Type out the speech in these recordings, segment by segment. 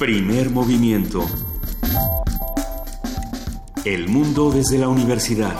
Primer movimiento. El mundo desde la universidad.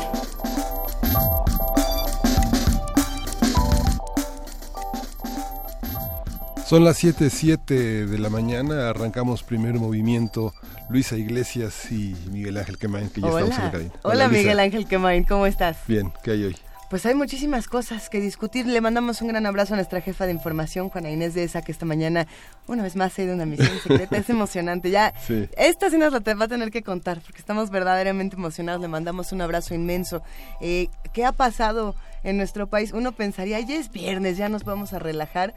Son las 7.07 de la mañana, arrancamos primer movimiento. Luisa Iglesias y Miguel Ángel Quemain, que ya Hola. estamos en la cabina. Hola, Luisa. Miguel Ángel Quemain, ¿cómo estás? Bien, ¿qué hay hoy? Pues hay muchísimas cosas que discutir. Le mandamos un gran abrazo a nuestra jefa de información, Juana Inés de esa, que esta mañana, una vez más, ha ido a una misión secreta. es emocionante. Ya, Sí. esta sí nos la te- va a tener que contar, porque estamos verdaderamente emocionados. Le mandamos un abrazo inmenso. Eh, ¿Qué ha pasado en nuestro país? Uno pensaría, ya es viernes, ya nos vamos a relajar,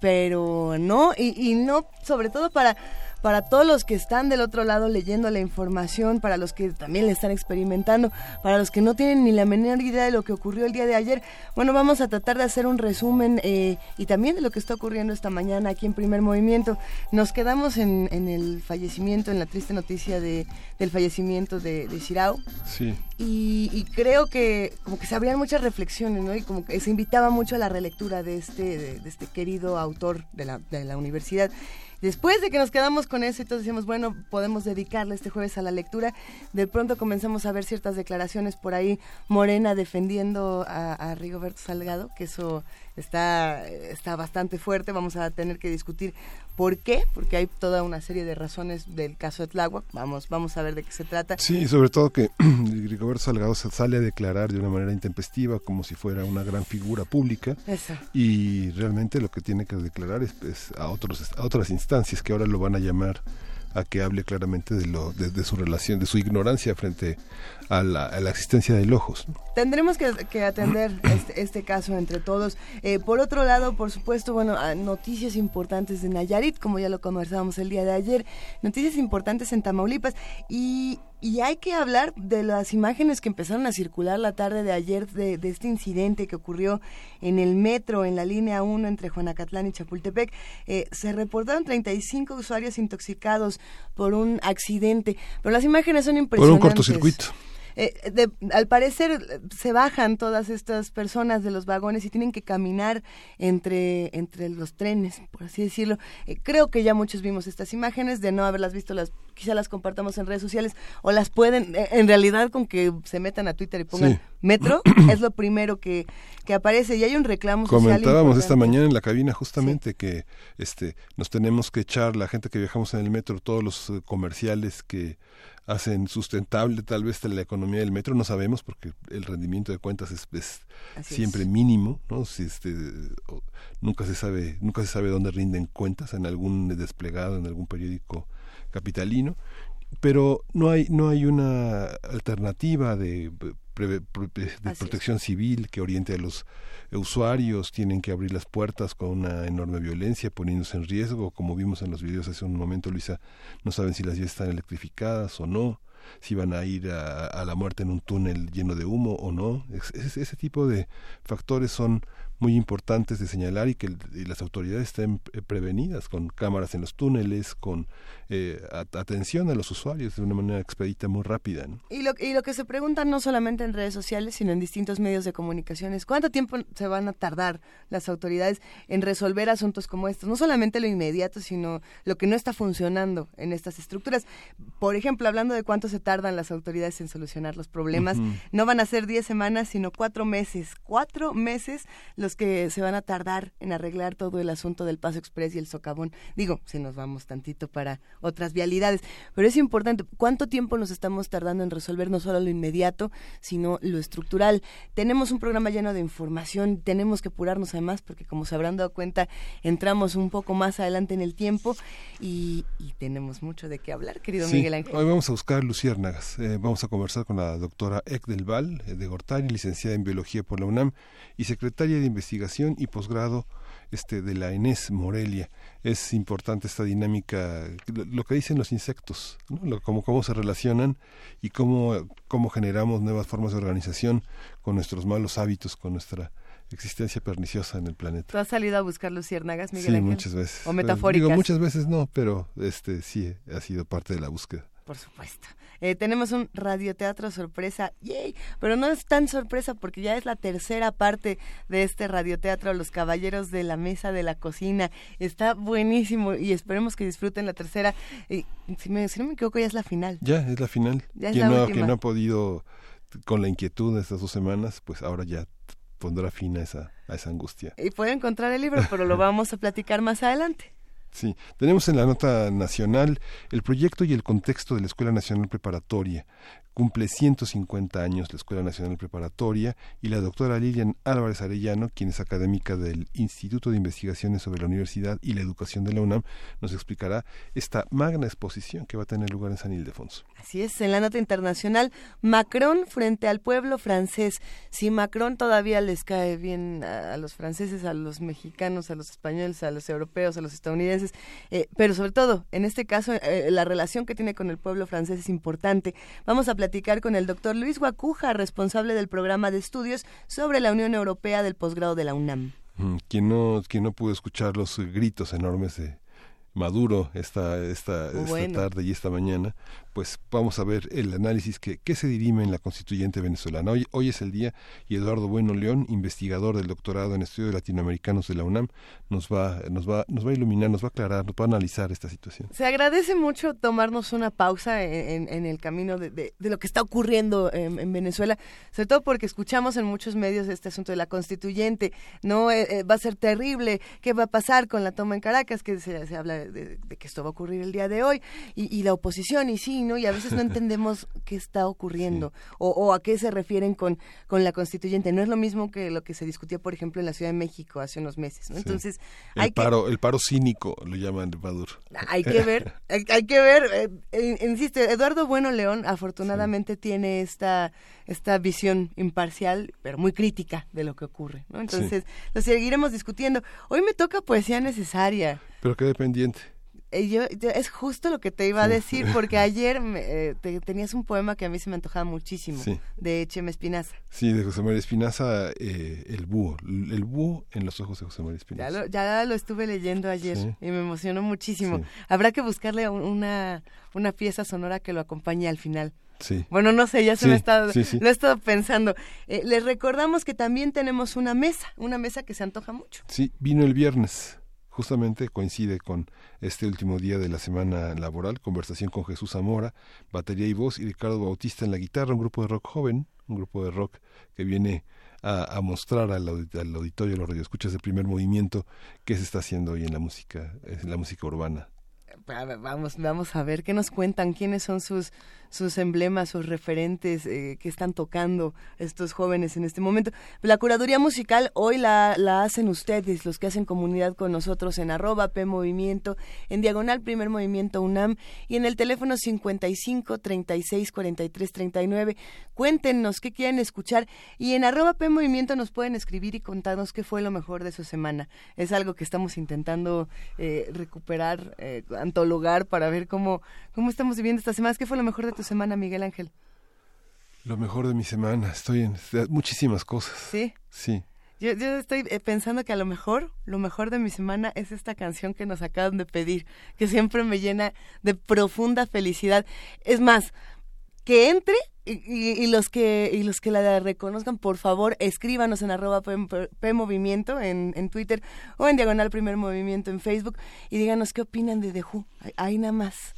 pero no, y, y no, sobre todo para, para todos los que están del otro lado leyendo la información, para los que también le están experimentando, para los que no tienen ni la menor idea de lo que ocurrió el día de ayer. Bueno, vamos a tratar de hacer un resumen eh, y también de lo que está ocurriendo esta mañana aquí en Primer Movimiento. Nos quedamos en, en el fallecimiento, en la triste noticia de, del fallecimiento de, de Shirao. Sí. Y, y creo que como que se abrían muchas reflexiones, ¿no? Y como que se invitaba mucho a la relectura de este, de, de este querido autor de la, de la universidad. Después de que nos quedamos con eso y todos decíamos, bueno, podemos dedicarle este jueves a la lectura, de pronto comenzamos a ver ciertas declaraciones por ahí, Morena defendiendo a, a Rigoberto Salgado, que eso está, está bastante fuerte, vamos a tener que discutir por qué, porque hay toda una serie de razones del caso de Tláhuac, vamos, vamos a ver de qué se trata. Sí, y sobre todo que Rigoberto Salgado se sale a declarar de una manera intempestiva como si fuera una gran figura pública Eso. y realmente lo que tiene que declarar es, es a, otros, a otras instancias que ahora lo van a llamar a que hable claramente de, lo, de, de su relación, de su ignorancia frente a la, a la existencia de ojos. ¿no? Tendremos que, que atender este, este caso entre todos. Eh, por otro lado, por supuesto, bueno, ah, noticias importantes de Nayarit, como ya lo conversábamos el día de ayer, noticias importantes en Tamaulipas y, y hay que hablar de las imágenes que empezaron a circular la tarde de ayer de, de este incidente que ocurrió en el metro, en la línea 1 entre Juanacatlán y Chapultepec. Eh, se reportaron 35 usuarios intoxicados por un accidente, pero las imágenes son Por impresionantes. un cortocircuito. Eh, de- al parecer se bajan todas estas personas de los vagones y tienen que caminar entre, entre los trenes, por así decirlo. Eh, creo que ya muchos vimos estas imágenes, de no haberlas visto, las quizá las compartamos en redes sociales o las pueden, eh, en realidad con que se metan a Twitter y pongan Sí. metro, es lo primero que, que aparece y hay un reclamo social Comentábamos esta mañana en la cabina justamente que este nos tenemos que echar la gente que viajamos en el metro todos los eh, comerciales que hacen sustentable tal vez la economía del metro no sabemos porque el rendimiento de cuentas es, siempre es. mínimo no si este nunca se sabe nunca se sabe dónde rinden cuentas en algún desplegado en algún periódico capitalino pero no hay no hay una alternativa de, pro- de es. protección civil que oriente a los usuarios tienen que abrir las puertas con una enorme violencia poniéndose en riesgo como vimos en los videos hace un momento Luisa. No saben si las vías están electrificadas o no si van a ir a, a la muerte en un túnel lleno de humo o no. Es- es- ese tipo de factores son muy importantes de señalar y que y las autoridades estén eh, prevenidas con cámaras en los túneles, con eh, at- atención a los usuarios de una manera expedita muy rápida. ¿no? Y lo, y lo que se preguntan no solamente en redes sociales, sino en distintos medios de comunicación es cuánto tiempo se van a tardar las autoridades en resolver asuntos como estos. No solamente lo inmediato, sino lo que no está funcionando en estas estructuras. Por ejemplo, hablando de cuánto se tardan las autoridades en solucionar los problemas, no van a ser 10 semanas, sino cuatro meses. Cuatro meses los que se van a tardar en arreglar todo el asunto del Paso Express y el socavón. Digo, si nos vamos tantito para otras vialidades. Pero es importante, ¿cuánto tiempo nos estamos tardando en resolver no solo lo inmediato, sino lo estructural? Tenemos un programa lleno de información, tenemos que apurarnos además, porque como se habrán dado cuenta, entramos un poco más adelante en el tiempo y, y tenemos mucho de qué hablar, querido Sí, Miguel Ángel. Hoy vamos a buscar luciérnagas. Eh, vamos a conversar con la doctora Ek del Val eh, de Gortari, licenciada en Biología por la UNAM y secretaria de Investigación y posgrado este, de la ENES Morelia. Es importante esta dinámica, lo, que dicen los insectos, ¿no? Lo- cómo, cómo se relacionan y cómo, cómo generamos nuevas formas de organización con nuestros malos hábitos, con nuestra existencia perniciosa en el planeta. ¿Tú has salido a buscar luciérnagas, Miguel Sí, Ángel? muchas veces. ¿O metafóricas? Digo, muchas veces no, pero este sí ha sido parte de la búsqueda. Por supuesto. Eh, tenemos un radioteatro sorpresa, yay, pero no es tan sorpresa porque ya es la tercera parte de este radioteatro Los Caballeros de la Mesa de la Cocina. Está buenísimo y esperemos que disfruten la tercera. Y, si, me, si no me equivoco, ya es la final. Ya, es la final. Ya es quien, la no, quien no ha podido, con la inquietud de estas dos semanas, pues ahora ya pondrá fin a esa, a esa angustia. Y puede encontrar el libro, pero lo vamos a platicar más adelante. Sí, tenemos en la nota nacional el proyecto y el contexto de la Escuela Nacional Preparatoria. Cumple 150 años la Escuela Nacional Preparatoria y la doctora Lilian Álvarez Arellano, quien es académica del Instituto de Investigaciones sobre la Universidad y la Educación de la UNAM, nos explicará esta magna exposición que va a tener lugar en San Ildefonso. Así es, en la nota internacional, Macron frente al pueblo francés. Si Macron todavía les cae bien a, los franceses, a los mexicanos, a los españoles, a los europeos, a los estadounidenses, eh, pero sobre todo, en este caso, eh, la relación que tiene con el pueblo francés es importante. Vamos a platicar con el doctor Luis Guacuja, responsable del programa de estudios sobre la Unión Europea del posgrado de la UNAM. Mm, Quien no, quien no pudo escuchar los gritos enormes de Maduro esta, esta, esta tarde y esta mañana, pues vamos a ver el análisis que, que se dirime en la constituyente venezolana. Hoy, hoy es el día y Eduardo Bueno León, investigador del doctorado en estudios latinoamericanos de la UNAM, nos va, nos va, nos va a iluminar, nos va a aclarar, nos va a analizar esta situación. Se agradece mucho tomarnos una pausa en, en- en el camino de, de- de lo que está ocurriendo en, en Venezuela, sobre todo porque escuchamos en muchos medios este asunto de la constituyente, no Eh, eh, va a ser terrible, qué va a pasar con la toma en Caracas, que se, se habla de, de que esto va a ocurrir el día de hoy, y, y la oposición, y sí, ¿no? Y a veces no entendemos qué está ocurriendo o, o a qué se refieren con, con la constituyente. No es lo mismo que lo que se discutía, por ejemplo, en la Ciudad de México hace unos meses, ¿no? Sí. Entonces, El hay que paro, el paro cínico lo llaman Maduro. hay que ver, hay, hay que ver, eh, eh, insisto, Eduardo Bueno León afortunadamente tiene esta, esta visión imparcial, pero muy crítica de lo que ocurre, ¿no? Entonces, lo seguiremos discutiendo. Hoy me toca poesía necesaria. Pero quede pendiente. Eh, yo, yo- es justo lo que te iba a decir, porque ayer me, eh, te- tenías un poema que a mí se me antojaba muchísimo, Sí. de Chema Espinaza. Sí, de José María Espinaza, eh, el búho, el búho en los ojos de José María Ya Espinaza. lo, ya lo estuve leyendo ayer Sí. y me emocionó muchísimo. Sí. Habrá que buscarle un- una, una pieza sonora que lo acompañe al final. Sí. Bueno, no sé, ya se Sí, me está, sí. lo he estado pensando. Eh, les recordamos que también tenemos una mesa, una mesa que se antoja mucho. Sí, vino el viernes. Justamente coincide con este último día de la semana laboral, conversación con Jesús Zamora, batería y voz, y Ricardo Bautista en la guitarra, un grupo de rock joven, un grupo de rock que viene a, a mostrar al, al auditorio, a los radioescuchas de primer movimiento, qué se está haciendo hoy en la música, en la música urbana. Ver, Vamos, vamos a ver qué nos cuentan, quiénes son sus, sus emblemas, sus referentes eh, que están tocando estos jóvenes en este momento. La curaduría musical hoy la, la hacen ustedes, los que hacen comunidad con nosotros en arroba P Movimiento, en diagonal Primer Movimiento UNAM y en el teléfono 55 36 43 39. Cuéntenos qué quieren escuchar y en arroba P Movimiento nos pueden escribir y contarnos qué fue lo mejor de su semana. Es algo que estamos intentando eh, recuperar, eh, antologar para ver cómo, cómo estamos viviendo estas semanas. ¿Qué fue lo mejor de tu semana, Miguel Ángel? Lo mejor de mi semana, estoy en muchísimas cosas. Sí. Sí. Yo, yo estoy eh, pensando que a lo mejor, lo mejor de mi semana es esta canción que nos acaban de pedir, que siempre me llena de profunda felicidad. Es más, que entre y, y- y los que y los que la reconozcan, por favor, escríbanos en arroba P, P Movimiento en, en Twitter o en Diagonal Primer Movimiento en Facebook y díganos qué opinan de The Who. Ahí nada más.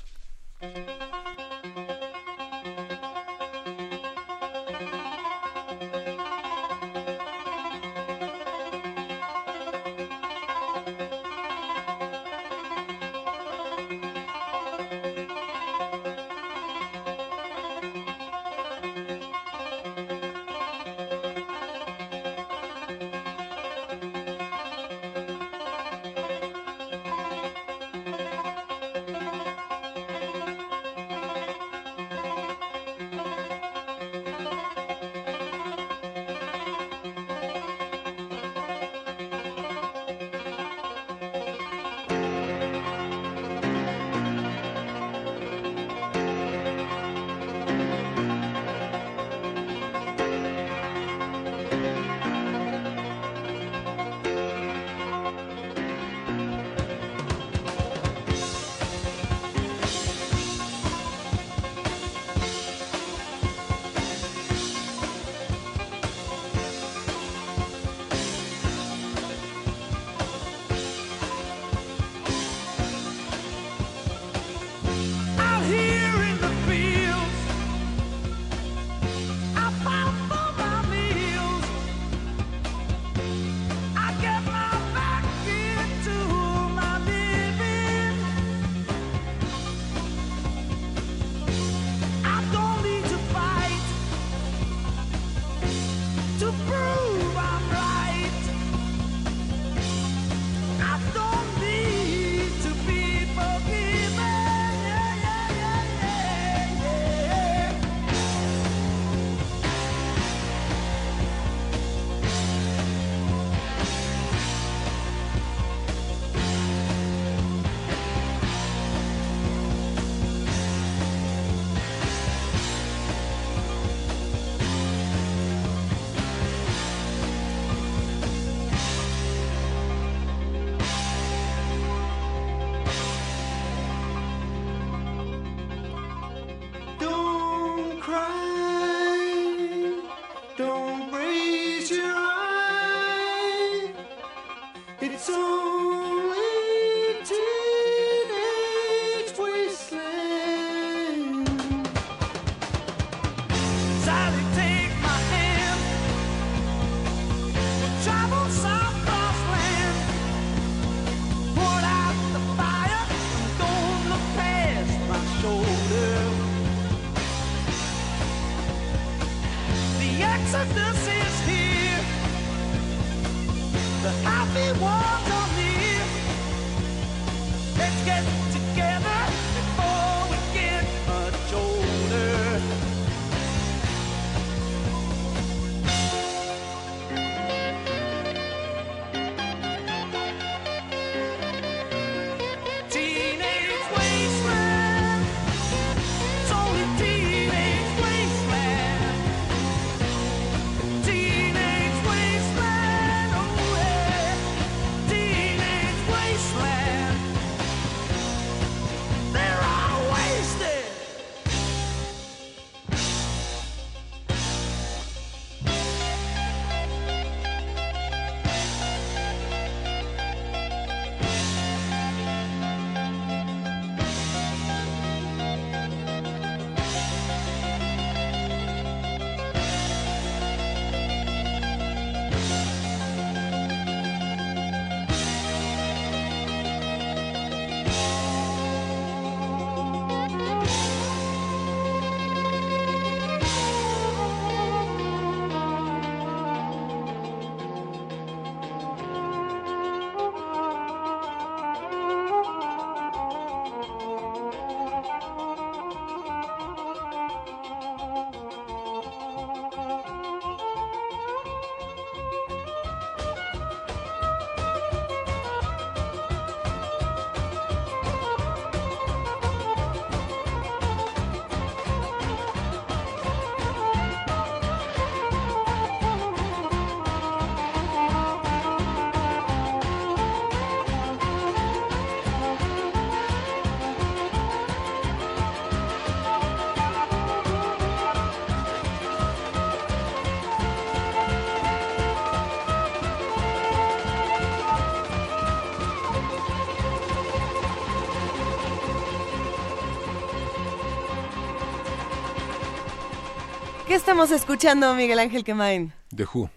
Estamos escuchando, Miguel Ángel Quemain? The Who,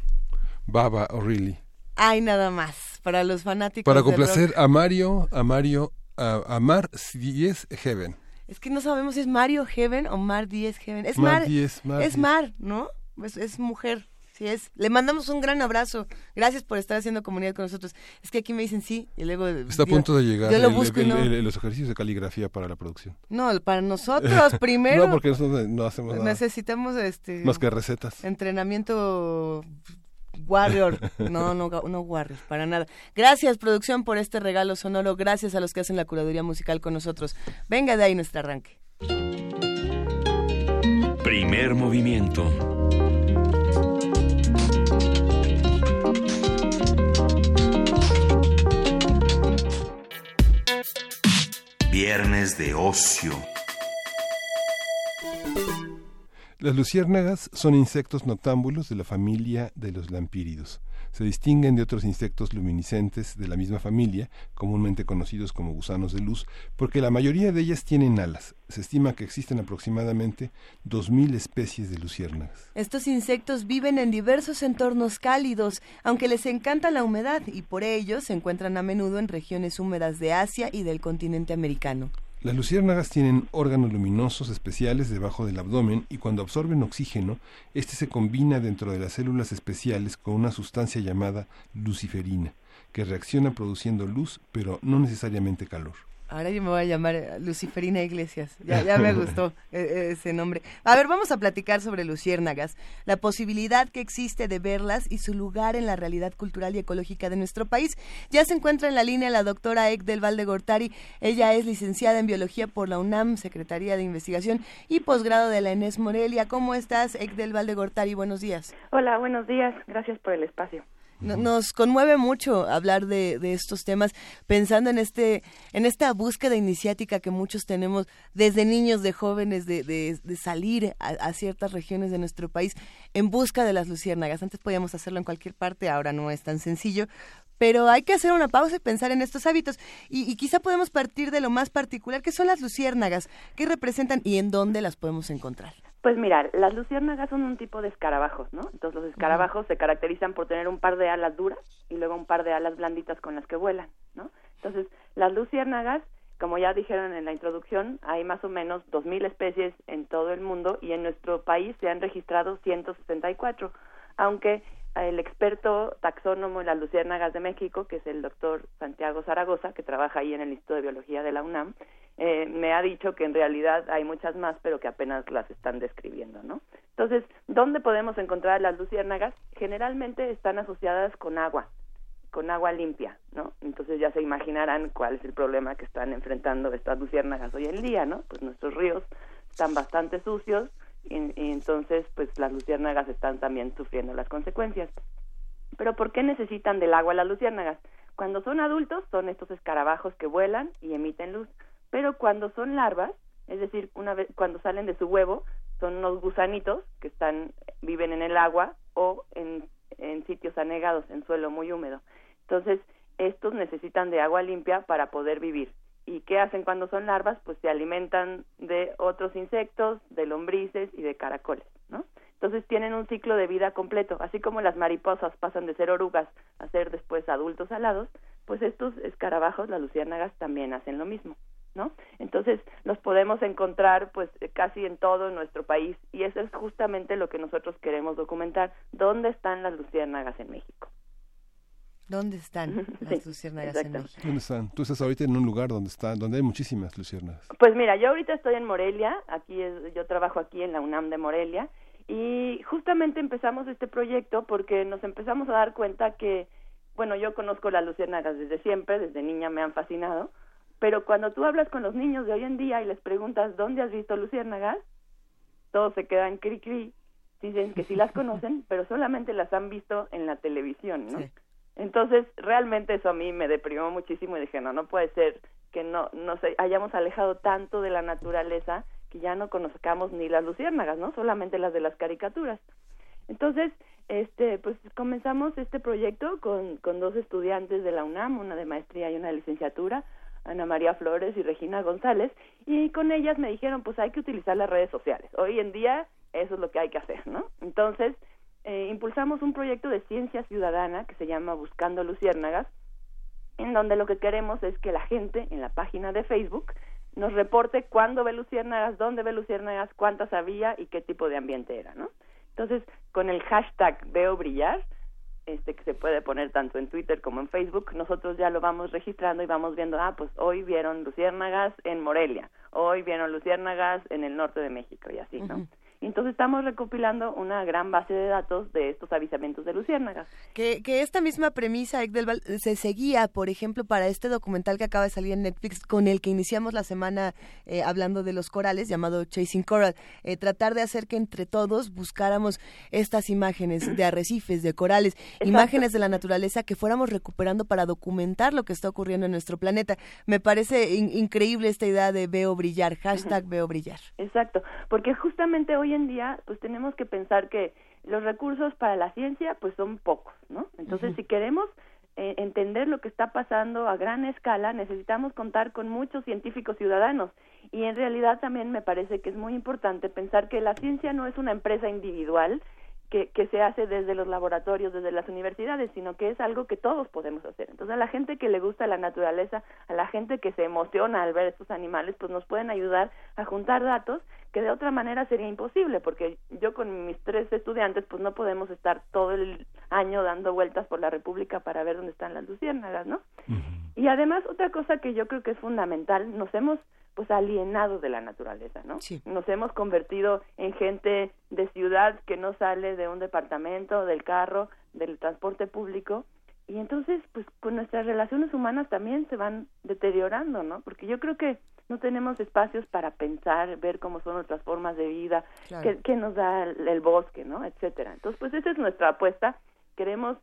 Baba O'Reilly. Hay nada más para los fanáticos. Para complacer a Mario, a Mario, a, Mar 10 Heaven. Es que no sabemos si es Mario Heaven o Mar 10 Heaven. Es Mar, es Mar, ¿no? es mujer es. Le mandamos un gran abrazo. Gracias por estar haciendo comunidad con nosotros. Es que aquí me dicen sí y luego... Está a punto de llegar yo lo busco los ejercicios de caligrafía para la producción. No, para nosotros primero. no, porque nosotros no hacemos nada. Necesitamos este... Más que recetas. Entrenamiento Warrior. No, no, no Warrior, para nada. Gracias, producción, por este regalo sonoro. Gracias a los que hacen la curaduría musical con nosotros. Venga de ahí nuestro arranque. Primer movimiento. Viernes de ocio. Las luciérnagas son insectos noctámbulos de la familia de los lampíridos se distinguen de otros insectos luminiscentes de la misma familia, comúnmente conocidos como gusanos de luz, porque la mayoría de ellas tienen alas. Se estima que existen aproximadamente 2.000 especies de luciérnagas. Estos insectos viven en diversos entornos cálidos, aunque les encanta la humedad y por ello se encuentran a menudo en regiones húmedas de Asia y del continente americano. Las luciérnagas tienen órganos luminosos especiales debajo del abdomen y cuando absorben oxígeno, este se combina dentro de las células especiales con una sustancia llamada luciferina, que reacciona produciendo luz, pero no necesariamente calor. Ahora yo me voy a llamar eh, Luciferina Iglesias. Ya, ya me gustó eh, eh, ese nombre. A ver, vamos a platicar sobre luciérnagas, la posibilidad que existe de verlas y su lugar en la realidad cultural y ecológica de nuestro país. Ya se encuentra en la línea la doctora Ek del Valde Gortari. Ella es licenciada en Biología por la UNAM, Secretaría de Investigación y posgrado de la ENES Morelia. ¿Cómo estás, Ek del Valde Gortari? Buenos días. Hola, buenos días. Gracias por el espacio. Nos conmueve mucho hablar de, estos temas, pensando en este, en esta búsqueda iniciática que muchos tenemos desde niños, de jóvenes, de, de, salir a, ciertas regiones de nuestro país en busca de las luciérnagas. Antes podíamos hacerlo en cualquier parte, ahora no es tan sencillo, pero hay que hacer una pausa y pensar en estos hábitos. Y, y, quizá podemos partir de lo más particular, que son las luciérnagas, qué representan y en dónde las podemos encontrar. Pues mira, las luciérnagas son un tipo de escarabajos, ¿no? Entonces los escarabajos se caracterizan por tener un par de alas duras y luego un par de alas blanditas con las que vuelan, ¿no? Entonces las luciérnagas, como ya dijeron en la introducción, hay más o menos 2.000 especies en todo el mundo y en nuestro país se han registrado 164, aunque el experto taxónomo en las luciérnagas de México, que es el doctor Santiago Zaragoza, que trabaja ahí en el Instituto de Biología de la UNAM, eh, me ha dicho que en realidad hay muchas más, pero que apenas las están describiendo, ¿no? Entonces, ¿dónde podemos encontrar las luciérnagas? Generalmente están asociadas con agua, con agua limpia, ¿no? Entonces ya se imaginarán cuál es el problema que están enfrentando estas luciérnagas hoy en día, ¿no? Pues nuestros ríos están bastante sucios y, entonces pues las luciérnagas están también sufriendo las consecuencias. Pero ¿por qué necesitan del agua las luciérnagas? Cuando son adultos son estos escarabajos que vuelan y emiten luz, pero cuando son larvas, es decir, una vez cuando salen de su huevo, son unos gusanitos que están viven en el agua o en sitios anegados, en suelo muy húmedo. Entonces, estos necesitan de agua limpia para poder vivir. ¿Y qué hacen cuando son larvas? Pues se alimentan de otros insectos, de lombrices y de caracoles, ¿no? Entonces tienen un ciclo de vida completo, así como las mariposas pasan de ser orugas a ser después adultos alados, pues estos escarabajos, las luciérnagas, también hacen lo mismo. ¿no? Entonces los podemos encontrar pues casi en todo nuestro país y eso es justamente lo que nosotros queremos documentar, dónde están las luciérnagas en México. ¿Dónde están las luciérnagas en México? ¿Dónde están? Tú estás ahorita en un lugar donde están, donde hay muchísimas luciérnagas. Pues mira, yo ahorita estoy en Morelia, aquí es, yo trabajo aquí en la UNAM de Morelia y justamente empezamos este proyecto porque nos empezamos a dar cuenta que, bueno, yo conozco las luciérnagas desde siempre, desde niña me han fascinado, pero cuando tú hablas con los niños de hoy en día y les preguntas dónde has visto luciérnagas, todos se quedan cri cri, dicen que sí las conocen, pero solamente las han visto en la televisión, ¿no? Sí. Entonces, realmente eso a mí me deprimió muchísimo y dije, no, no puede ser que no nos hayamos alejado tanto de la naturaleza que ya no conozcamos ni las luciérnagas, ¿no? Solamente las de las caricaturas. Entonces, este, pues comenzamos este proyecto con, con dos estudiantes de la UNAM, una de maestría y una de licenciatura, Ana María Flores y Regina González, y con ellas me dijeron, pues hay que utilizar las redes sociales. Hoy en día eso es lo que hay que hacer, ¿no? Entonces, eh, impulsamos un proyecto de ciencia ciudadana que se llama Buscando Luciérnagas, en donde lo que queremos es que la gente en la página de Facebook nos reporte cuándo ve luciérnagas, dónde ve luciérnagas, cuántas había y qué tipo de ambiente era, ¿no? Entonces, con el hashtag veo brillar, este que se puede poner tanto en Twitter como en Facebook, nosotros ya lo vamos registrando y vamos viendo, ah, pues hoy vieron luciérnagas en Morelia, hoy vieron luciérnagas en el norte de México y así, ¿no? Entonces estamos recopilando una gran base de datos de estos avisamientos de luciérnagas. Que, que esta misma premisa, Egdelval, se seguía, por ejemplo, para este documental que acaba de salir en Netflix, con el que iniciamos la semana eh, hablando de los corales, llamado Chasing Coral. Eh, tratar de hacer que entre todos buscáramos estas imágenes de arrecifes, de corales, Exacto. imágenes de la naturaleza que fuéramos recuperando para documentar lo que está ocurriendo en nuestro planeta. Me parece in increíble esta idea de veo brillar, hashtag veo brillar. Exacto, porque justamente hoy en día pues tenemos que pensar que los recursos para la ciencia pues son pocos, ¿no? Entonces uh -huh. si queremos eh, entender lo que está pasando a gran escala necesitamos contar con muchos científicos ciudadanos y en realidad también me parece que es muy importante pensar que la ciencia no es una empresa individual que, que se hace desde los laboratorios, desde las universidades, sino que es algo que todos podemos hacer. Entonces, a la gente que le gusta la naturaleza, a la gente que se emociona al ver estos animales, pues nos pueden ayudar a juntar datos que de otra manera sería imposible, porque yo con mis tres estudiantes, pues no podemos estar todo el año dando vueltas por la República para ver dónde están las luciérnagas, ¿no? Uh -huh. Y además, otra cosa que yo creo que es fundamental, nos hemos pues alienado de la naturaleza, ¿no? Sí. Nos hemos convertido en gente de ciudad que no sale de un departamento, del carro, del transporte público y entonces pues con nuestras relaciones humanas también se van deteriorando, ¿no? Porque yo creo que no tenemos espacios para pensar, ver cómo son nuestras formas de vida, claro. qué, qué nos da el, el bosque, ¿no? etcétera. Entonces, pues esa es nuestra apuesta. Queremos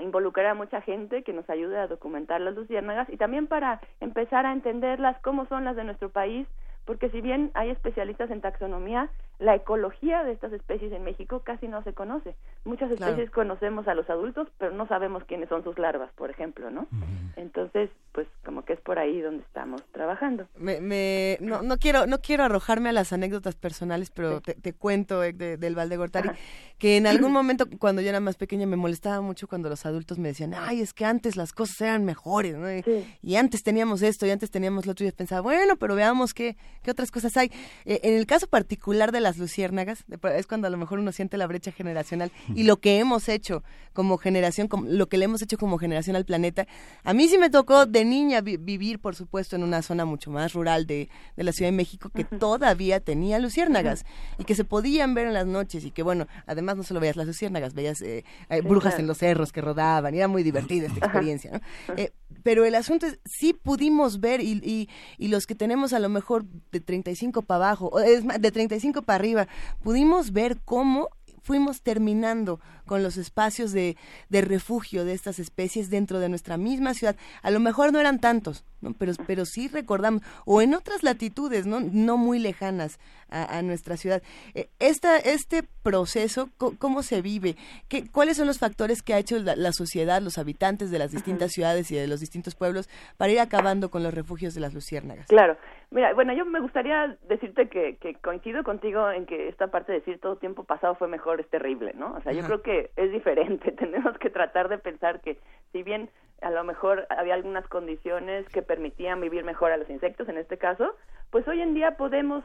involucrar a mucha gente que nos ayude a documentar las luciérnagas y también para empezar a entenderlas cómo son las de nuestro país, porque si bien hay especialistas en taxonomía, la ecología de estas especies en México casi no se conoce. Muchas especies claro. conocemos a los adultos, pero no sabemos quiénes son sus larvas, por ejemplo, ¿no? Uh -huh. Entonces, pues como que es por ahí donde estamos trabajando. Me, me no, no quiero no quiero arrojarme a las anécdotas personales, pero sí. te, te, cuento eh, de, del Valde Gortari Ajá. que en algún momento cuando yo era más pequeña me molestaba mucho cuando los adultos me decían, "Ay, es que antes las cosas eran mejores", ¿no? Sí. Y antes teníamos esto y antes teníamos lo otro y yo pensaba, "Bueno, pero veamos qué qué otras cosas hay." Eh, en el caso particular de las luciérnagas, es cuando a lo mejor uno siente la brecha generacional. Y lo que hemos hecho como generación, como, lo que le hemos hecho como generación al planeta. A mí sí me tocó de niña vivir, por supuesto, en una zona mucho más rural de, de la Ciudad de México que todavía tenía luciérnagas y que se podían ver en las noches y que, bueno, además no solo veías las luciérnagas, veías eh, brujas en los cerros que rodaban y era muy divertida esta experiencia, ¿no? Eh, pero el asunto es, sí pudimos ver y, y, y, los que tenemos a lo mejor de 35 para abajo, es más, de 35 para arriba, pudimos ver cómo fuimos terminando con los espacios de, de, refugio de estas especies dentro de nuestra misma ciudad. A lo mejor no eran tantos, ¿no? pero, pero sí recordamos, o en otras latitudes, no, no muy lejanas a, nuestra ciudad. Eh, esta, este proceso, ¿cómo se vive? ¿Qué, ¿Cuáles son los factores que ha hecho la, la, sociedad, los habitantes de las distintas ciudades y de los distintos pueblos para ir acabando con los refugios de las luciérnagas? Claro. Mira, bueno, yo me gustaría decirte que, que coincido contigo en que esta parte de decir todo tiempo pasado fue mejor es terrible, ¿no? O sea, yo creo que es diferente. Tenemos que tratar de pensar que si bien a lo mejor había algunas condiciones que permitían vivir mejor a los insectos en este caso, pues hoy en día podemos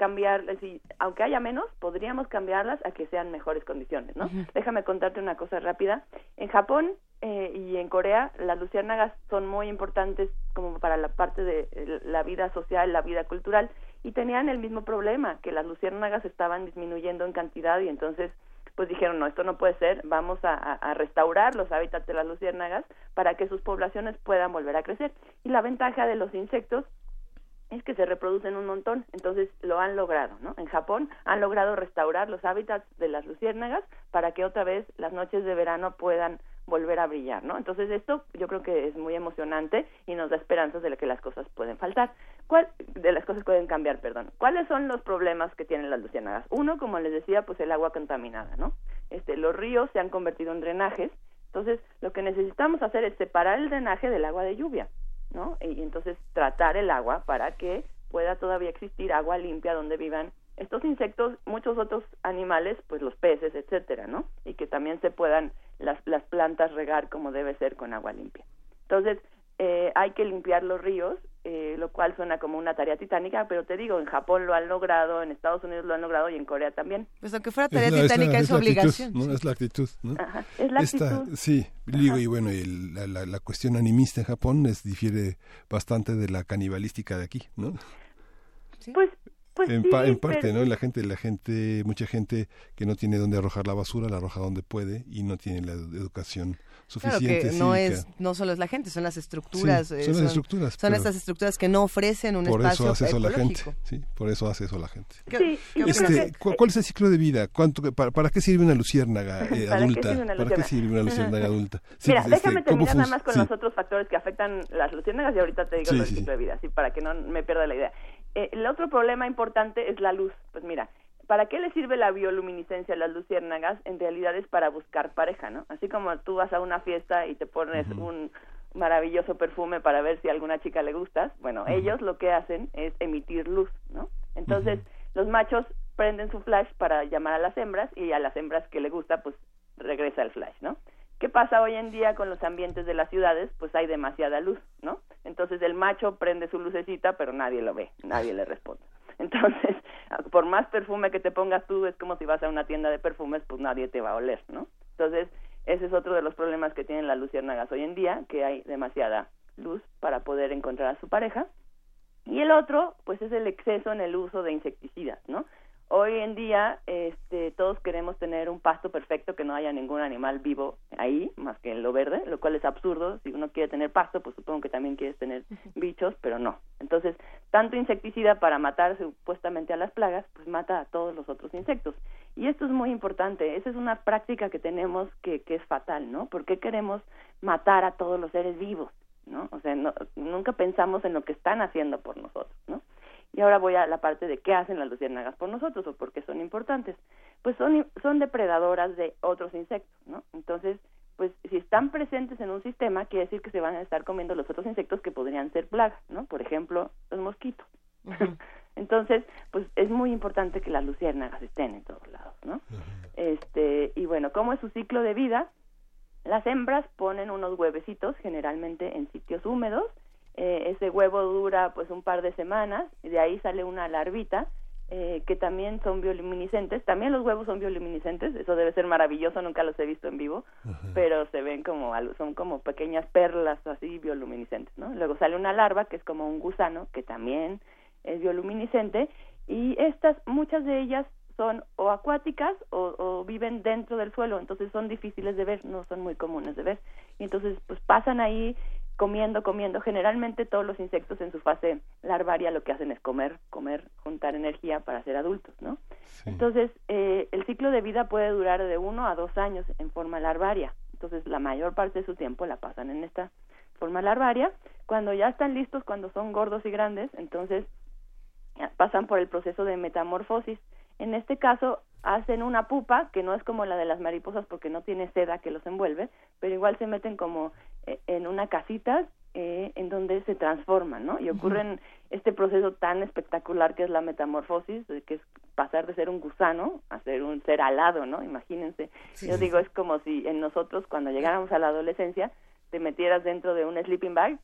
cambiar, decir, aunque haya menos, podríamos cambiarlas a que sean mejores condiciones, ¿no? Déjame contarte una cosa rápida. En Japón eh, y en Corea, las luciérnagas son muy importantes como para la parte de eh, la vida social, la vida cultural, y tenían el mismo problema, que las luciérnagas estaban disminuyendo en cantidad y entonces pues dijeron, no, esto no puede ser, vamos a, restaurar los hábitats de las luciérnagas para que sus poblaciones puedan volver a crecer. Y la ventaja de los insectos es que se reproducen un montón, entonces lo han logrado, ¿no? En Japón han logrado restaurar los hábitats de las luciérnagas para que otra vez las noches de verano puedan volver a brillar, ¿no? Entonces esto yo creo que es muy emocionante y nos da esperanzas de que las cosas pueden faltar. ¿Cuál de las cosas pueden cambiar, perdón? ¿Cuáles son los problemas que tienen las luciérnagas? Uno, como les decía, pues el agua contaminada, ¿no? Este, los ríos se han convertido en drenajes, entonces lo que necesitamos hacer es separar el drenaje del agua de lluvia. ¿no? Y entonces tratar el agua para que pueda todavía existir agua limpia donde vivan estos insectos, muchos otros animales, pues los peces, etcétera, ¿no? Y que también se puedan las, las plantas regar como debe ser con agua limpia. Entonces, eh, hay que limpiar los ríos, eh, lo cual suena como una tarea titánica, pero te digo, en Japón lo han logrado, en Estados Unidos lo han logrado y en Corea también. Pues aunque fuera tarea titánica es, obligación. ¿no? Es la actitud, ¿no? es la actitud. sí, digo, y bueno, la, la, cuestión animista en Japón es, difiere bastante de la canibalística de aquí, ¿no? Pues pues en, en, parte, ¿no? La gente, la gente, mucha gente que no tiene dónde arrojar la basura, la arroja donde puede y no tiene la educación suficiente. Claro que no es, no solo es la gente, son las estructuras. Eh, son las estructuras. Son estas estructuras que no ofrecen un por espacio eso hace eso la gente, sí, por eso hace eso la gente. Sí, este, ¿Cuál es el ciclo de vida? ¿Cuánto, para, qué sirve una luciérnaga eh, adulta? ¿Para qué sirve una luciérnaga adulta? Mira, este, déjame terminar nada más con los otros factores que afectan las luciérnagas y ahorita te digo el ciclo de vida, así para que no me pierda la idea. Eh, el otro problema importante es la luz. Pues mira, ¿para qué le sirve la bioluminiscencia a las luciérnagas? En realidad es para buscar pareja, ¿no? Así como tú vas a una fiesta y te pones un maravilloso perfume para ver si a alguna chica le gustas, bueno, ellos lo que hacen es emitir luz, ¿no? Entonces, los machos prenden su flash para llamar a las hembras y a las hembras que le gusta, pues regresa el flash, ¿no? ¿Qué pasa hoy en día con los ambientes de las ciudades? Pues hay demasiada luz, ¿no? Entonces el macho prende su lucecita, pero nadie lo ve, nadie le responde. Entonces, por más perfume que te pongas tú, es como si vas a una tienda de perfumes, pues nadie te va a oler, ¿no? Entonces, ese es otro de los problemas que tienen las luciérnagas hoy en día, que hay demasiada luz para poder encontrar a su pareja. Y el otro, pues es el exceso en el uso de insecticidas, ¿no? Hoy en día, este, todos queremos tener un pasto perfecto, que no haya ningún animal vivo ahí, más que en lo verde, lo cual es absurdo. Si uno quiere tener pasto, pues supongo que también quieres tener bichos, pero no. Entonces, tanto insecticida para matar supuestamente a las plagas, pues mata a todos los otros insectos. Y esto es muy importante. Esa es una práctica que tenemos que, que es fatal, ¿no? ¿Por qué queremos matar a todos los seres vivos? ¿no? O sea, no, nunca pensamos en lo que están haciendo por nosotros, ¿no? Y ahora voy a la parte de qué hacen las luciérnagas por nosotros o por qué son importantes. Pues son, son depredadoras de otros insectos, ¿no? Entonces, pues si están presentes en un sistema, quiere decir que se van a estar comiendo los otros insectos que podrían ser plagas, ¿no? Por ejemplo, los mosquitos. Entonces, pues es muy importante que las luciérnagas estén en todos lados, ¿no? Este, y bueno, ¿cómo es su ciclo de vida? Las hembras ponen unos huevecitos generalmente en sitios húmedos eh, ese huevo dura pues un par de semanas y de ahí sale una larvita eh, que también son bioluminiscentes. También los huevos son bioluminiscentes, eso debe ser maravilloso, nunca los he visto en vivo, pero se ven como, son como pequeñas perlas así bioluminiscentes, ¿no? Luego sale una larva que es como un gusano, que también es bioluminiscente, y estas, muchas de ellas son o acuáticas o, o, viven dentro del suelo, entonces son difíciles de ver, no son muy comunes de ver. Y entonces, pues pasan ahí comiendo, comiendo. Generalmente todos los insectos en su fase larvaria lo que hacen es comer, comer, juntar energía para ser adultos, ¿no? Entonces, eh, el ciclo de vida puede durar de uno a dos años en forma larvaria. Entonces, la mayor parte de su tiempo la pasan en esta forma larvaria. Cuando ya están listos, cuando son gordos y grandes, entonces pasan por el proceso de metamorfosis. En este caso, hacen una pupa que no es como la de las mariposas porque no tiene seda que los envuelve, pero igual se meten como eh, en una casita eh, en donde se transforman, ¿no? Y ocurren este proceso tan espectacular que es la metamorfosis, que es pasar de ser un gusano a ser un ser alado, ¿no? Imagínense. Yo digo, es como si en nosotros cuando llegáramos a la adolescencia te metieras dentro de un sleeping bag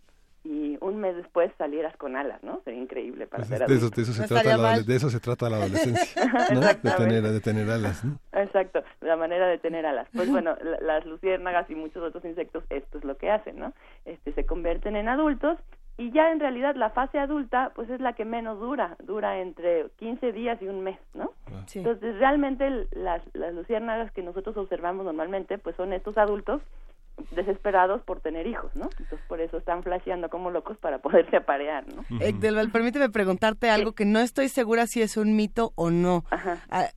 y un mes después salieras con alas, ¿no? Sería increíble para pues ser de, eso, de, eso se trata la, de eso se trata la adolescencia, ¿no? de, tener, de tener alas, ¿no? Exacto, la manera de tener alas. Pues bueno, las luciérnagas y muchos otros insectos esto es lo que hacen, ¿no? Este se convierten en adultos y ya en realidad la fase adulta pues es la que menos dura, dura entre 15 días y un mes, ¿no? Ah. Entonces realmente las, las luciérnagas que nosotros observamos normalmente pues son estos adultos desesperados por tener hijos, ¿no? Entonces por eso están flasheando como locos para poderse aparear, ¿no? Uh permíteme preguntarte algo que no estoy segura si es un mito o no.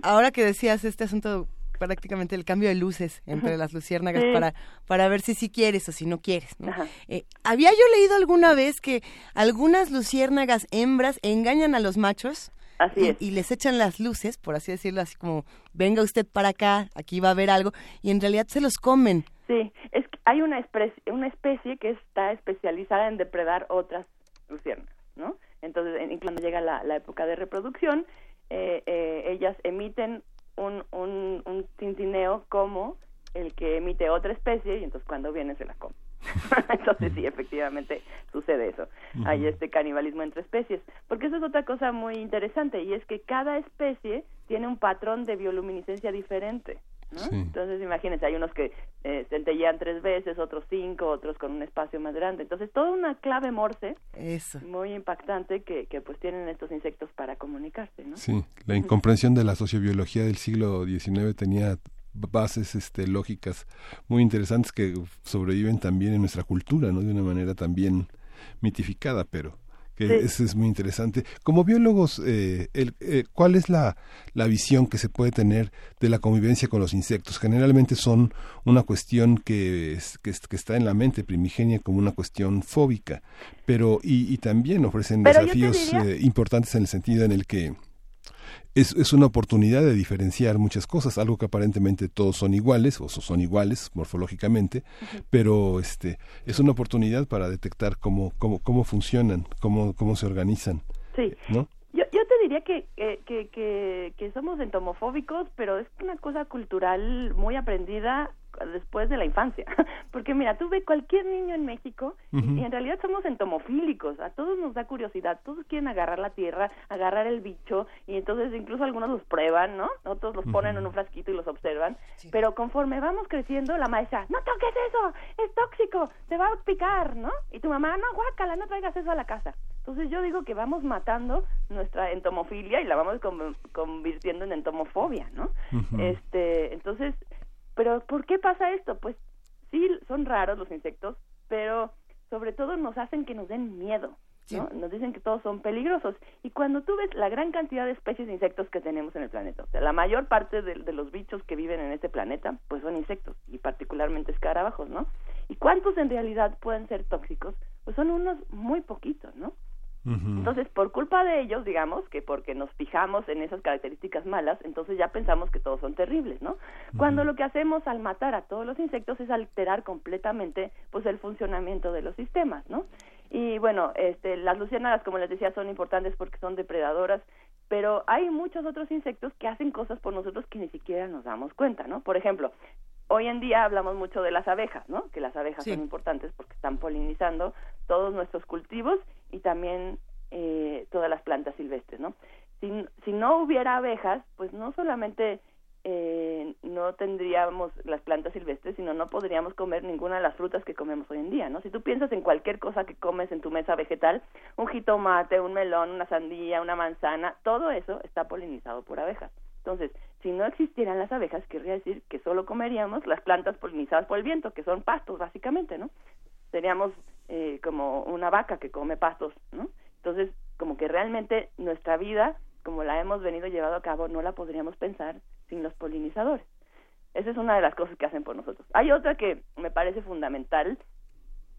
ahora que decías este asunto prácticamente el cambio de luces entre las luciérnagas para, para ver si sí quieres o si no quieres. ¿no? Eh, había yo leído alguna vez que algunas luciérnagas hembras engañan a los machos Así y, es. y, les echan las luces, por así decirlo, así como, venga usted para acá, aquí va a haber algo, y en realidad se los comen. Sí, es que hay una especie, una especie que está especializada en depredar otras luciérnagas, ¿no? Entonces, en, cuando llega la, la, época de reproducción, eh, eh, ellas emiten un, un, un tintineo como el que emite otra especie y entonces cuando viene se la come. entonces sí, efectivamente sucede eso. Hay este canibalismo entre especies. Porque eso es otra cosa muy interesante y es que cada especie tiene un patrón de bioluminiscencia diferente. Entonces, imagínense, hay unos que eh, centellean tres veces, otros cinco, otros con un espacio más grande. Entonces, toda una clave morse muy impactante que, que pues tienen estos insectos para comunicarse, ¿no? Sí, la incomprensión de la sociobiología del siglo XIX tenía bases este, lógicas muy interesantes que sobreviven también en nuestra cultura, ¿no? De una manera también mitificada, pero eso es muy interesante. Como biólogos, eh, el, eh, ¿cuál es la, la visión que se puede tener de la convivencia con los insectos? Generalmente son una cuestión que, que, está en la mente primigenia como una cuestión fóbica, pero y, y también ofrecen desafíos eh, importantes en el sentido en el que es, es, una oportunidad de diferenciar muchas cosas, algo que aparentemente todos son iguales, o son iguales morfológicamente, pero este es una oportunidad para detectar cómo, cómo, cómo funcionan, cómo, cómo se organizan. Sí. ¿no? Yo, yo te diría que, que, que, que somos entomofóbicos, pero es una cosa cultural muy aprendida después de la infancia. Porque mira, tú ves cualquier niño en México y, en realidad somos entomofílicos, a todos nos da curiosidad, todos quieren agarrar la tierra, agarrar el bicho y entonces incluso algunos los prueban, ¿no? Otros los ponen en un frasquito y los observan, pero conforme vamos creciendo, la maestra, no toques eso, es tóxico, te va a picar, ¿no? Y tu mamá, no, guácala, no traigas eso a la casa. Entonces yo digo que vamos matando nuestra entomofilia y la vamos convirtiendo en entomofobia, ¿no? Este, entonces pero ¿por qué pasa esto? Pues sí, son raros los insectos, pero sobre todo nos hacen que nos den miedo. ¿no? Nos dicen que todos son peligrosos. Y cuando tú ves la gran cantidad de especies de insectos que tenemos en el planeta, o sea, la mayor parte de, de, los bichos que viven en este planeta, pues son insectos, y particularmente escarabajos, ¿no? ¿Y cuántos en realidad pueden ser tóxicos? Pues son unos muy poquitos, ¿no? Entonces, por culpa de ellos, digamos, que porque nos fijamos en esas características malas, entonces ya pensamos que todos son terribles, ¿no? Cuando lo que hacemos al matar a todos los insectos es alterar completamente, pues, el funcionamiento de los sistemas, ¿no? Y bueno, este, las luciérnagas, como les decía, son importantes porque son depredadoras, pero hay muchos otros insectos que hacen cosas por nosotros que ni siquiera nos damos cuenta, ¿no? Por ejemplo, hoy en día hablamos mucho de las abejas, ¿no? Que las abejas son importantes porque están polinizando todos nuestros cultivos y también eh, todas las plantas silvestres, ¿no? si, si no hubiera abejas, pues no solamente eh, no tendríamos las plantas silvestres, sino no podríamos comer ninguna de las frutas que comemos hoy en día, ¿no? Si tú piensas en cualquier cosa que comes en tu mesa vegetal, un jitomate, un melón, una sandía, una manzana, todo eso está polinizado por abejas. Entonces, si no existieran las abejas, querría decir que solo comeríamos las plantas polinizadas por el viento, que son pastos, básicamente, ¿no? Seríamos eh, como una vaca que come pastos, ¿no? Entonces, como que realmente nuestra vida, como la hemos venido llevando a cabo, no la podríamos pensar sin los polinizadores. Esa es una de las cosas que hacen por nosotros. Hay otra que me parece fundamental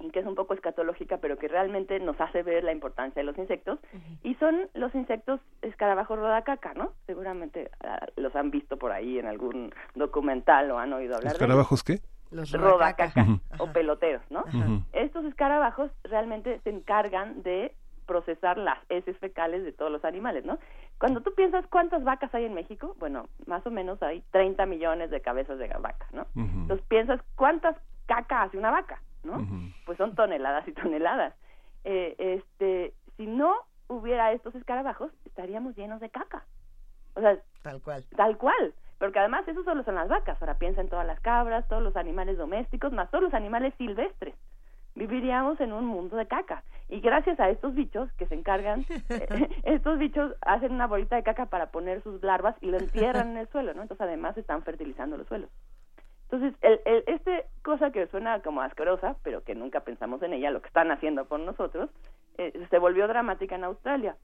y que es un poco escatológica, pero que realmente nos hace ver la importancia de los insectos, y son los insectos escarabajos rodacaca, ¿no? Seguramente uh, los han visto por ahí en algún documental o han oído hablar ¿Escarabajos de qué? Los rodacaca o peloteros, ¿no? Estos escarabajos realmente se encargan de procesar las heces fecales de todos los animales, ¿no? Cuando tú piensas cuántas vacas hay en México, bueno, más o menos hay 30 millones de cabezas de vaca, ¿no? Entonces piensas cuántas caca hace una vaca, ¿no? Pues son toneladas y toneladas. Eh, este, si no hubiera estos escarabajos, estaríamos llenos de caca. O sea, tal cual. Tal cual. Porque además eso solo son las vacas. Ahora piensa en todas las cabras, todos los animales domésticos, más todos los animales silvestres viviríamos en un mundo de caca. Y gracias a estos bichos que se encargan, eh, estos bichos hacen una bolita de caca para poner sus larvas y lo entierran en el suelo, ¿no? Entonces además están fertilizando los suelos. Entonces, el, el, este cosa que suena como asquerosa, pero que nunca pensamos en ella, lo que están haciendo por nosotros, eh, se volvió dramática en Australia.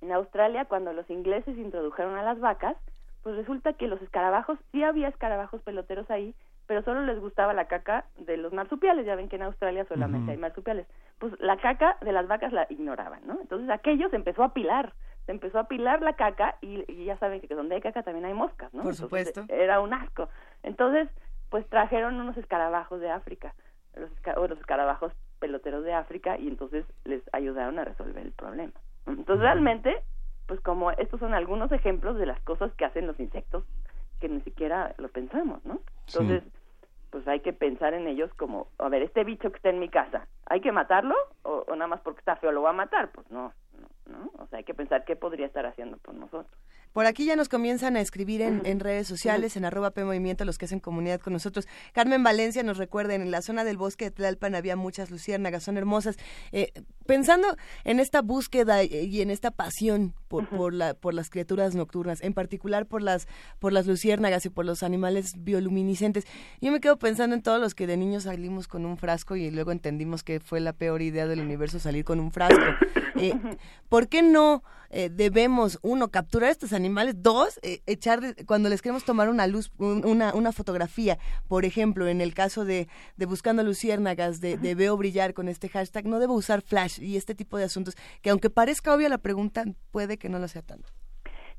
En Australia, cuando los ingleses introdujeron a las vacas, pues resulta que los escarabajos, sí había escarabajos peloteros ahí, pero solo les gustaba la caca de los marsupiales, ya ven que en Australia solamente hay marsupiales. Pues la caca de las vacas la ignoraban, ¿no? Entonces aquello se empezó a pilar, se empezó a pilar la caca y, ya saben que donde hay caca también hay moscas, ¿no? Por supuesto. era un asco. Entonces, pues trajeron unos escarabajos de África, los, o los escarabajos peloteros de África y entonces les ayudaron a resolver el problema. Entonces realmente, pues como estos son algunos ejemplos de las cosas que hacen los insectos que ni siquiera lo pensamos, ¿no? Entonces, pues hay que pensar en ellos como, a ver, este bicho que está en mi casa, ¿hay que matarlo o, o nada más porque está feo lo va a matar? Pues no, ¿no? O sea, hay que pensar qué podría estar haciendo por nosotros. Por aquí ya nos comienzan a escribir en, en redes sociales, en arroba P Movimiento, los que hacen comunidad con nosotros. Carmen Valencia nos recuerda, en la zona del bosque de Tlalpan había muchas luciérnagas, son hermosas. Eh, pensando en esta búsqueda y en esta pasión por, por, la, por las criaturas nocturnas, en particular por las, por las luciérnagas y por los animales bioluminiscentes, yo me quedo pensando en todos los que de niños salimos con un frasco y luego entendimos que fue la peor idea del universo salir con un frasco. Eh, ¿Por qué no eh, debemos, uno, capturar estos animales, dos, eh, echar, cuando les queremos tomar una luz, una, una fotografía, por ejemplo, en el caso de, de Buscando Luciérnagas, de, de, Veo Brillar con este hashtag, no debo usar flash y este tipo de asuntos, que aunque parezca obvia la pregunta, puede que no lo sea tanto.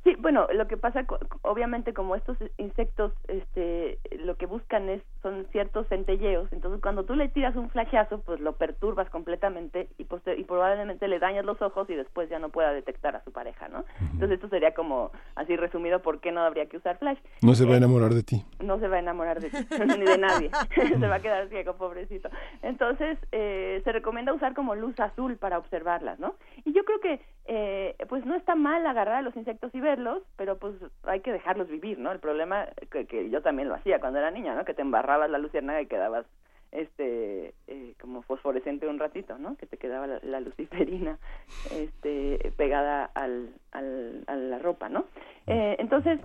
Sí, bueno, lo que pasa, obviamente, como estos insectos, este, lo que buscan es son ciertos centelleos. Entonces, cuando tú le tiras un flashazo, pues lo perturbas completamente y, y probablemente le dañas los ojos y después ya no pueda detectar a su pareja, ¿no? Entonces, esto sería como así resumido por qué no habría que usar flash. No se va a enamorar de ti. No se va a enamorar de ti, ni de nadie. se va a quedar ciego, pobrecito. Entonces, eh, se recomienda usar como luz azul para observarlas, ¿no? Y yo creo que, eh, pues no está mal agarrar a los insectos y verlos, pero pues hay que dejarlos vivir, ¿no? El problema que, que yo también lo hacía cuando era niña, ¿no? Que te embarrabas la luciérnaga y quedabas este eh, como fosforescente un ratito, ¿no? Que te quedaba la, la luciferina este pegada al, al, a la ropa, ¿no? Eh, entonces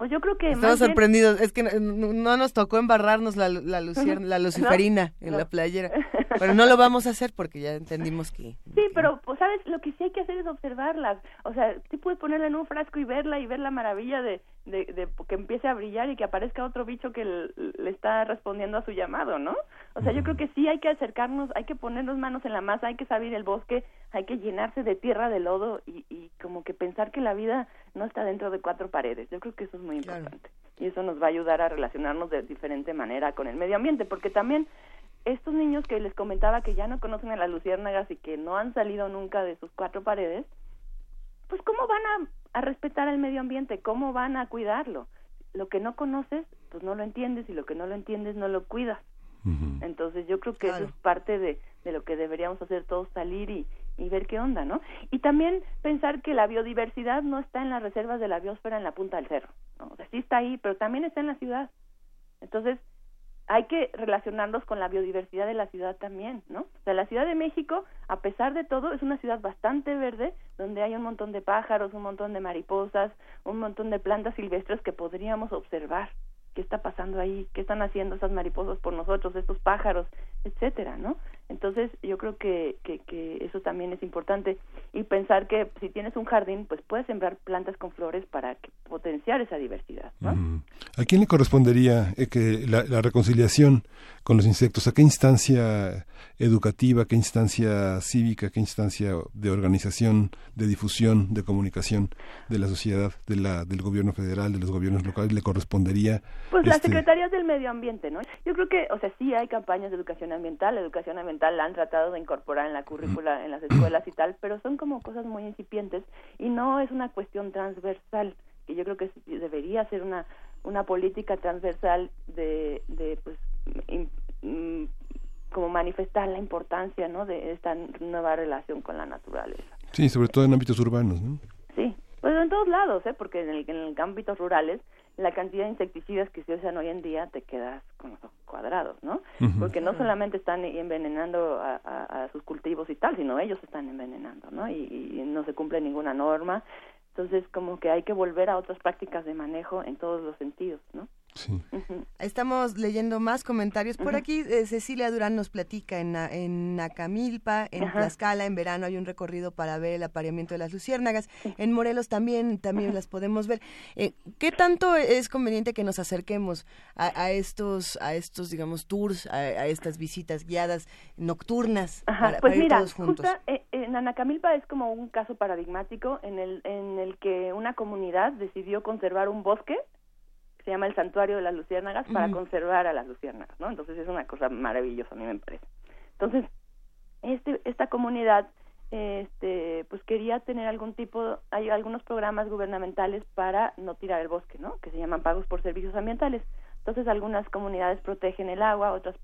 pues yo creo que estamos sorprendidos es que no, nos tocó embarrarnos la la, la luciferina en la playera. Pero no lo vamos a hacer porque ya entendimos que sí pero pues sabes lo que sí hay que hacer es observarlas. O sea sí puedes ponerla en un frasco y verla y ver la maravilla de, de, de que empiece a brillar y que aparezca otro bicho que le, le, está respondiendo a su llamado no o sea yo creo que sí hay que acercarnos hay que ponernos manos en la masa hay que salir el bosque hay que llenarse de tierra de lodo y, y como que pensar que la vida no está dentro de cuatro paredes yo creo que eso es muy importante. Claro. Y eso nos va a ayudar a relacionarnos de diferente manera con el medio ambiente, porque también estos niños que les comentaba que ya no conocen a las luciérnagas y que no han salido nunca de sus cuatro paredes, pues ¿cómo van a, a respetar el medio ambiente? ¿Cómo van a cuidarlo? Lo que no conoces, pues no lo entiendes y lo que no lo entiendes no lo cuidas. Uh -huh. Entonces yo creo que claro. eso es parte de, de lo que deberíamos hacer todos, salir y, y ver qué onda, ¿no? Y también pensar que la biodiversidad no está en las reservas de la biosfera en la punta del cerro, ¿no? O sea, sí está ahí, pero también está en la ciudad. Entonces, hay que relacionarnos con la biodiversidad de la ciudad también, ¿no? O sea, la Ciudad de México, a pesar de todo, es una ciudad bastante verde, donde hay un montón de pájaros, un montón de mariposas, un montón de plantas silvestres que podríamos observar, qué está pasando ahí, qué están haciendo esas mariposas por nosotros, estos pájaros, etcétera, ¿no? Entonces yo creo que, que, que, eso también es importante y pensar que si tienes un jardín, pues puedes sembrar plantas con flores para potenciar esa diversidad. ¿no? ¿A quién le correspondería eh, que la, la, reconciliación con los insectos? ¿A qué instancia educativa, qué instancia cívica, qué instancia de organización, de difusión, de comunicación de la sociedad, de la, del gobierno federal, de los gobiernos locales le correspondería? Pues las secretarías del medio ambiente, ¿no? Yo creo que, o sea, sí hay campañas de educación ambiental, educación ambiental la han tratado de incorporar en la currícula en las escuelas y tal, pero son como cosas muy incipientes y no es una cuestión transversal, que yo creo que debería ser una una política transversal de, de pues como manifestar la importancia ¿no? de esta nueva relación con la naturaleza. Sí, sobre todo en ámbitos urbanos, ¿no? Sí, pues en todos lados, ¿eh? porque en, el, en el ámbitos rurales la cantidad de insecticidas que se usan hoy en día te quedas con los ojos cuadrados, ¿no? Porque no solamente están envenenando a, a, sus cultivos y tal, sino ellos están envenenando, ¿no? Y, y, no se cumple ninguna norma. Entonces, como que hay que volver a otras prácticas de manejo en todos los sentidos, ¿no? Estamos leyendo más comentarios. Por aquí eh, Cecilia Durán nos platica en, en Nacamilpa, en Tlaxcala, en verano hay un recorrido para ver el apareamiento de las luciérnagas. En Morelos también, también las podemos ver. Eh, ¿Qué tanto es conveniente que nos acerquemos a, estos, a estos, digamos, tours, a, estas visitas guiadas nocturnas para, pues mira, todos juntos? Eh, en Anacamilpa es como un caso paradigmático en el, en el que una comunidad decidió conservar un bosque se llama el Santuario de las Luciérnagas para conservar a las luciérnagas, ¿no? Entonces es una cosa maravillosa, a mí me parece. Entonces, este, esta comunidad este pues quería tener algún tipo hay algunos programas gubernamentales para no tirar el bosque no que se llaman pagos por servicios ambientales entonces algunas comunidades protegen el agua otras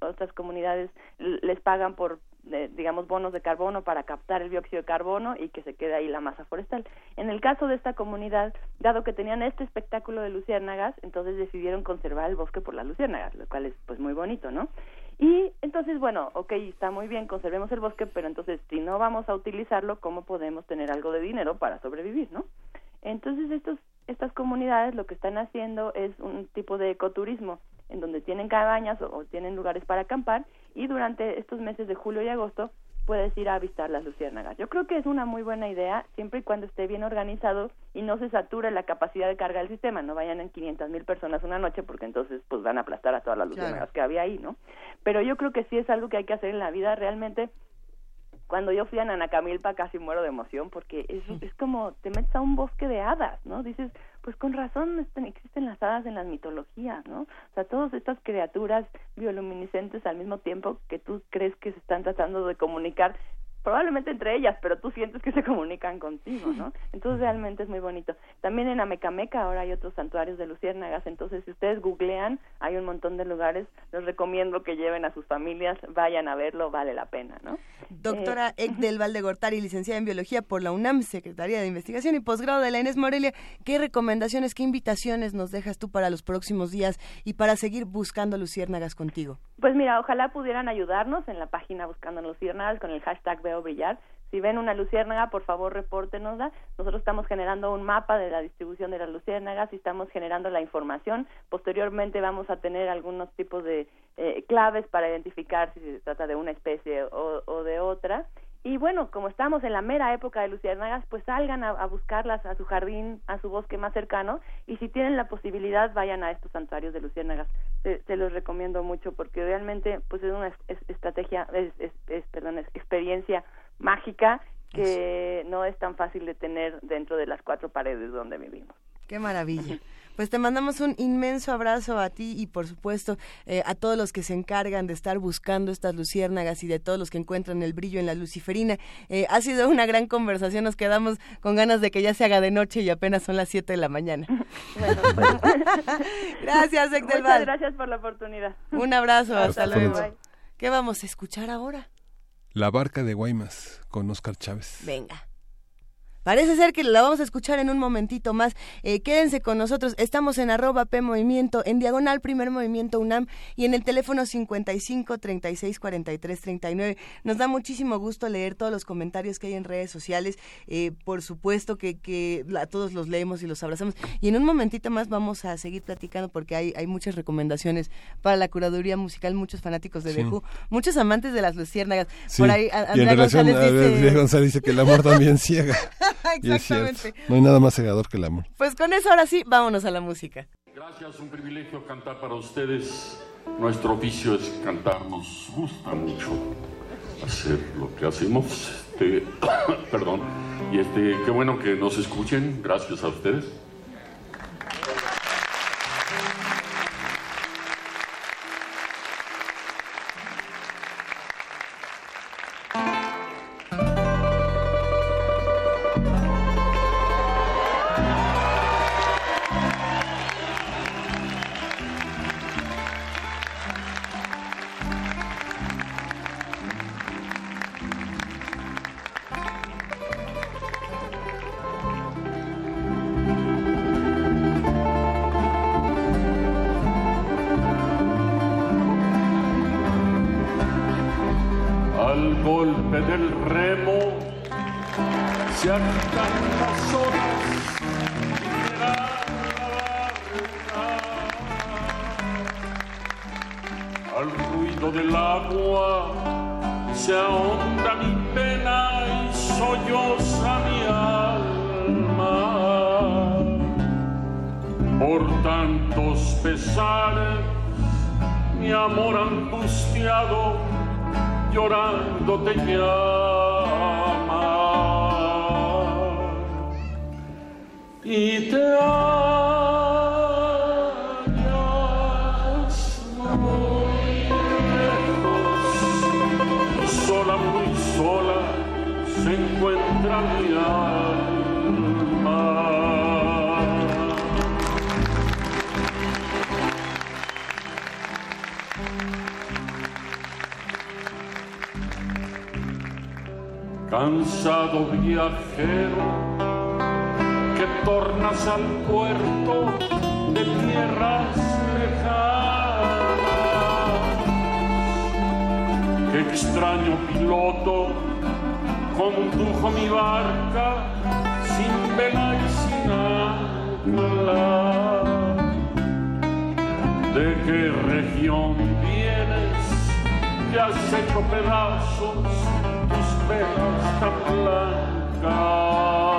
otras comunidades les pagan por digamos, bonos de carbono para captar el dióxido de carbono y que se quede ahí la masa forestal. En el caso de esta comunidad, dado que tenían este espectáculo de luciérnagas, entonces decidieron conservar el bosque por las luciérnagas, lo cual es pues muy bonito, ¿no? Y entonces, bueno, ok, está muy bien, conservemos el bosque, pero entonces si no vamos a utilizarlo, ¿cómo podemos tener algo de dinero para sobrevivir, no? Entonces estos, estas comunidades lo que están haciendo es un tipo de ecoturismo en donde tienen cabañas o, tienen lugares para acampar y durante estos meses de julio y agosto puedes ir a avistar las luciérnagas. Yo creo que es una muy buena idea siempre y cuando esté bien organizado y no se sature la capacidad de carga del sistema, no vayan en 500 mil personas una noche porque entonces pues van a aplastar a todas las luciérnagas que había ahí, ¿no? Pero yo creo que sí es algo que hay que hacer en la vida realmente cuando yo fui a Nanacamilpa casi muero de emoción porque es, es como te metes a un bosque de hadas, ¿no? Dices, pues con razón existen las hadas en las mitologías, ¿no? O sea, todas estas criaturas bioluminiscentes al mismo tiempo que tú crees que se están tratando de comunicar probablemente entre ellas, pero tú sientes que se comunican contigo, ¿no? Entonces realmente es muy bonito. También en Amecameca ahora hay otros santuarios de luciérnagas, entonces si ustedes googlean, hay un montón de lugares, les recomiendo que lleven a sus familias, vayan a verlo, vale la pena, ¿no? Doctora eh, Ekdel Valdegortari, licenciada en Biología por la UNAM, Secretaría de Investigación y posgrado de la Inés Morelia, ¿qué recomendaciones, qué invitaciones nos dejas tú para los próximos días y para seguir buscando luciérnagas contigo? Pues mira, ojalá pudieran ayudarnos en la página Buscando Luciérnagas con el hashtag Brillar. Si ven una luciérnaga, por favor, repórtenosla. Nosotros estamos generando un mapa de la distribución de las luciérnagas y estamos generando la información. Posteriormente vamos a tener algunos tipos de eh, claves para identificar si se trata de una especie o, o de otra. Y bueno, como estamos en la mera época de luciérnagas, pues salgan a, buscarlas a su jardín, a su bosque más cercano, y si tienen la posibilidad, vayan a estos santuarios de luciérnagas. Se, los recomiendo mucho porque realmente, pues es una estrategia, es, es, perdón, es experiencia mágica que no es tan fácil de tener dentro de las cuatro paredes donde vivimos. Qué maravilla. Pues te mandamos un inmenso abrazo a ti y por supuesto eh, a todos los que se encargan de estar buscando estas luciérnagas y de todos los que encuentran el brillo en la luciferina. Eh, ha sido una gran conversación, nos quedamos con ganas de que ya se haga de noche y apenas son las 7 de la mañana. Pues. gracias, Ecdelval. Muchas gracias por la oportunidad. Un abrazo, hasta, luego. ¿Qué vamos a escuchar ahora? La barca de Guaymas con Oscar Chávez. Venga. Parece ser que la vamos a escuchar en un momentito más. Eh, quédense con nosotros. Estamos en arroba P Movimiento, en diagonal Primer Movimiento UNAM y en el teléfono 55 36 43 39. Nos da muchísimo gusto leer todos los comentarios que hay en redes sociales. Eh, por supuesto que, que a todos los leemos y los abrazamos. Y en un momentito más vamos a seguir platicando porque hay, hay muchas recomendaciones para la curaduría musical, muchos fanáticos de sí. muchos amantes de las luciérnagas. Sí. Por ahí Andrea González, dice... González dice que el amor también ciega. Exactamente. No hay nada más cegador que el amor. Pues con eso ahora sí, vámonos a la música. Gracias, un privilegio cantar para ustedes. Nuestro oficio es cantar, nos gusta mucho hacer lo que hacemos. Este, perdón. Y este, qué bueno que nos escuchen. Gracias a ustedes. llorando te llamas y te. Cansado viajero que tornas al puerto de tierras lejanas. Qué extraño piloto condujo mi barca sin vela y sin hablar. ¿De qué región vienes? Que has hecho pedazos tus velas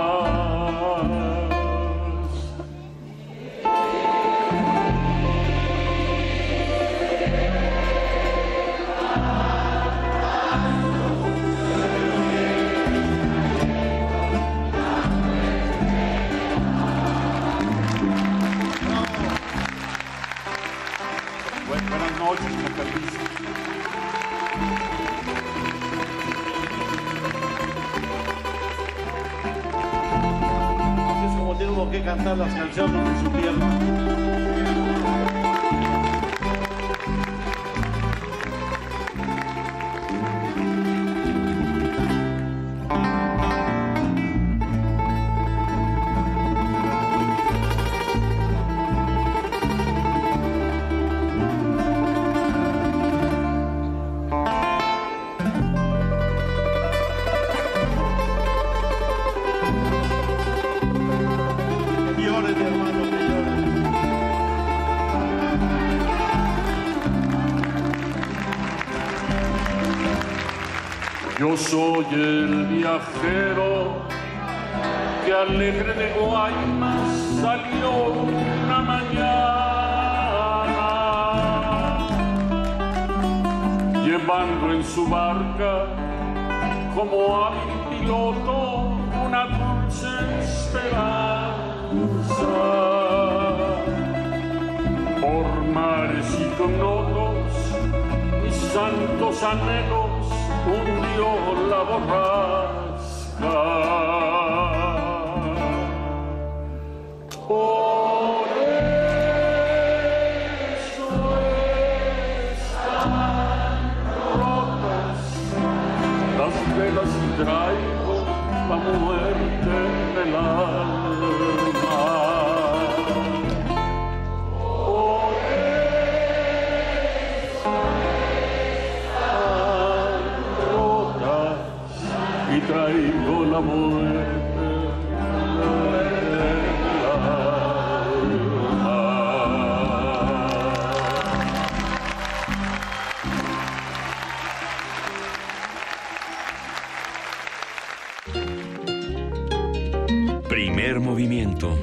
cantar las canciones en su pierna. Soy el viajero que alegre de Guaymas salió una mañana, llevando en su barca como hábil piloto una dulce esperanza. Por mares y connotos mis santos anhelos hundió la borrasca. Por eso están rotas velas traigo la muerte. Primer movimiento.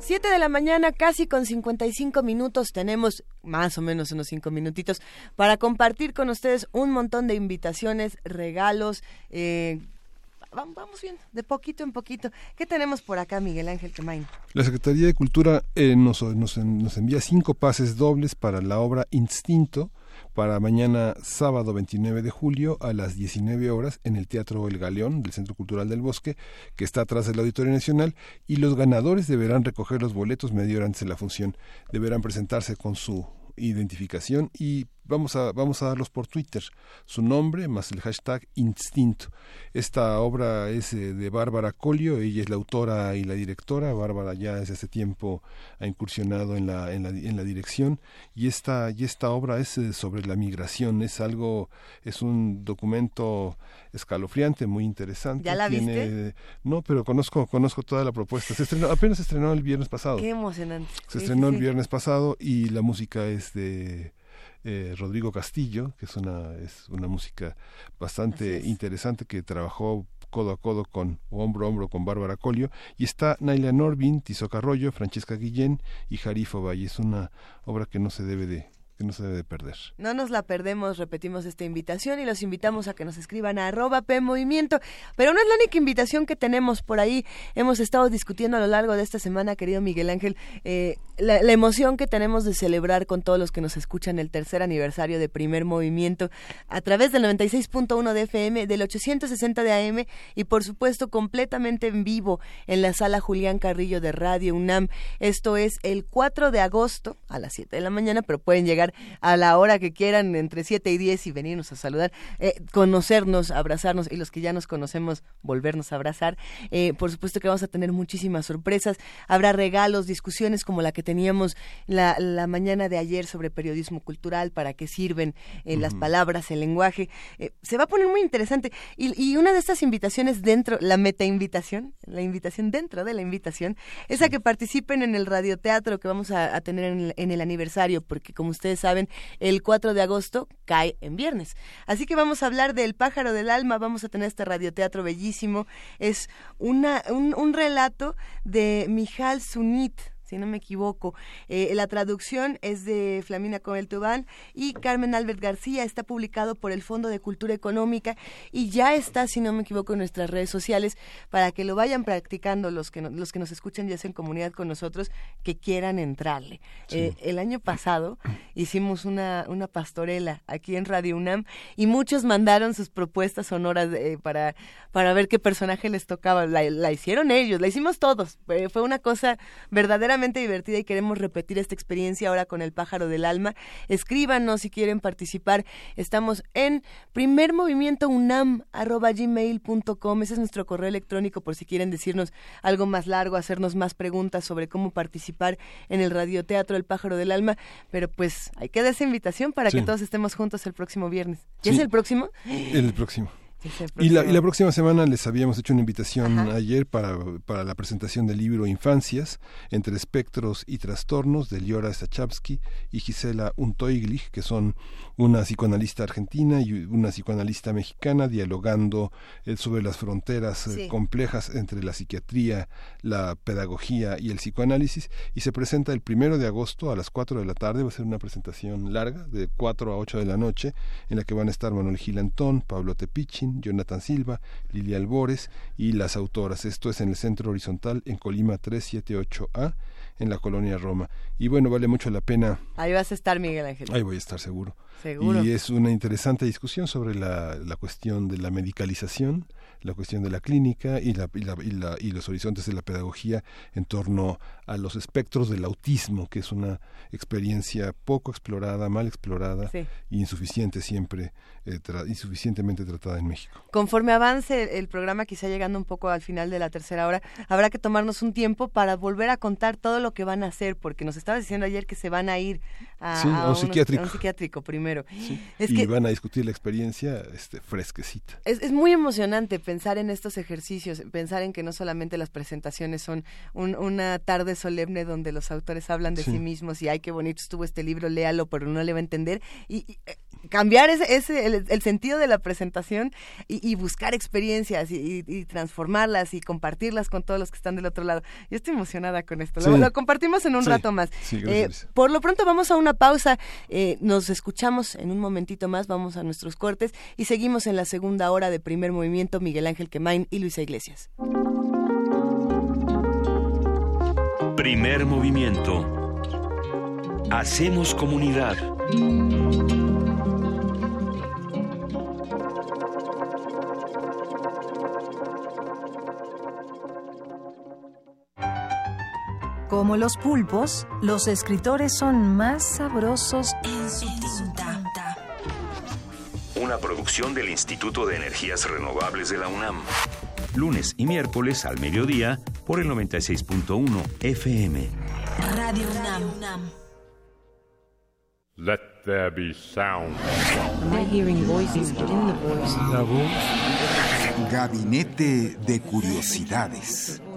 Siete de la mañana, casi con 55 minutos, tenemos más o menos unos cinco minutitos para compartir con ustedes un montón de invitaciones, regalos. eh, vam- vamos bien, de poquito en poquito. ¿Qué tenemos por acá, Miguel Ángel Quemain? La Secretaría de Cultura eh, nos, nos, nos envía cinco pases dobles para la obra Instinto para mañana sábado 29 de julio a las 19 horas en el Teatro El Galeón del Centro Cultural del Bosque, que está atrás del Auditorio Nacional, y los ganadores deberán recoger los boletos media hora antes de la función. Deberán presentarse con su identificación y vamos a vamos a darlos por Twitter. Su nombre más el hashtag instinto. Esta obra es eh, de Bárbara Colio. Ella es la autora y la directora. Bárbara ya desde hace tiempo ha incursionado en la en la, en la dirección. Y esta y esta obra es eh, sobre la migración. Es algo es un documento escalofriante muy interesante ¿Ya la Tiene- viste? no pero conozco conozco toda la propuesta se estrenó apenas se estrenó el viernes pasado Qué emocionante. se Sí, estrenó sí, el viernes pasado y la música es de eh, Rodrigo Castillo, que es una, es una música bastante interesante que trabajó codo a codo con o hombro a hombro con Bárbara Colio y está Naila Norvin, Tizoc Arroyo, Francesca Guillén y Jarifo Valle. Es una obra que no se debe de que no se debe de perder. No nos la perdemos, repetimos esta invitación y los invitamos a que nos escriban a arroba P Movimiento. Pero no es la única invitación que tenemos por ahí. Hemos estado discutiendo a lo largo de esta semana, querido Miguel Ángel, eh, la, la emoción que tenemos de celebrar con todos los que nos escuchan el tercer aniversario de Primer Movimiento a través del 96.1 de FM, del 860 de AM y por supuesto completamente en vivo en la sala Julián Carrillo de Radio UNAM. Esto es el 4 de agosto a las 7 de la mañana, pero pueden llegar a la hora que quieran, entre 7 y 10 y venirnos a saludar, eh, conocernos, abrazarnos y los que ya nos conocemos, volvernos a abrazar. Eh, por supuesto que vamos a tener muchísimas sorpresas, habrá regalos, discusiones como la que teníamos la, la mañana de ayer sobre periodismo cultural, para qué sirven eh, las palabras, el lenguaje. Se va a poner muy interesante. Y, y una de estas invitaciones dentro, la meta invitación, la invitación dentro de la invitación, es a que participen en el radioteatro que vamos a, a tener en el, en el aniversario, porque como ustedes saben, el 4 de agosto cae en viernes. Así que vamos a hablar del pájaro del alma, vamos a tener este radioteatro bellísimo. Es una, un, un relato de Mijal Sunit, si no me equivoco. Eh, la traducción es de Flamina Coel Tubán y Carmen Albert García. Está publicado por el Fondo de Cultura Económica y ya está, si no me equivoco, en nuestras redes sociales para que lo vayan practicando los que, no- los que nos escuchan ya sea en comunidad con nosotros que quieran entrarle. Eh, el año pasado hicimos una, una pastorela aquí en Radio UNAM y muchos mandaron sus propuestas sonoras eh, para, para ver qué personaje les tocaba. La, la hicieron ellos, la hicimos todos. Fue una cosa verdaderamente divertida y queremos repetir esta experiencia ahora con el pájaro del alma. Escríbanos si quieren participar. Estamos en primermovimientounam.gmail.com. Ese es nuestro correo electrónico por si quieren decirnos algo más largo, hacernos más preguntas sobre cómo participar en el radioteatro El pájaro del alma. Pero pues hay que dar esa invitación para Sí. que todos estemos juntos el próximo viernes. ¿Ya Sí. es el próximo? El próximo. Y la, y la próxima semana les habíamos hecho una invitación Ajá. ayer para, para la presentación del libro Infancias, entre espectros y trastornos, de Liora Stachowski y Gisela Untoiglich, que son una psicoanalista argentina y una psicoanalista mexicana, dialogando eh, sobre las fronteras eh, Sí. complejas entre la psiquiatría, la pedagogía y el psicoanálisis. Y se presenta el primero de agosto a las 4 de la tarde, va a ser una presentación larga, de 4 a 8 de la noche, en la que van a estar Manuel Gilantón, Pablo Tepichin, Jonathan Silva, Lilia Albores y las autoras. Esto es en el Centro Horizontal en Colima 378A en la colonia Roma. Y bueno, vale mucho la pena. Ahí vas a estar, Miguel Ángel. Ahí voy a estar seguro. Seguro. Y es una interesante discusión sobre la, la cuestión de la medicalización, la cuestión de la clínica y, la, y, la, y, la, y, los horizontes de la pedagogía en torno a los espectros del autismo, que es una experiencia poco explorada, mal explorada sí. y insuficiente siempre, eh, tra insuficientemente tratada en México. Conforme avance el programa, quizá llegando un poco al final de la tercera hora, habrá que tomarnos un tiempo para volver a contar todo lo que van a hacer, porque nos estabas diciendo ayer que se van a ir a, sí, a, a, un, unos, psiquiátrico. a un psiquiátrico primero. Sí. Es y que van a discutir la experiencia este, fresquecita. Es, es, muy emocionante pensar en estos ejercicios, pensar en que no solamente las presentaciones son un, una tarde solemne donde los autores hablan de sí, sí mismos y ay, qué bonito estuvo este libro, léalo, pero no le va a entender. Y, y eh, cambiar ese, ese el, el, sentido de la presentación y, y buscar experiencias y, y, transformarlas y compartirlas con todos los que están del otro lado. Yo estoy emocionada con esto. Lo, lo, compartimos en un rato más. Eh, por lo pronto vamos a una pausa. Eh, nos escuchamos en un momentito más. Vamos a nuestros cortes y seguimos en la segunda hora de primer movimiento. Miguel Ángel Quemain y Luisa Iglesias. Primer movimiento. Hacemos comunidad. Como los pulpos, los escritores son más sabrosos en su tinta. Una producción del Instituto de Energías Renovables de la UNAM. Lunes y miércoles al mediodía por el 96.1 FM. Radio UNAM. Let there be sound. Am I hearing voices within the voice? La voz. Gabinete de Curiosidades.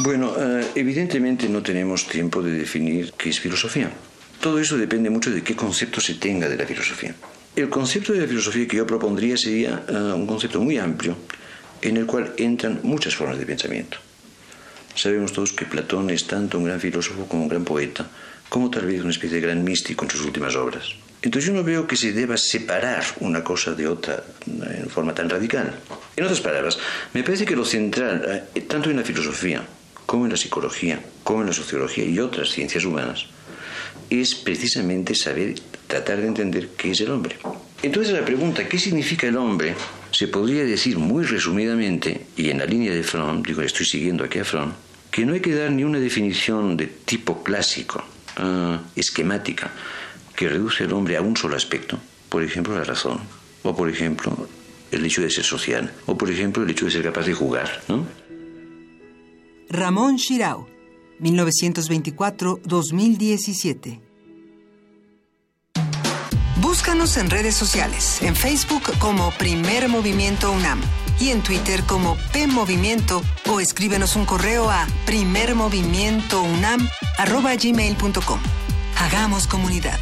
Bueno, uh, evidentemente no tenemos tiempo de definir qué es filosofía. Todo eso depende mucho de qué concepto se tenga de la filosofía. El concepto de la filosofía que yo propondría sería uh, un concepto muy amplio en el cual entran muchas formas de pensamiento. Sabemos todos que Platón es tanto un gran filósofo como un gran poeta, como tal vez una especie de gran místico en sus últimas obras. Entonces yo no veo que se deba separar una cosa de otra en forma tan radical. En otras palabras, me parece que lo central, eh, tanto en la filosofía como en la psicología, como en la sociología y otras ciencias humanas, es precisamente saber tratar de entender qué es el hombre. Entonces la pregunta, ¿qué significa el hombre? Se podría decir muy resumidamente, y en la línea de Fromm, digo, estoy siguiendo aquí a Fromm, que no hay que dar ni una definición de tipo clásico, uh, esquemática, que reduce al hombre a un solo aspecto, por ejemplo la razón, o por ejemplo el hecho de ser social, o por ejemplo el hecho de ser capaz de jugar, ¿no? Ramón Shirao, 1924-2017. Búscanos en redes sociales, en Facebook como Primer Movimiento UNAM y en Twitter como P Movimiento o escríbenos un correo a primermovimientounam@gmail.com. Hagamos comunidad.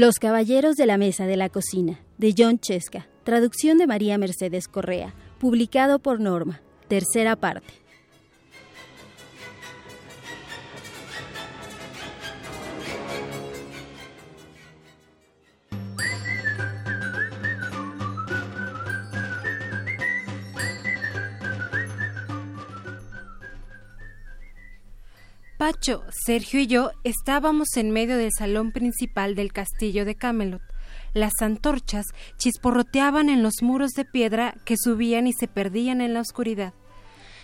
Los Caballeros de la Mesa de la Cocina, de John Chesca, traducción de María Mercedes Correa, publicado por Norma, tercera parte. Pacho, Sergio y yo estábamos en medio del salón principal del castillo de Camelot. Las antorchas chisporroteaban en los muros de piedra que subían y se perdían en la oscuridad.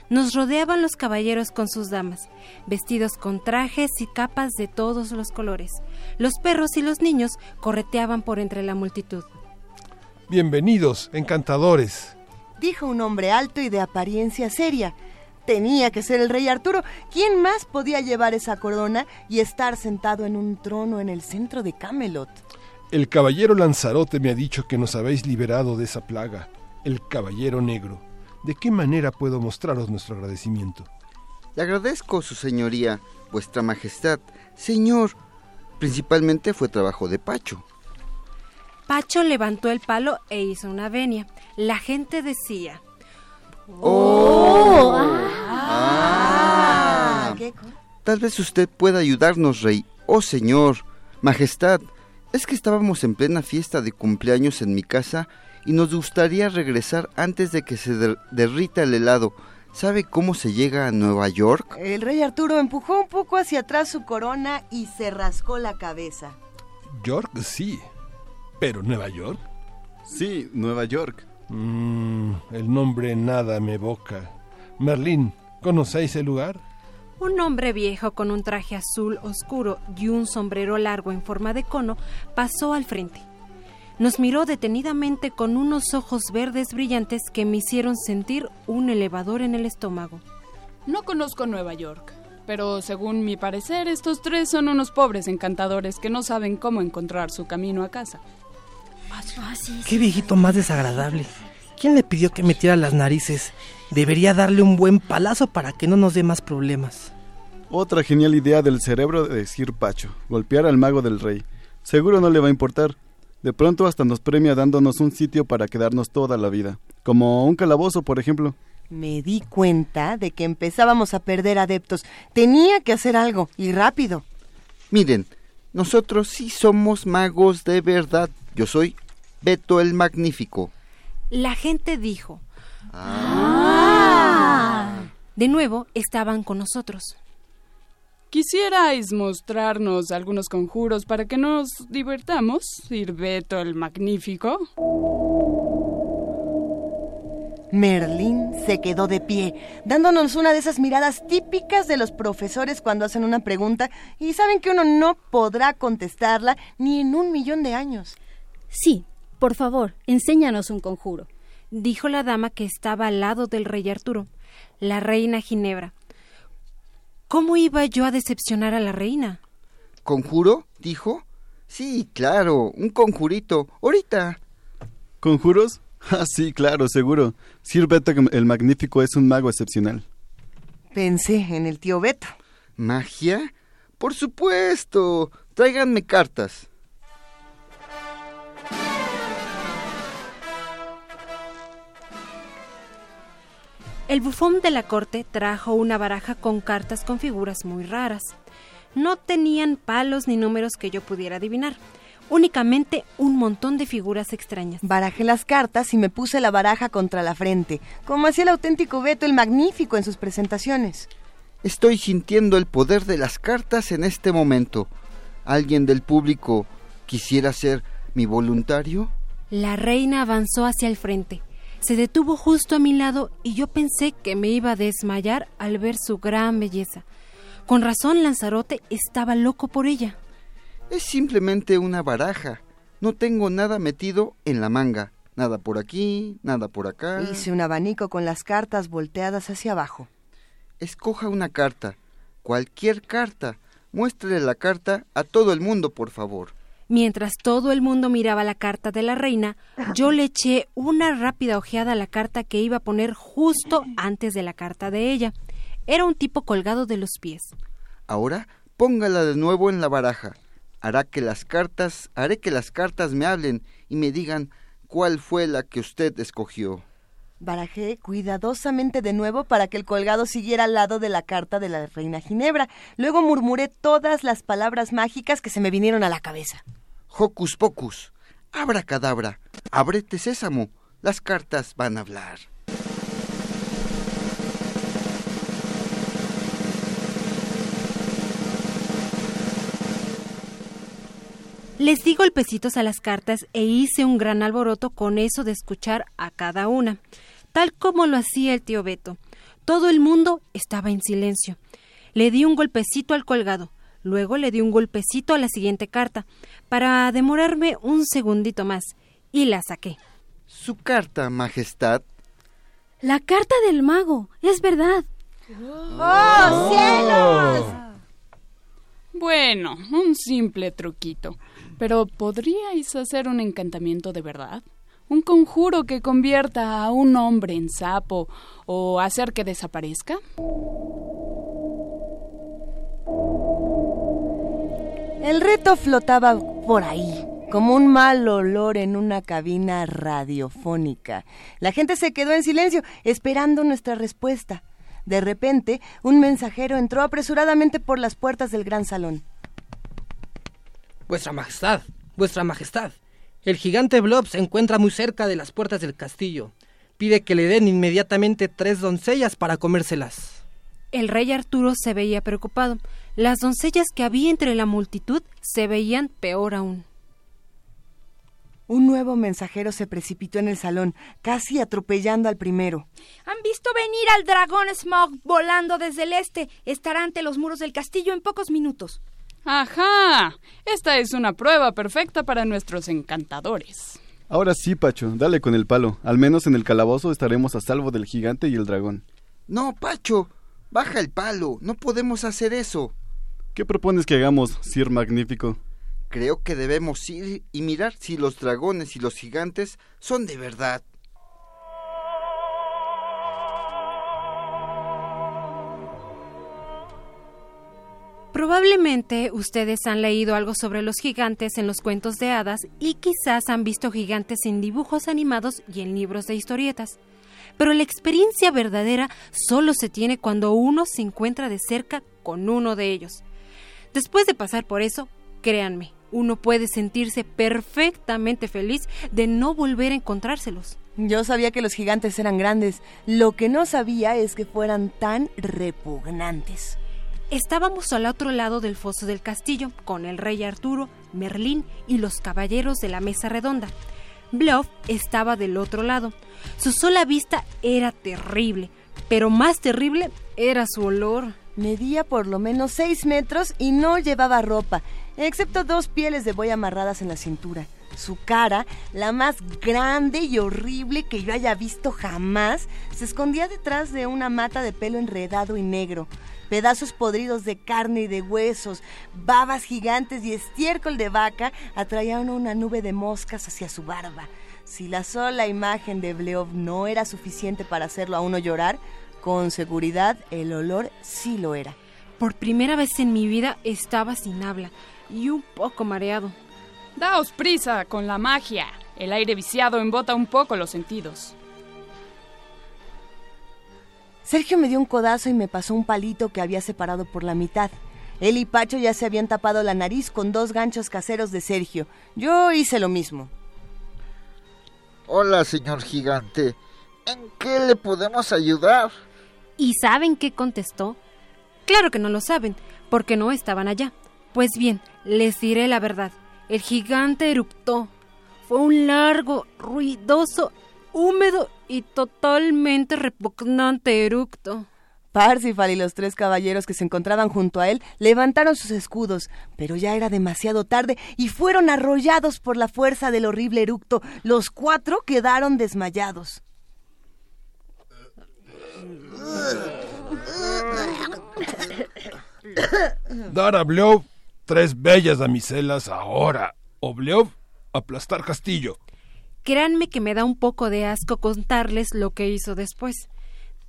Nos rodeaban los caballeros con sus damas, vestidos con trajes y capas de todos los colores. Los perros y los niños correteaban por entre la multitud. Bienvenidos, encantadores. Dijo un hombre alto y de apariencia seria tenía que ser el rey Arturo. ¿Quién más podía llevar esa corona y estar sentado en un trono en el centro de Camelot? El caballero Lanzarote me ha dicho que nos habéis liberado de esa plaga, el caballero negro. ¿De qué manera puedo mostraros nuestro agradecimiento? Le agradezco, su señoría, vuestra majestad. Señor, principalmente fue trabajo de Pacho. Pacho levantó el palo e hizo una venia. La gente decía, ¡Oh! Ah. Tal vez usted pueda ayudarnos, rey. Oh, señor, majestad, es que estábamos en plena fiesta de cumpleaños en mi casa y nos gustaría regresar antes de que se derrita el helado. ¿Sabe cómo se llega a Nueva York? El rey Arturo empujó un poco hacia atrás su corona y se rascó la cabeza. York sí, pero Nueva York. Sí, Nueva York. Mm, el nombre nada me evoca. Merlín, ¿conocéis el lugar? Un hombre viejo con un traje azul oscuro y un sombrero largo en forma de cono pasó al frente. Nos miró detenidamente con unos ojos verdes brillantes que me hicieron sentir un elevador en el estómago. No conozco Nueva York, pero según mi parecer estos tres son unos pobres encantadores que no saben cómo encontrar su camino a casa. Qué viejito más desagradable. ¿Quién le pidió que metiera las narices? Debería darle un buen palazo para que no nos dé más problemas. Otra genial idea del cerebro de Sir Pacho, golpear al mago del rey. Seguro no le va a importar. De pronto hasta nos premia dándonos un sitio para quedarnos toda la vida, como un calabozo, por ejemplo. Me di cuenta de que empezábamos a perder adeptos. Tenía que hacer algo, y rápido. Miren, nosotros sí somos magos de verdad. Yo soy Beto el Magnífico. La gente dijo. Ah. De nuevo estaban con nosotros. ¿Quisierais mostrarnos algunos conjuros para que nos divertamos, Sir Beto el Magnífico? Merlín se quedó de pie, dándonos una de esas miradas típicas de los profesores cuando hacen una pregunta y saben que uno no podrá contestarla ni en un millón de años. Sí, por favor, enséñanos un conjuro, dijo la dama que estaba al lado del rey Arturo, la reina Ginebra. ¿Cómo iba yo a decepcionar a la reina? ¿Conjuro? dijo. Sí, claro, un conjurito. Ahorita. ¿Conjuros? Ah, sí, claro, seguro. Sir Beto el Magnífico es un mago excepcional. Pensé en el tío Beto. ¿Magia? Por supuesto. Tráiganme cartas. El bufón de la corte trajo una baraja con cartas con figuras muy raras. No tenían palos ni números que yo pudiera adivinar, únicamente un montón de figuras extrañas. Barajé las cartas y me puse la baraja contra la frente, como hacía el auténtico Beto el Magnífico en sus presentaciones. Estoy sintiendo el poder de las cartas en este momento. ¿Alguien del público quisiera ser mi voluntario? La reina avanzó hacia el frente. Se detuvo justo a mi lado y yo pensé que me iba a desmayar al ver su gran belleza. Con razón Lanzarote estaba loco por ella. Es simplemente una baraja. No tengo nada metido en la manga. Nada por aquí, nada por acá. Hice un abanico con las cartas volteadas hacia abajo. Escoja una carta. Cualquier carta. Muéstrele la carta a todo el mundo, por favor. Mientras todo el mundo miraba la carta de la reina, yo le eché una rápida ojeada a la carta que iba a poner justo antes de la carta de ella. Era un tipo colgado de los pies. Ahora póngala de nuevo en la baraja. hará que las cartas, haré que las cartas me hablen y me digan cuál fue la que usted escogió. Barajé cuidadosamente de nuevo para que el colgado siguiera al lado de la carta de la reina Ginebra. Luego murmuré todas las palabras mágicas que se me vinieron a la cabeza. Hocus pocus, abra cadabra, ábrete sésamo, las cartas van a hablar. Les di golpecitos a las cartas e hice un gran alboroto con eso de escuchar a cada una, tal como lo hacía el tío Beto. Todo el mundo estaba en silencio. Le di un golpecito al colgado, luego le di un golpecito a la siguiente carta, para demorarme un segundito más, y la saqué. Su carta, Majestad. La carta del mago, es verdad. ¡Oh, cielos! Bueno, un simple truquito. Pero ¿podríais hacer un encantamiento de verdad? ¿Un conjuro que convierta a un hombre en sapo o hacer que desaparezca? El reto flotaba por ahí, como un mal olor en una cabina radiofónica. La gente se quedó en silencio, esperando nuestra respuesta. De repente, un mensajero entró apresuradamente por las puertas del gran salón. Vuestra Majestad, Vuestra Majestad, el gigante Blob se encuentra muy cerca de las puertas del castillo. Pide que le den inmediatamente tres doncellas para comérselas. El rey Arturo se veía preocupado. Las doncellas que había entre la multitud se veían peor aún. Un nuevo mensajero se precipitó en el salón, casi atropellando al primero. Han visto venir al dragón Smog volando desde el este. Estará ante los muros del castillo en pocos minutos. Ajá. Esta es una prueba perfecta para nuestros encantadores. Ahora sí, Pacho, dale con el palo. Al menos en el calabozo estaremos a salvo del gigante y el dragón. No, Pacho, baja el palo. No podemos hacer eso. ¿Qué propones que hagamos, Sir Magnífico? Creo que debemos ir y mirar si los dragones y los gigantes son de verdad. Probablemente ustedes han leído algo sobre los gigantes en los cuentos de hadas y quizás han visto gigantes en dibujos animados y en libros de historietas. Pero la experiencia verdadera solo se tiene cuando uno se encuentra de cerca con uno de ellos. Después de pasar por eso, créanme, uno puede sentirse perfectamente feliz de no volver a encontrárselos. Yo sabía que los gigantes eran grandes, lo que no sabía es que fueran tan repugnantes. Estábamos al otro lado del foso del castillo, con el rey Arturo, Merlín y los caballeros de la mesa redonda. Bluff estaba del otro lado. Su sola vista era terrible, pero más terrible era su olor. Medía por lo menos seis metros y no llevaba ropa, excepto dos pieles de buey amarradas en la cintura. Su cara, la más grande y horrible que yo haya visto jamás, se escondía detrás de una mata de pelo enredado y negro pedazos podridos de carne y de huesos, babas gigantes y estiércol de vaca atraían una nube de moscas hacia su barba. Si la sola imagen de Bleov no era suficiente para hacerlo a uno llorar, con seguridad el olor sí lo era. Por primera vez en mi vida estaba sin habla y un poco mareado. Daos prisa con la magia. El aire viciado embota un poco los sentidos. Sergio me dio un codazo y me pasó un palito que había separado por la mitad. Él y Pacho ya se habían tapado la nariz con dos ganchos caseros de Sergio. Yo hice lo mismo. Hola, señor gigante. ¿En qué le podemos ayudar? ¿Y saben qué contestó? Claro que no lo saben, porque no estaban allá. Pues bien, les diré la verdad. El gigante eruptó. Fue un largo, ruidoso húmedo y totalmente repugnante eructo. Parsifal y los tres caballeros que se encontraban junto a él levantaron sus escudos, pero ya era demasiado tarde y fueron arrollados por la fuerza del horrible eructo. Los cuatro quedaron desmayados. Dar a tres bellas damiselas ahora, o aplastar castillo. Créanme que me da un poco de asco contarles lo que hizo después.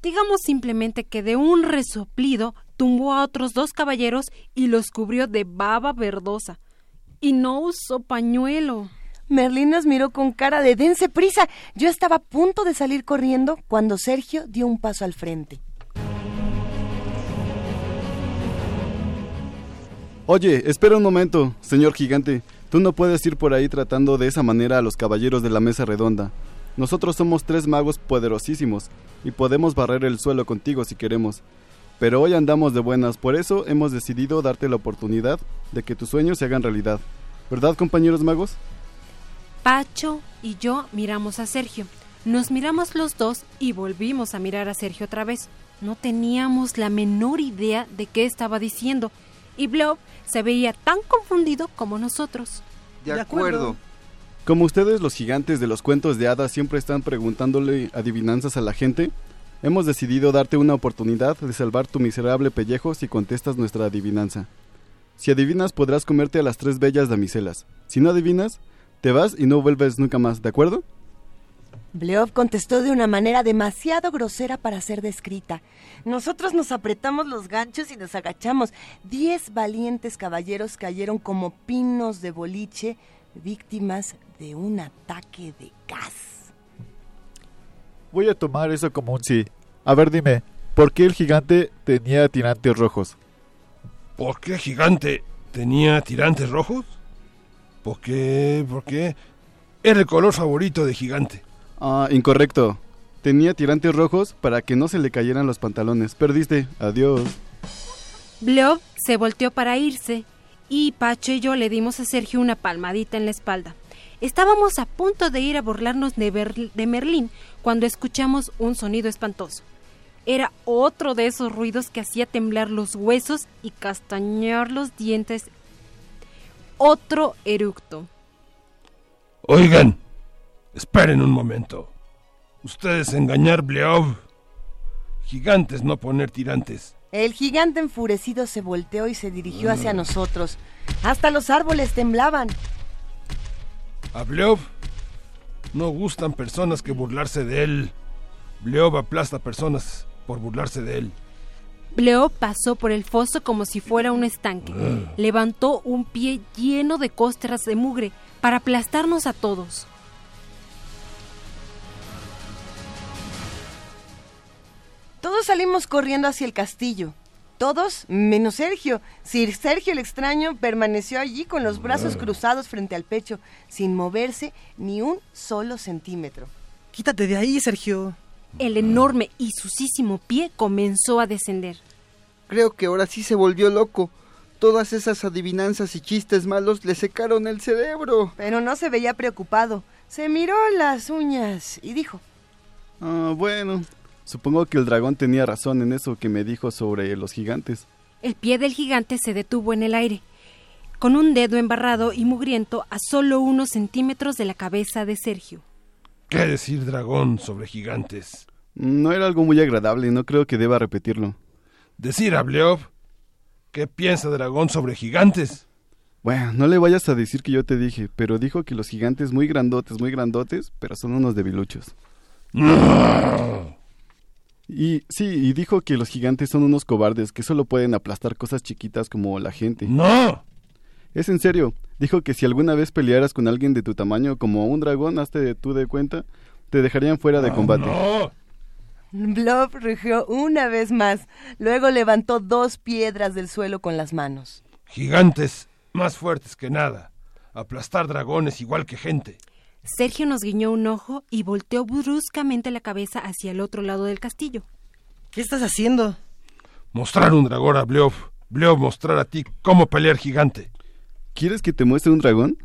Digamos simplemente que de un resoplido tumbó a otros dos caballeros y los cubrió de baba verdosa. Y no usó pañuelo. Merlín nos miró con cara de dense prisa. Yo estaba a punto de salir corriendo cuando Sergio dio un paso al frente. Oye, espera un momento, señor gigante. Tú no puedes ir por ahí tratando de esa manera a los caballeros de la mesa redonda. Nosotros somos tres magos poderosísimos y podemos barrer el suelo contigo si queremos. Pero hoy andamos de buenas, por eso hemos decidido darte la oportunidad de que tus sueños se hagan realidad. ¿Verdad, compañeros magos? Pacho y yo miramos a Sergio. Nos miramos los dos y volvimos a mirar a Sergio otra vez. No teníamos la menor idea de qué estaba diciendo y Blob se veía tan confundido como nosotros. De acuerdo. Como ustedes los gigantes de los cuentos de hadas siempre están preguntándole adivinanzas a la gente, hemos decidido darte una oportunidad de salvar tu miserable pellejo si contestas nuestra adivinanza. Si adivinas podrás comerte a las tres bellas damiselas. Si no adivinas, te vas y no vuelves nunca más, ¿de acuerdo? Bleov contestó de una manera demasiado grosera para ser descrita. Nosotros nos apretamos los ganchos y nos agachamos. Diez valientes caballeros cayeron como pinos de boliche, víctimas de un ataque de gas. Voy a tomar eso como un sí. A ver, dime, ¿por qué el gigante tenía tirantes rojos? ¿Por qué gigante tenía tirantes rojos? ¿Por qué? ¿Por qué? Era el color favorito de gigante. Ah, incorrecto. Tenía tirantes rojos para que no se le cayeran los pantalones. Perdiste. Adiós. Bleov se volteó para irse y Pacho y yo le dimos a Sergio una palmadita en la espalda. Estábamos a punto de ir a burlarnos de, de Merlín cuando escuchamos un sonido espantoso. Era otro de esos ruidos que hacía temblar los huesos y castañear los dientes. Otro eructo. Oigan, esperen un momento. Ustedes engañar Bleov. Gigantes, no poner tirantes. El gigante enfurecido se volteó y se dirigió hacia nosotros. Hasta los árboles temblaban. A Bleov no gustan personas que burlarse de él. Bleov aplasta personas por burlarse de él. Bleov pasó por el foso como si fuera un estanque. Levantó un pie lleno de costras de mugre para aplastarnos a todos. Todos salimos corriendo hacia el castillo. Todos, menos Sergio. Sir Sergio el extraño permaneció allí con los brazos cruzados frente al pecho, sin moverse ni un solo centímetro. Quítate de ahí, Sergio. El enorme y sucísimo pie comenzó a descender. Creo que ahora sí se volvió loco. Todas esas adivinanzas y chistes malos le secaron el cerebro. Pero no se veía preocupado. Se miró las uñas y dijo: Ah, bueno, Supongo que el dragón tenía razón en eso que me dijo sobre los gigantes. El pie del gigante se detuvo en el aire, con un dedo embarrado y mugriento a solo unos centímetros de la cabeza de Sergio. ¿Qué decir dragón sobre gigantes? No era algo muy agradable y no creo que deba repetirlo. Decir a Bleov, ¿qué piensa dragón sobre gigantes? Bueno, no le vayas a decir que yo te dije, pero dijo que los gigantes muy grandotes, muy grandotes, pero son unos debiluchos. No. Y sí, y dijo que los gigantes son unos cobardes que solo pueden aplastar cosas chiquitas como la gente. ¡No! Es en serio. Dijo que si alguna vez pelearas con alguien de tu tamaño como un dragón, hazte tú de cuenta, te dejarían fuera de combate. ¡No! Blob rugió una vez más. Luego levantó dos piedras del suelo con las manos. Gigantes, más fuertes que nada. Aplastar dragones igual que gente. Sergio nos guiñó un ojo y volteó bruscamente la cabeza hacia el otro lado del castillo. ¿Qué estás haciendo? Mostrar un dragón a Bleov. Bleov mostrar a ti cómo pelear gigante. ¿Quieres que te muestre un dragón?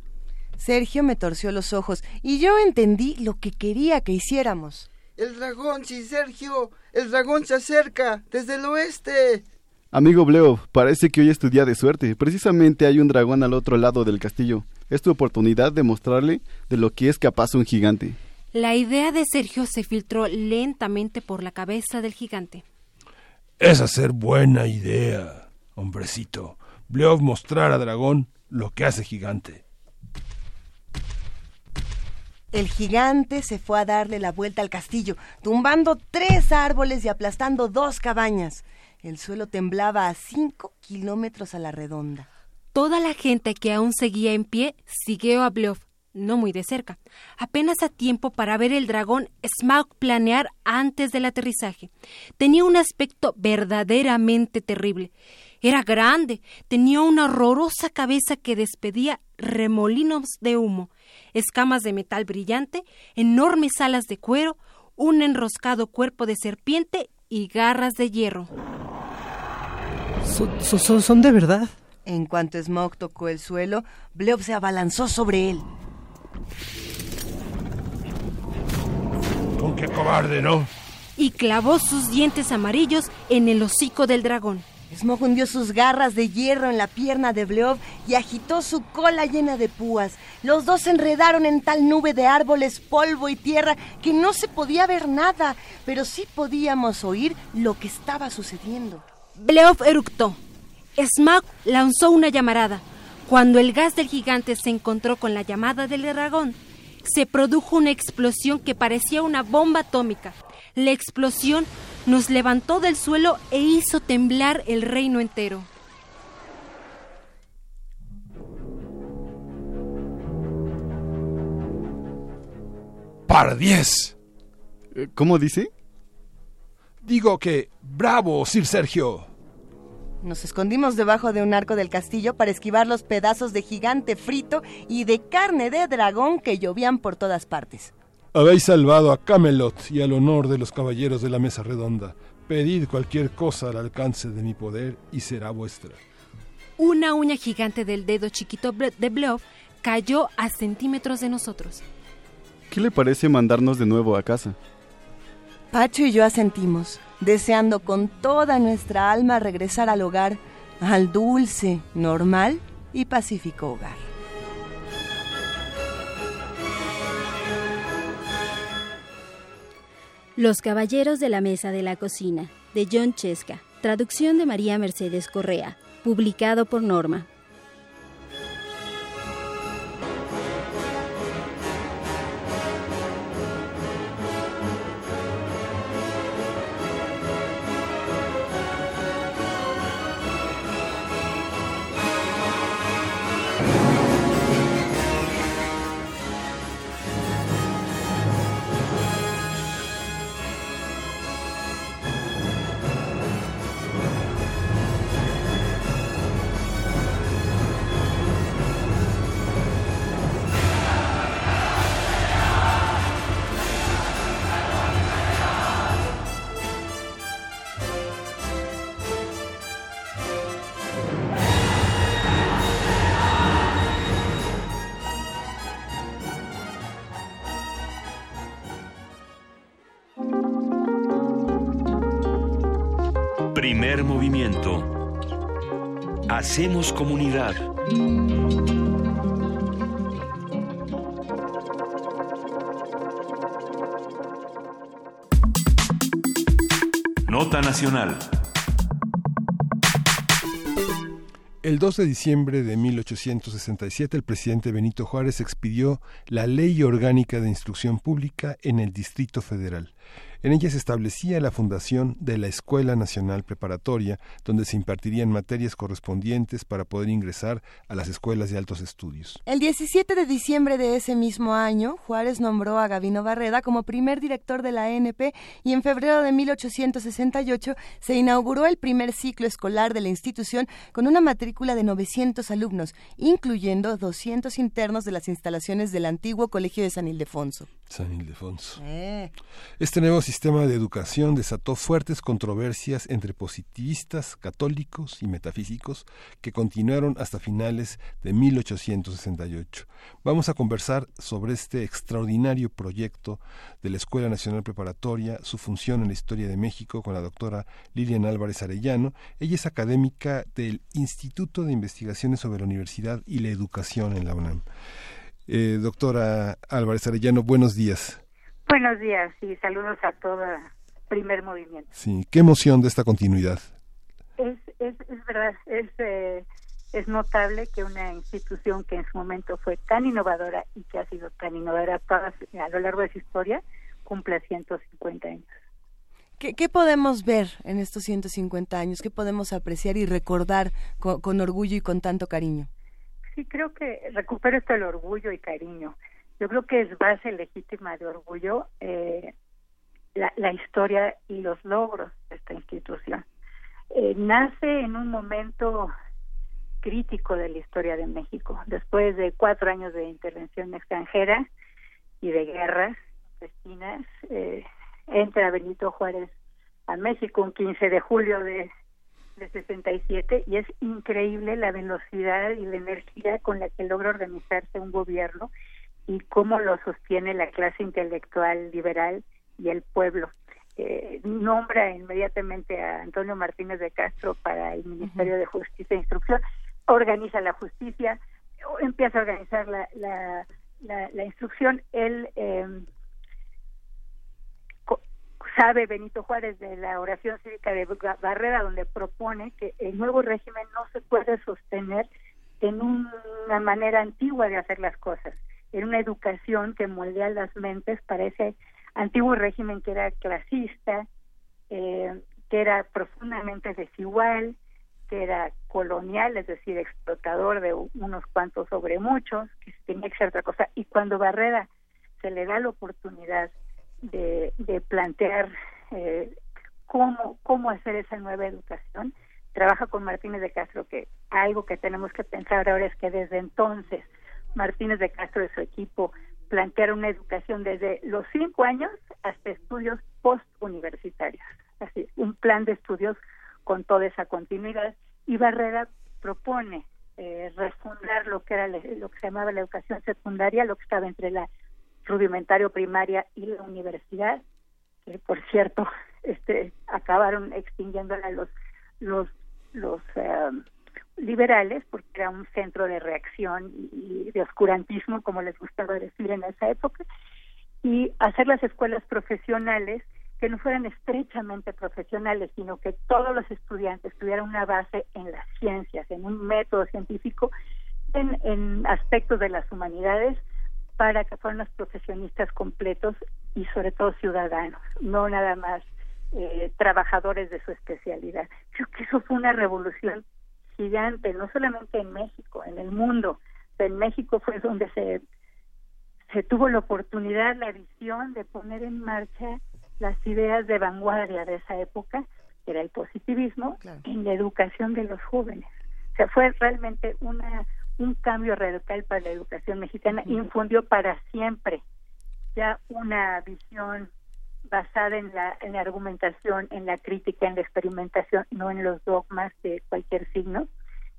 Sergio me torció los ojos y yo entendí lo que quería que hiciéramos. El dragón, sí, Sergio. El dragón se acerca desde el oeste. Amigo Bleov, parece que hoy es tu día de suerte. Precisamente hay un dragón al otro lado del castillo. Es tu oportunidad de mostrarle de lo que es capaz un gigante. La idea de Sergio se filtró lentamente por la cabeza del gigante. Es hacer buena idea, hombrecito. Bleov mostrar a Dragón lo que hace gigante. El gigante se fue a darle la vuelta al castillo, tumbando tres árboles y aplastando dos cabañas. El suelo temblaba a cinco kilómetros a la redonda. Toda la gente que aún seguía en pie siguió a Bluff, no muy de cerca, apenas a tiempo para ver el dragón Smaug planear antes del aterrizaje. Tenía un aspecto verdaderamente terrible. Era grande, tenía una horrorosa cabeza que despedía remolinos de humo, escamas de metal brillante, enormes alas de cuero, un enroscado cuerpo de serpiente y garras de hierro. ¿Son, son, son de verdad? En cuanto Smog tocó el suelo, Bleob se abalanzó sobre él. Con qué cobarde, ¿no? Y clavó sus dientes amarillos en el hocico del dragón. Smog hundió sus garras de hierro en la pierna de Bleob y agitó su cola llena de púas. Los dos se enredaron en tal nube de árboles, polvo y tierra que no se podía ver nada, pero sí podíamos oír lo que estaba sucediendo. Bleob eructó. Smaug lanzó una llamarada. Cuando el gas del gigante se encontró con la llamada del dragón, se produjo una explosión que parecía una bomba atómica. La explosión nos levantó del suelo e hizo temblar el reino entero. ¡Par diez! Eh, ¿Cómo dice? Digo que, bravo, Sir Sergio. Nos escondimos debajo de un arco del castillo para esquivar los pedazos de gigante frito y de carne de dragón que llovían por todas partes. Habéis salvado a Camelot y al honor de los caballeros de la mesa redonda. Pedid cualquier cosa al alcance de mi poder y será vuestra. Una uña gigante del dedo chiquito de Bluff cayó a centímetros de nosotros. ¿Qué le parece mandarnos de nuevo a casa? Pacho y yo asentimos, deseando con toda nuestra alma regresar al hogar, al dulce, normal y pacífico hogar. Los Caballeros de la Mesa de la Cocina, de John Chesca, traducción de María Mercedes Correa, publicado por Norma. Hacemos comunidad. Nota Nacional. El 2 de diciembre de 1867, el presidente Benito Juárez expidió la Ley Orgánica de Instrucción Pública en el Distrito Federal. En ella se establecía la fundación de la Escuela Nacional Preparatoria, donde se impartirían materias correspondientes para poder ingresar a las escuelas de altos estudios. El 17 de diciembre de ese mismo año, Juárez nombró a Gavino Barreda como primer director de la ANP y en febrero de 1868 se inauguró el primer ciclo escolar de la institución con una matrícula de 900 alumnos, incluyendo 200 internos de las instalaciones del antiguo Colegio de San Ildefonso. San Ildefonso. Eh. Este nuevo sistema de educación desató fuertes controversias entre positivistas, católicos y metafísicos que continuaron hasta finales de 1868. Vamos a conversar sobre este extraordinario proyecto de la Escuela Nacional Preparatoria, su función en la historia de México con la doctora Lilian Álvarez Arellano. Ella es académica del Instituto de Investigaciones sobre la Universidad y la Educación en la UNAM. Eh, doctora Álvarez Arellano, buenos días. Buenos días y saludos a todo primer movimiento. Sí, qué emoción de esta continuidad. Es, es, es verdad, es, eh, es notable que una institución que en su momento fue tan innovadora y que ha sido tan innovadora todas, a lo largo de su historia, cumpla 150 años. ¿Qué, podemos ver en estos 150 años? ¿Qué podemos apreciar y recordar con, orgullo y con tanto cariño? Sí, creo que recupero esto el orgullo y cariño. Yo creo que es base legítima de orgullo eh, la, historia y los logros de esta institución. Eh, nace en un momento crítico de la historia de México, después de cuatro años de intervención extranjera y de guerras destinas, eh, entra Benito Juárez a México un 15 de julio de, de 67 y es increíble la velocidad y la energía con la que logra organizarse un gobierno y cómo lo sostiene la clase intelectual liberal y el pueblo. Eh, nombra inmediatamente a Antonio Martínez de Castro para el Ministerio de Justicia e Instrucción, organiza la justicia, empieza a organizar la, la, la, instrucción. Él eh, sabe Benito Juárez de la oración cívica de Barrera, donde propone que el nuevo régimen no se puede sostener en una manera antigua de hacer las cosas, en una educación que moldea las mentes para ese antiguo régimen que era clasista, eh, que era profundamente desigual, que era colonial, es decir, explotador de unos cuantos sobre muchos, que tenía que ser otra cosa. Y cuando Barrera se le da la oportunidad de, de plantear eh, cómo, cómo hacer esa nueva educación. Trabaja con Martínez de Castro, que algo que tenemos que pensar ahora es que desde entonces Martínez de Castro y su equipo plantearon una educación desde los cinco años hasta estudios postuniversitarios. Así, un plan de estudios con toda esa continuidad. Y Barrera propone eh, refundar lo que era lo que se llamaba la educación secundaria, lo que estaba entre la rudimentario primaria y la universidad, que por cierto este acabaron extinguiéndola los los los em, liberales porque era un centro de reacción y de oscurantismo como les gustaba decir en esa época y hacer las escuelas profesionales que no fueran estrechamente profesionales, sino que todos los estudiantes tuvieran una base en las ciencias, en un método científico, en, en aspectos de las humanidades, para que fueran los profesionistas completos y sobre todo ciudadanos, no nada más eh, trabajadores de su especialidad. Creo que eso fue una revolución gigante, no solamente en México, en el mundo. En México fue donde se, se tuvo la oportunidad, la visión de poner en marcha las ideas de vanguardia de esa época, que era el positivismo, en la educación de los jóvenes. O sea, fue realmente una un cambio radical para la educación mexicana, infundió para siempre ya una visión basada en la, en la argumentación, en la crítica, en la experimentación, no en los dogmas de cualquier signo,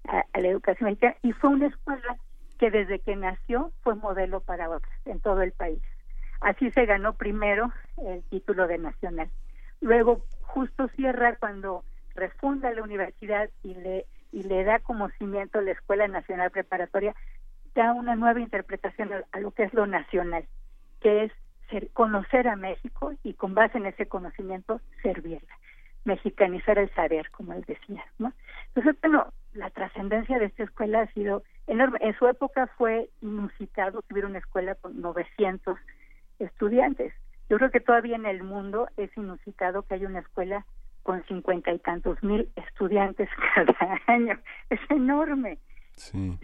a, la educación mexicana. Y fue una escuela que desde que nació fue modelo para otros en todo el país. Así se ganó primero el título de nacional. Luego, justo cierra cuando refunda la universidad y le y le da como cimiento la Escuela Nacional Preparatoria, da una nueva interpretación a, lo que es lo nacional, que es conocer a México y con base en ese conocimiento servirla, mexicanizar el saber, como él decía. ¿no? Entonces, bueno, la trascendencia de esta escuela ha sido enorme. En su época fue inusitado que hubiera una escuela con 900 estudiantes. Yo creo que todavía en el mundo es inusitado que haya una escuela con cincuenta y tantos mil estudiantes cada año. Es enorme.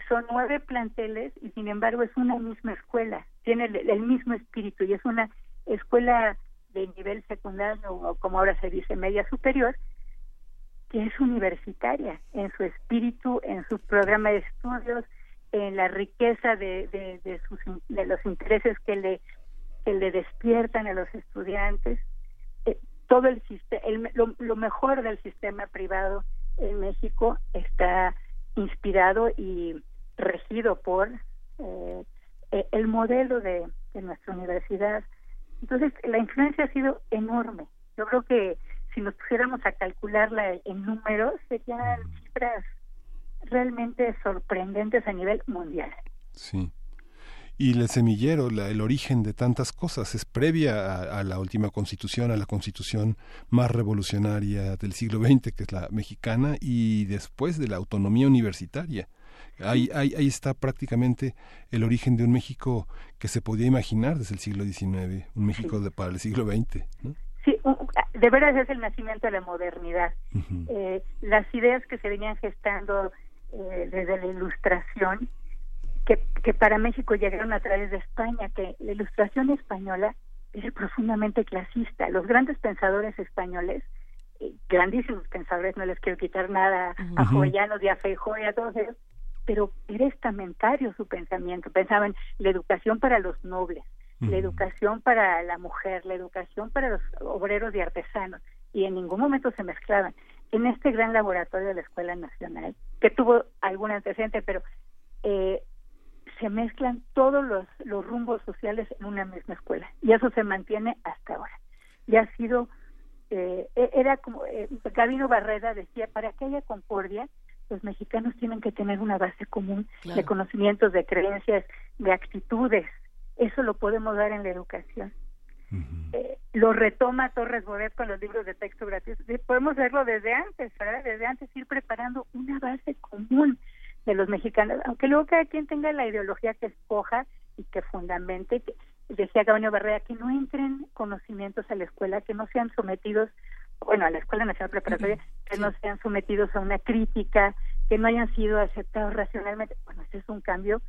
Son nueve planteles y sin embargo es una misma escuela. Tiene el, mismo espíritu y es una escuela de nivel secundario o como ahora se dice media superior que es universitaria en su espíritu, en su programa de estudios, en la riqueza de, de, de, sus, de los intereses que le, que le despiertan a los estudiantes todo el sistema, lo, mejor del sistema privado en México está inspirado y regido por eh, e, el modelo de, nuestra universidad. Entonces, la influencia ha sido enorme. Yo creo que si nos pusiéramos a calcularla en números, serían cifras realmente sorprendentes a nivel mundial. Sí y el semillero, el origen de tantas cosas, es previa a, la última constitución, a la constitución más revolucionaria del siglo XX, que es la mexicana, y después de la autonomía universitaria. Ahí, ahí, ahí está prácticamente el origen de un México que se podía imaginar desde el siglo XIX, un México de, para el siglo XX. Sí, de veras es el nacimiento de la modernidad. Eh, las ideas que se venían gestando eh, desde la ilustración, que, que para México llegaron a través de España, que la ilustración española era profundamente clasista. Los grandes pensadores españoles, eh, grandísimos pensadores, no les quiero quitar nada a Jovellanos y a Feijóo y a todos ellos, pero era estamentario su pensamiento. Pensaban la educación para los nobles, la educación para la mujer, la educación para los obreros y artesanos, y en ningún momento se mezclaban. En este gran laboratorio de la Escuela Nacional, que tuvo algún antecedente, pero eh, se mezclan todos los, los rumbos sociales en una misma escuela, y eso se mantiene hasta ahora. Y ha sido, eh, e, era como, eh, Gabino Barreda decía, para que haya concordia, los mexicanos tienen que tener una base común de conocimientos, de creencias, de actitudes, eso lo podemos dar en la educación. Eh, lo retoma Torres Bodet con los libros de texto gratuitos. Podemos verlo desde antes, ¿verdad? Desde antes ir preparando una base común de los mexicanos, aunque luego cada quien tenga la ideología que escoja y que fundamente, que, decía Gabaño Barrera, que no entren conocimientos a la escuela, que no sean sometidos, bueno, a la Escuela Nacional Preparatoria, que no sean sometidos a una crítica, que no hayan sido aceptados racionalmente. Bueno, ese es un cambio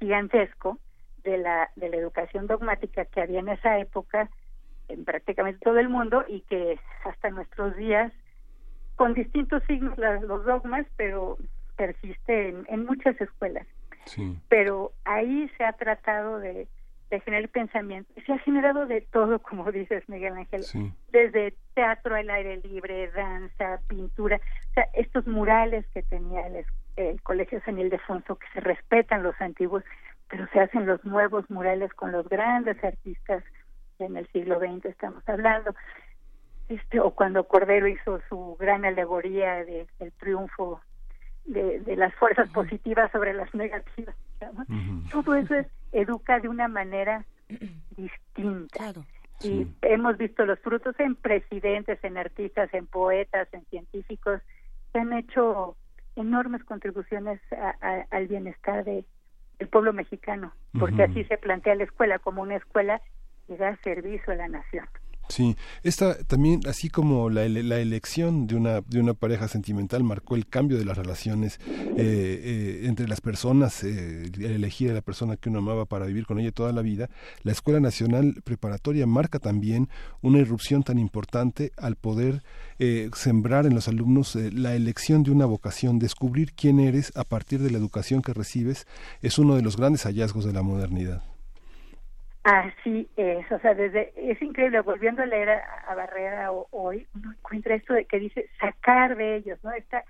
gigantesco de la, de la educación dogmática que había en esa época en prácticamente todo el mundo y que hasta nuestros días, con distintos signos los dogmas, pero persiste en, muchas escuelas. Pero ahí se ha tratado de, de generar pensamiento. Se ha generado de todo, como dices, Miguel Ángel, desde teatro al aire libre, danza, pintura, o sea, estos murales que tenía el, el Colegio San Ildefonso, que se respetan los antiguos, pero se hacen los nuevos murales con los grandes artistas en el siglo XX estamos hablando este o cuando Cordero hizo su gran alegoría de, del triunfo de, de las fuerzas positivas sobre las negativas todo eso es educa de una manera distinta. Y hemos visto los frutos en presidentes en artistas en poetas en científicos que han hecho enormes contribuciones al bienestar de, el pueblo mexicano, porque así se plantea la escuela como una escuela que da servicio a la nación. Sí, esta también, así como la, la, elección de una, de una pareja sentimental marcó el cambio de las relaciones eh, eh, entre las personas, eh, elegir a la persona que uno amaba para vivir con ella toda la vida, la Escuela Nacional Preparatoria marca también una irrupción tan importante al poder eh, sembrar en los alumnos la elección de una vocación, descubrir quién eres a partir de la educación que recibes, es uno de los grandes hallazgos de la modernidad. Así es, o sea, desde es increíble, volviendo a leer a, Barrera hoy, uno encuentra esto de que dice sacar de ellos, ¿no? Esta,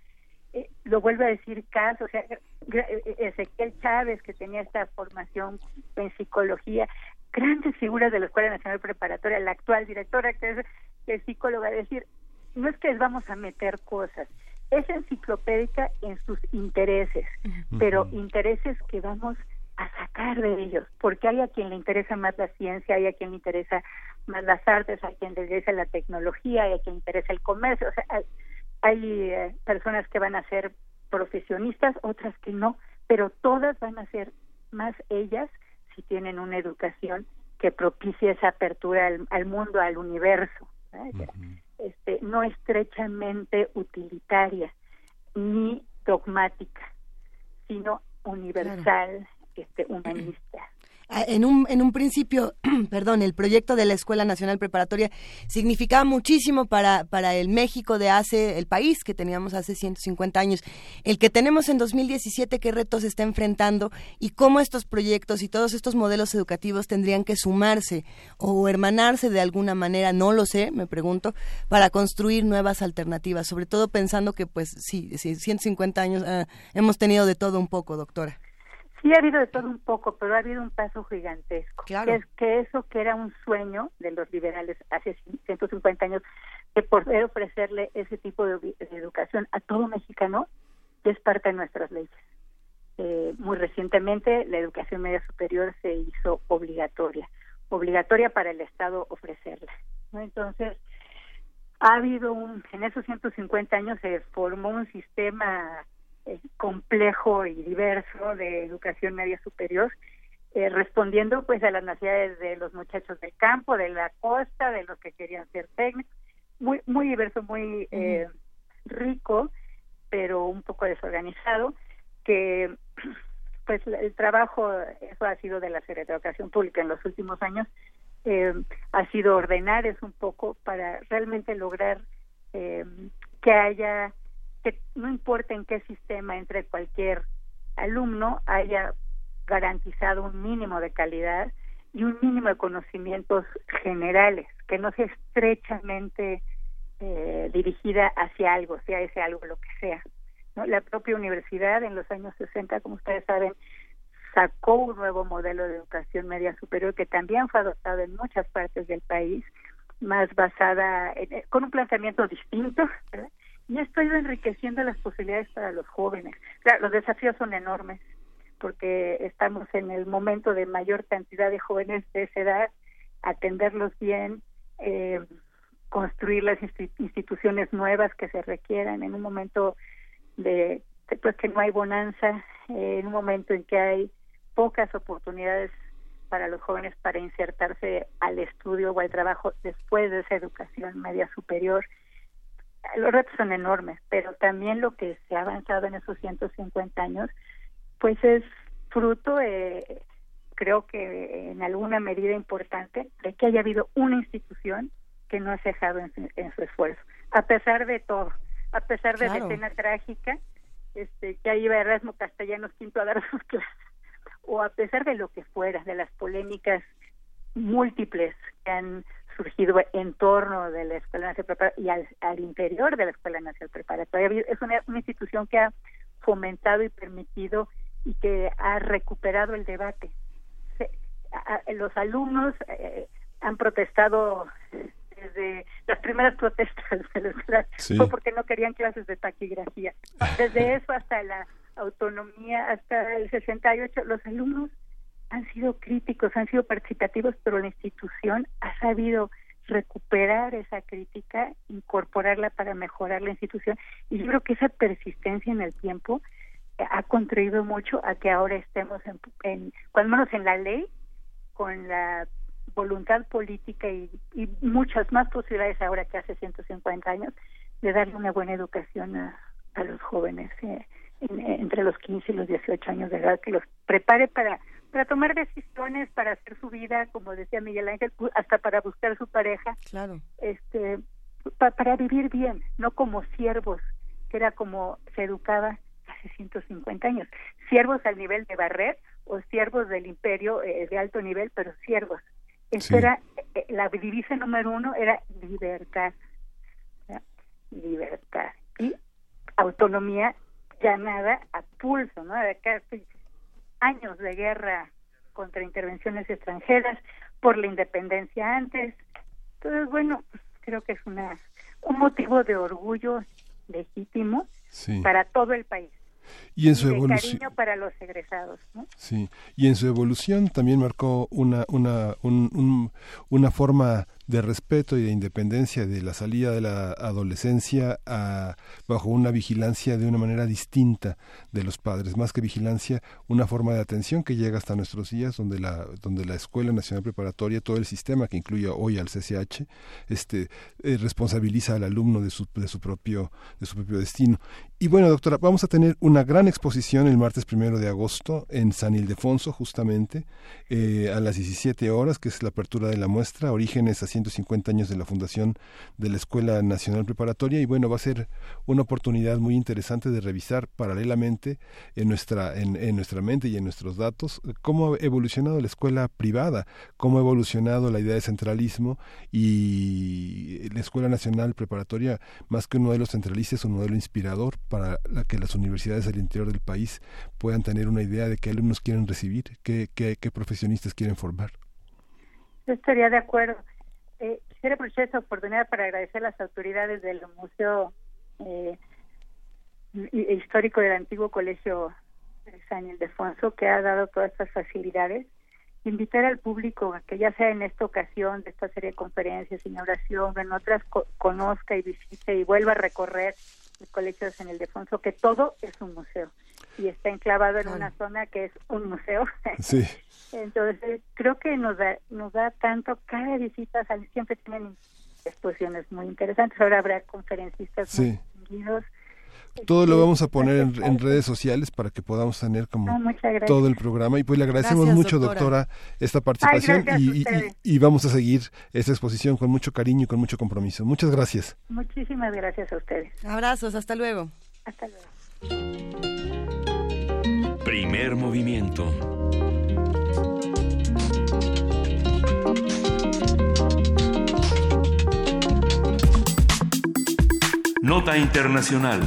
eh, lo vuelve a decir Caso, o sea, eh, Ezequiel Chávez, que tenía esta formación en psicología, grandes figuras de la Escuela Nacional Preparatoria, la actual directora, que es, psicóloga, decir, no es que les vamos a meter cosas, es enciclopédica en sus intereses, pero intereses que vamos a sacar de ellos, porque hay a quien le interesa más la ciencia, hay a quien le interesa más las artes, hay a quien le interesa la tecnología, hay a quien le interesa el comercio, o sea, hay, eh, personas que van a ser profesionistas, otras que no, pero todas van a ser más ellas si tienen una educación que propicie esa apertura al, mundo, al universo, este, no estrechamente utilitaria ni dogmática, sino universal, este, humanista. Ah, en un, en un principio, perdón, el proyecto de la Escuela Nacional Preparatoria significaba muchísimo para, para el México de hace, el país que teníamos hace 150 años. El que tenemos en 2017, qué retos está enfrentando y cómo estos proyectos y todos estos modelos educativos tendrían que sumarse o hermanarse de alguna manera, no lo sé, me pregunto, para construir nuevas alternativas, sobre todo pensando que, pues, sí, sí 150 años ah, hemos tenido de todo un poco, doctora. Sí ha habido de todo un poco, pero ha habido un paso gigantesco. Que es que eso que era un sueño de los liberales hace 150 años, de poder ofrecerle ese tipo de, educación a todo mexicano, es parte de nuestras leyes. Eh, muy recientemente la educación media superior se hizo obligatoria, obligatoria para el Estado ofrecerla. ¿no? Entonces, ha habido un, en esos 150 años se formó un sistema eh, complejo y diverso de educación media superior, eh, respondiendo pues a las necesidades de los muchachos del campo, de la costa, de los que querían ser técnicos, muy, muy diverso, muy eh, rico, pero un poco desorganizado, que pues el trabajo, eso ha sido de la Secretaría de Educación Pública en los últimos años, eh, ha sido ordenar es un poco para realmente lograr eh, que haya, que no importa en qué sistema entre cualquier alumno, haya garantizado un mínimo de calidad y un mínimo de conocimientos generales, que no sea estrechamente eh, dirigida hacia algo, sea ese algo lo que sea. ¿no? La propia universidad en los años 60, como ustedes saben, sacó un nuevo modelo de educación media superior que también fue adoptado en muchas partes del país, más basada en, eh, con un planteamiento distinto, ¿verdad? Y esto ha ido enriqueciendo las posibilidades para los jóvenes. Claro, los desafíos son enormes porque estamos en el momento de mayor cantidad de jóvenes de esa edad, atenderlos bien, eh, construir las instituciones nuevas que se requieran en un momento de pues que no hay bonanza, eh, en un momento en que hay pocas oportunidades para los jóvenes para insertarse al estudio o al trabajo después de esa educación media superior. Los retos son enormes, pero también lo que se ha avanzado en esos 150 años, pues es fruto, eh, creo que en alguna medida importante, de que haya habido una institución que no ha cejado en su, esfuerzo, a pesar de todo, a pesar de la escena trágica, este, que ahí iba Erasmo Castellanos Quinto a dar sus clases, o a pesar de lo que fuera, de las polémicas múltiples que han surgido en torno de la Escuela Nacional Preparatoria y al, interior de la Escuela Nacional Preparatoria. Es una, institución que ha fomentado y permitido y que ha recuperado el debate. los alumnos eh, han protestado desde las primeras protestas de la fue porque no querían clases de taquigrafía. Desde eso hasta la autonomía, hasta el 68, los alumnos han sido críticos, han sido participativos, pero la institución ha sabido recuperar esa crítica, incorporarla para mejorar la institución. Y yo creo que esa persistencia en el tiempo ha contribuido mucho a que ahora estemos en, en cuando menos en la ley, con la voluntad política y, muchas más posibilidades ahora que hace 150 años de darle una buena educación a, a los jóvenes eh, entre los 15 y los 18 años de edad, que los prepare para, para tomar decisiones, para hacer su vida, como decía Miguel Ángel, hasta para buscar su pareja, claro. este, para vivir bien, no como siervos, que era como se educaba hace 150 años, siervos al nivel de Barret o siervos del imperio eh, de alto nivel, pero siervos. Era, eh, la divisa número uno era libertad, libertad. Y autonomía ganada a pulso, ¿no? De casi años de guerra contra intervenciones extranjeras, por la independencia antes. Entonces, bueno, creo que es una un motivo de orgullo legítimo para todo el país. Y en su evolución. cariño para los egresados. ¿no? Sí, y en su evolución también marcó una, una, un, una forma de respeto y de independencia de la salida de la adolescencia a, bajo una vigilancia de una manera distinta de los padres, más que vigilancia, una forma de atención que llega hasta nuestros días, donde la, donde la Escuela Nacional Preparatoria, todo el sistema que incluye hoy al CCH, este, eh, responsabiliza al alumno de su, de su propio, de su propio destino. Y bueno, doctora, vamos a tener una gran exposición el martes primero de agosto en San Ildefonso, justamente, eh, a las 17 horas, que es la apertura de la muestra, Orígenes 150 años de la fundación de la Escuela Nacional Preparatoria y bueno, va a ser una oportunidad muy interesante de revisar paralelamente en nuestra, en, nuestra mente y en nuestros datos cómo ha evolucionado la escuela privada, cómo ha evolucionado la idea de centralismo y la Escuela Nacional Preparatoria, más que un modelo centralista, es un modelo inspirador para la que las universidades del interior del país puedan tener una idea de qué alumnos quieren recibir, qué, qué, qué profesionistas quieren formar. Yo estaría de acuerdo. Eh, quisiera aprovechar esta oportunidad para agradecer a las autoridades del Museo eh, Histórico del Antiguo Colegio San Ildefonso que ha dado todas estas facilidades. Invitar al público a que ya sea en esta ocasión de esta serie de conferencias, inauguración, en otras conozca y visite y vuelva a recorrer el Colegio San Ildefonso, que todo es un museo y está enclavado en una zona que es un museo. Sí. Entonces, creo que nos da, nos da tanto, cada visita siempre tienen exposiciones muy interesantes. Ahora habrá conferencistas muy distinguidos. Todo lo vamos a poner en, redes sociales para que podamos tener como todo el programa. Y pues le agradecemos mucho, doctora. esta participación y, vamos a seguir esta exposición con mucho cariño y con mucho compromiso. Muchas gracias. Muchísimas gracias a ustedes. Abrazos, hasta luego. Hasta luego. Primer movimiento. Nota Internacional.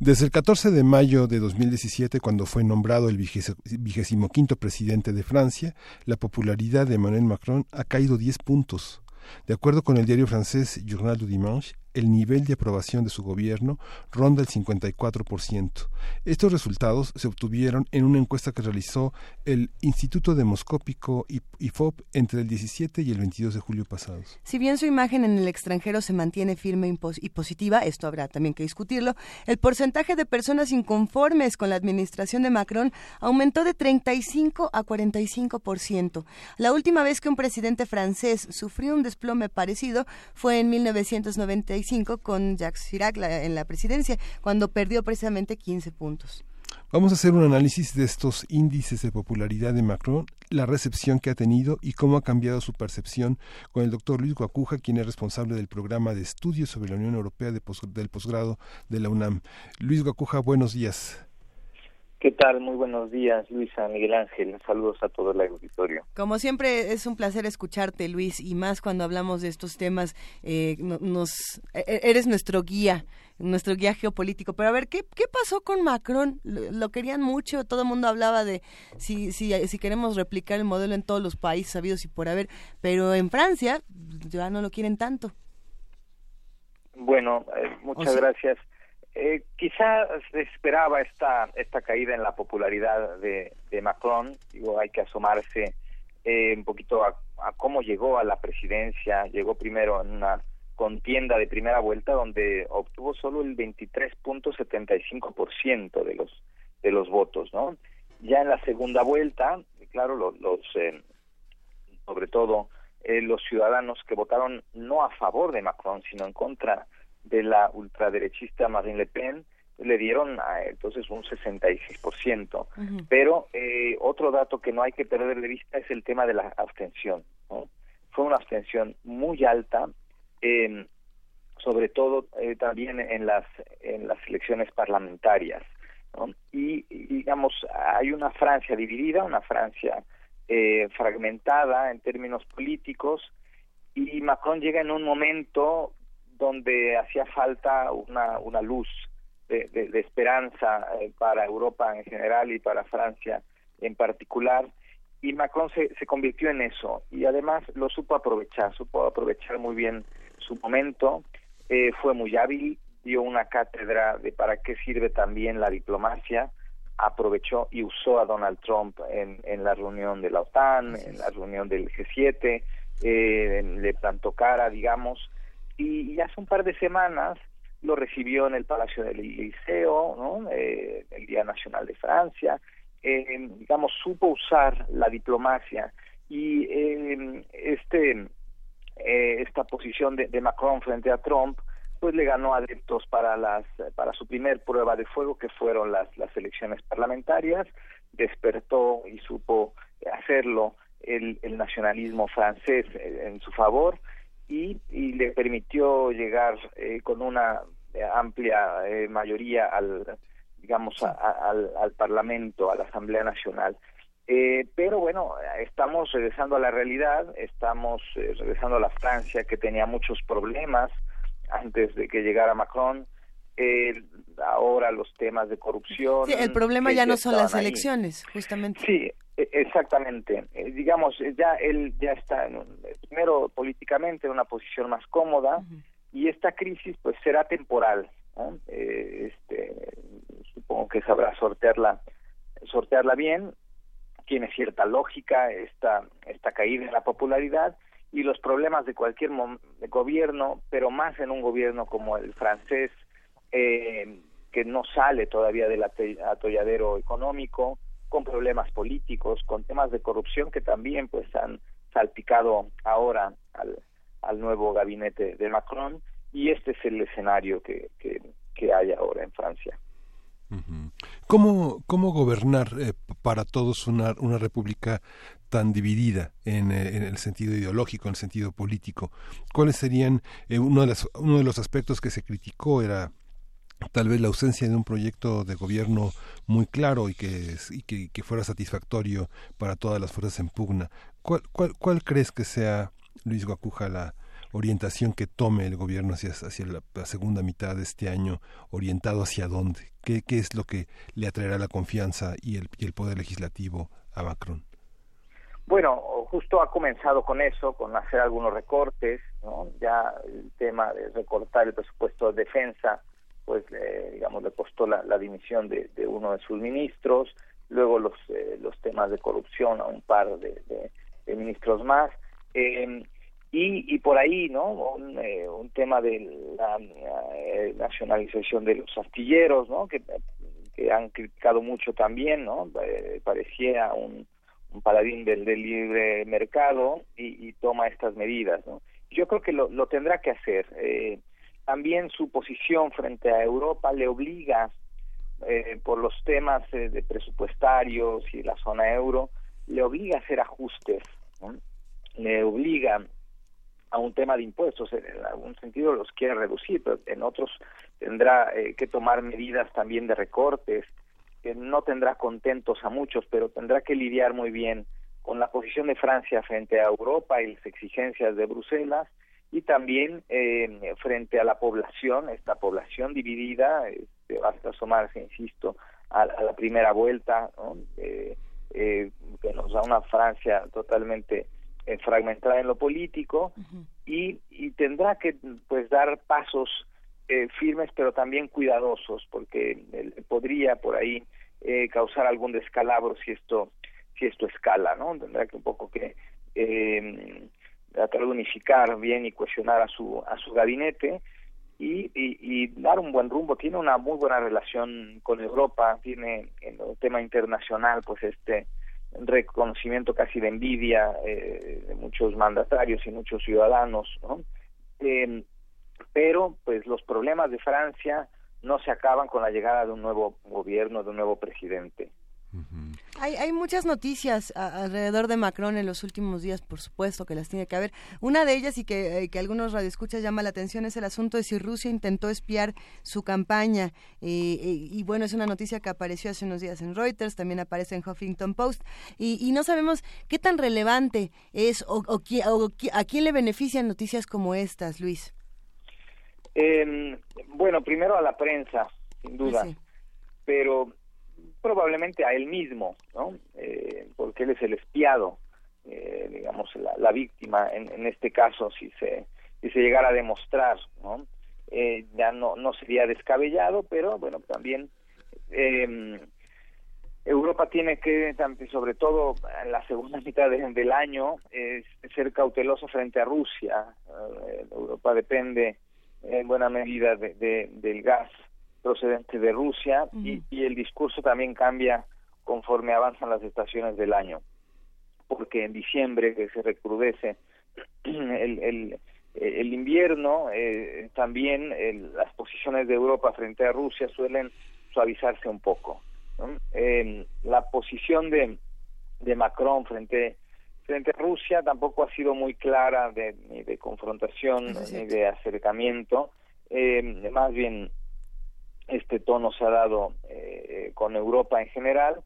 Desde el 14 de mayo de 2017, cuando fue nombrado el vigésimo quinto presidente de Francia, la popularidad de Emmanuel Macron ha caído 10 puntos. De acuerdo con el diario francés Journal du Dimanche, el nivel de aprobación de su gobierno ronda el 54%. Estos resultados se obtuvieron en una encuesta que realizó el Instituto Demoscópico IFOP entre el 17 y el 22 de julio pasados. Si bien su imagen en el extranjero se mantiene firme y positiva, esto habrá también que discutirlo, el porcentaje de personas inconformes con la administración de Macron aumentó de 35 a 45%. La última vez que un presidente francés sufrió un desplome parecido fue en 1995 con Jacques Chirac en la presidencia, cuando perdió precisamente 15 puntos. Vamos a hacer un análisis de estos índices de popularidad de Macron, la recepción que ha tenido y cómo ha cambiado su percepción con el doctor Luis Guacuja, quien es responsable del programa de estudios sobre la Unión Europea del posgrado de la UNAM. Luis Guacuja, buenos días. ¿Qué tal? Muy buenos días, Luisa, Miguel Ángel. Saludos a todo el auditorio. Como siempre, es un placer escucharte, Luis, y más cuando hablamos de estos temas. Eh, nos e, e, Eres nuestro guía, nuestro guía geopolítico. Pero a ver, ¿qué, qué pasó con Macron? Lo, querían mucho, todo el mundo hablaba de si, si, si queremos replicar el modelo en todos los países sabidos y por haber, pero en Francia ya no lo quieren tanto. Bueno, eh, muchas gracias. Eh, quizá se esperaba esta, esta caída en la popularidad de, Macron. Digo, hay que asomarse eh, un poquito a, cómo llegó a la presidencia. Llegó primero en una contienda de primera vuelta donde obtuvo solo el 23.75% de los de los votos, ¿no? Ya en la segunda vuelta, claro, los, los eh, sobre todo eh, los ciudadanos que votaron no a favor de Macron, sino en contra de la ultraderechista Marine Le Pen le dieron entonces un 66%. Pero eh, otro dato que no hay que perder de vista es el tema de la abstención. Fue una abstención muy alta, sobre todo eh, también en las, en las elecciones parlamentarias. Y, digamos, hay una Francia dividida, una Francia eh, fragmentada en términos políticos, y Macron llega en un momento donde hacía falta una, una luz de, de, esperanza eh, para Europa en general y para Francia en particular. Y Macron se, se convirtió en eso. Y además lo supo aprovechar, supo aprovechar muy bien su momento, eh, fue muy hábil, dio una cátedra de para qué sirve también la diplomacia, aprovechó y usó a Donald Trump en, en la reunión de la OTAN, en la reunión del G7, eh, le plantó cara, digamos, y, hace un par de semanas lo recibió en el Palacio del Liceo, ¿no? Eh, el Día Nacional de Francia, eh, digamos, supo usar la diplomacia y eh, este esta posición de, Macron frente a Trump pues le ganó adeptos para las para su primer prueba de fuego que fueron las las elecciones parlamentarias despertó y supo hacerlo el nacionalismo francés en su favor y, y le permitió llegar eh, con una amplia eh, mayoría al digamos al, al, Parlamento, a la Asamblea Nacional. Eh, pero bueno, estamos regresando a la realidad, estamos regresando a la Francia que tenía muchos problemas antes de que llegara Macron. Ahora los temas de corrupción. Sí, el problema ya no son las elecciones, justamente. Sí, e, exactamente. Eh, digamos, ya él ya está, en primero políticamente, en una posición más cómoda y esta crisis pues será temporal. Eh, este, supongo que sabrá sortearla, sortearla bien. Tiene cierta lógica esta, esta caída en la popularidad y los problemas de cualquier gobierno, pero más en un gobierno como el francés, eh, que no sale todavía del atolladero económico, con problemas políticos, con temas de corrupción que también pues han salpicado ahora al, al nuevo gabinete de Macron y este es el escenario que, que, hay ahora en Francia. ¿Cómo, cómo gobernar eh, para todos una, una república tan dividida en, eh, en, el sentido ideológico, en el sentido político? ¿Cuáles serían eh, uno, de las, uno de los aspectos que se criticó era tal vez la ausencia de un proyecto de gobierno muy claro y que, y que, fuera satisfactorio para todas las fuerzas en pugna. ¿Cuál, cuál, cuál crees que sea, Luis Guacuja, la, orientación que tome el gobierno hacia, hacia la, la, segunda mitad de este año, orientado hacia dónde? ¿Qué, qué es lo que le atraerá la confianza y el, y el poder legislativo a Macron? Bueno, justo ha comenzado con eso, con hacer algunos recortes, ¿no? Ya el tema de recortar el presupuesto de defensa, pues, eh, digamos, le costó la, dimisión de, de, uno de sus ministros, luego los, eh, los temas de corrupción a un par de, de, de ministros más. Eh, y, y por ahí no un, eh, un tema de la eh, nacionalización de los astilleros no que, que han criticado mucho también no eh, parecía un, un paladín del, del, libre mercado y, y, toma estas medidas no yo creo que lo, lo tendrá que hacer. Eh, también su posición frente a Europa le obliga eh, por los temas eh, de presupuestarios y la zona euro le obliga a hacer ajustes le obliga a un tema de impuestos, en algún sentido los quiere reducir, pero en otros tendrá eh, que tomar medidas también de recortes, que no tendrá contentos a muchos, pero tendrá que lidiar muy bien con la posición de Francia frente a Europa y las exigencias de Bruselas y también eh, frente a la población, esta población dividida, este, basta asomarse, insisto, a, a la primera vuelta, ¿no? eh, eh, que nos da una Francia totalmente eh, fragmentada en lo político uh -huh. y, y, tendrá que pues dar pasos eh, firmes pero también cuidadosos porque eh, podría por ahí eh, causar algún descalabro si esto si esto escala no tendrá que un poco que eh, tratar de unificar bien y cuestionar a su a su gabinete y, dar un buen rumbo tiene una muy buena relación con Europa tiene en el tema internacional pues este reconocimiento casi de envidia eh, de muchos mandatarios y muchos ciudadanos, ¿no? Eh, pero pues los problemas de Francia no se acaban con la llegada de un nuevo gobierno, de un nuevo presidente. Uh. Hay, hay muchas noticias a, alrededor de Macron en los últimos días, por supuesto que las tiene que haber. Una de ellas y que, eh, que algunos radioescuchas llama la atención es el asunto de si Rusia intentó espiar su campaña. Eh, eh, y bueno, es una noticia que apareció hace unos días en Reuters, también aparece en Huffington Post. Y, y no sabemos qué tan relevante es o, o, o, a quién le benefician noticias como estas, Luis. bueno, primero a la prensa, sin duda. Sí. Pero probablemente a él mismo, ¿no? Eh, porque él es el espiado, eh, digamos, la, la víctima en, en, este caso, si se, si se llegara a demostrar, ¿no? Eh, ya no, no sería descabellado, pero bueno, también eh, Europa tiene que, sobre todo en la segunda mitad de, del año, ser cauteloso frente a Rusia. Eh, Europa depende en buena medida de, del gas procedente de Rusia uh -huh. y, y, el discurso también cambia conforme avanzan las estaciones del año porque en diciembre que se recrudece el, el, el invierno eh, también el, las posiciones de Europa frente a Rusia suelen suavizarse un poco ¿no? eh, la posición de, de Macron frente frente a Rusia tampoco ha sido muy clara de, ni de confrontación ni de acercamiento eh, más bien este tono se ha dado eh, con Europa en general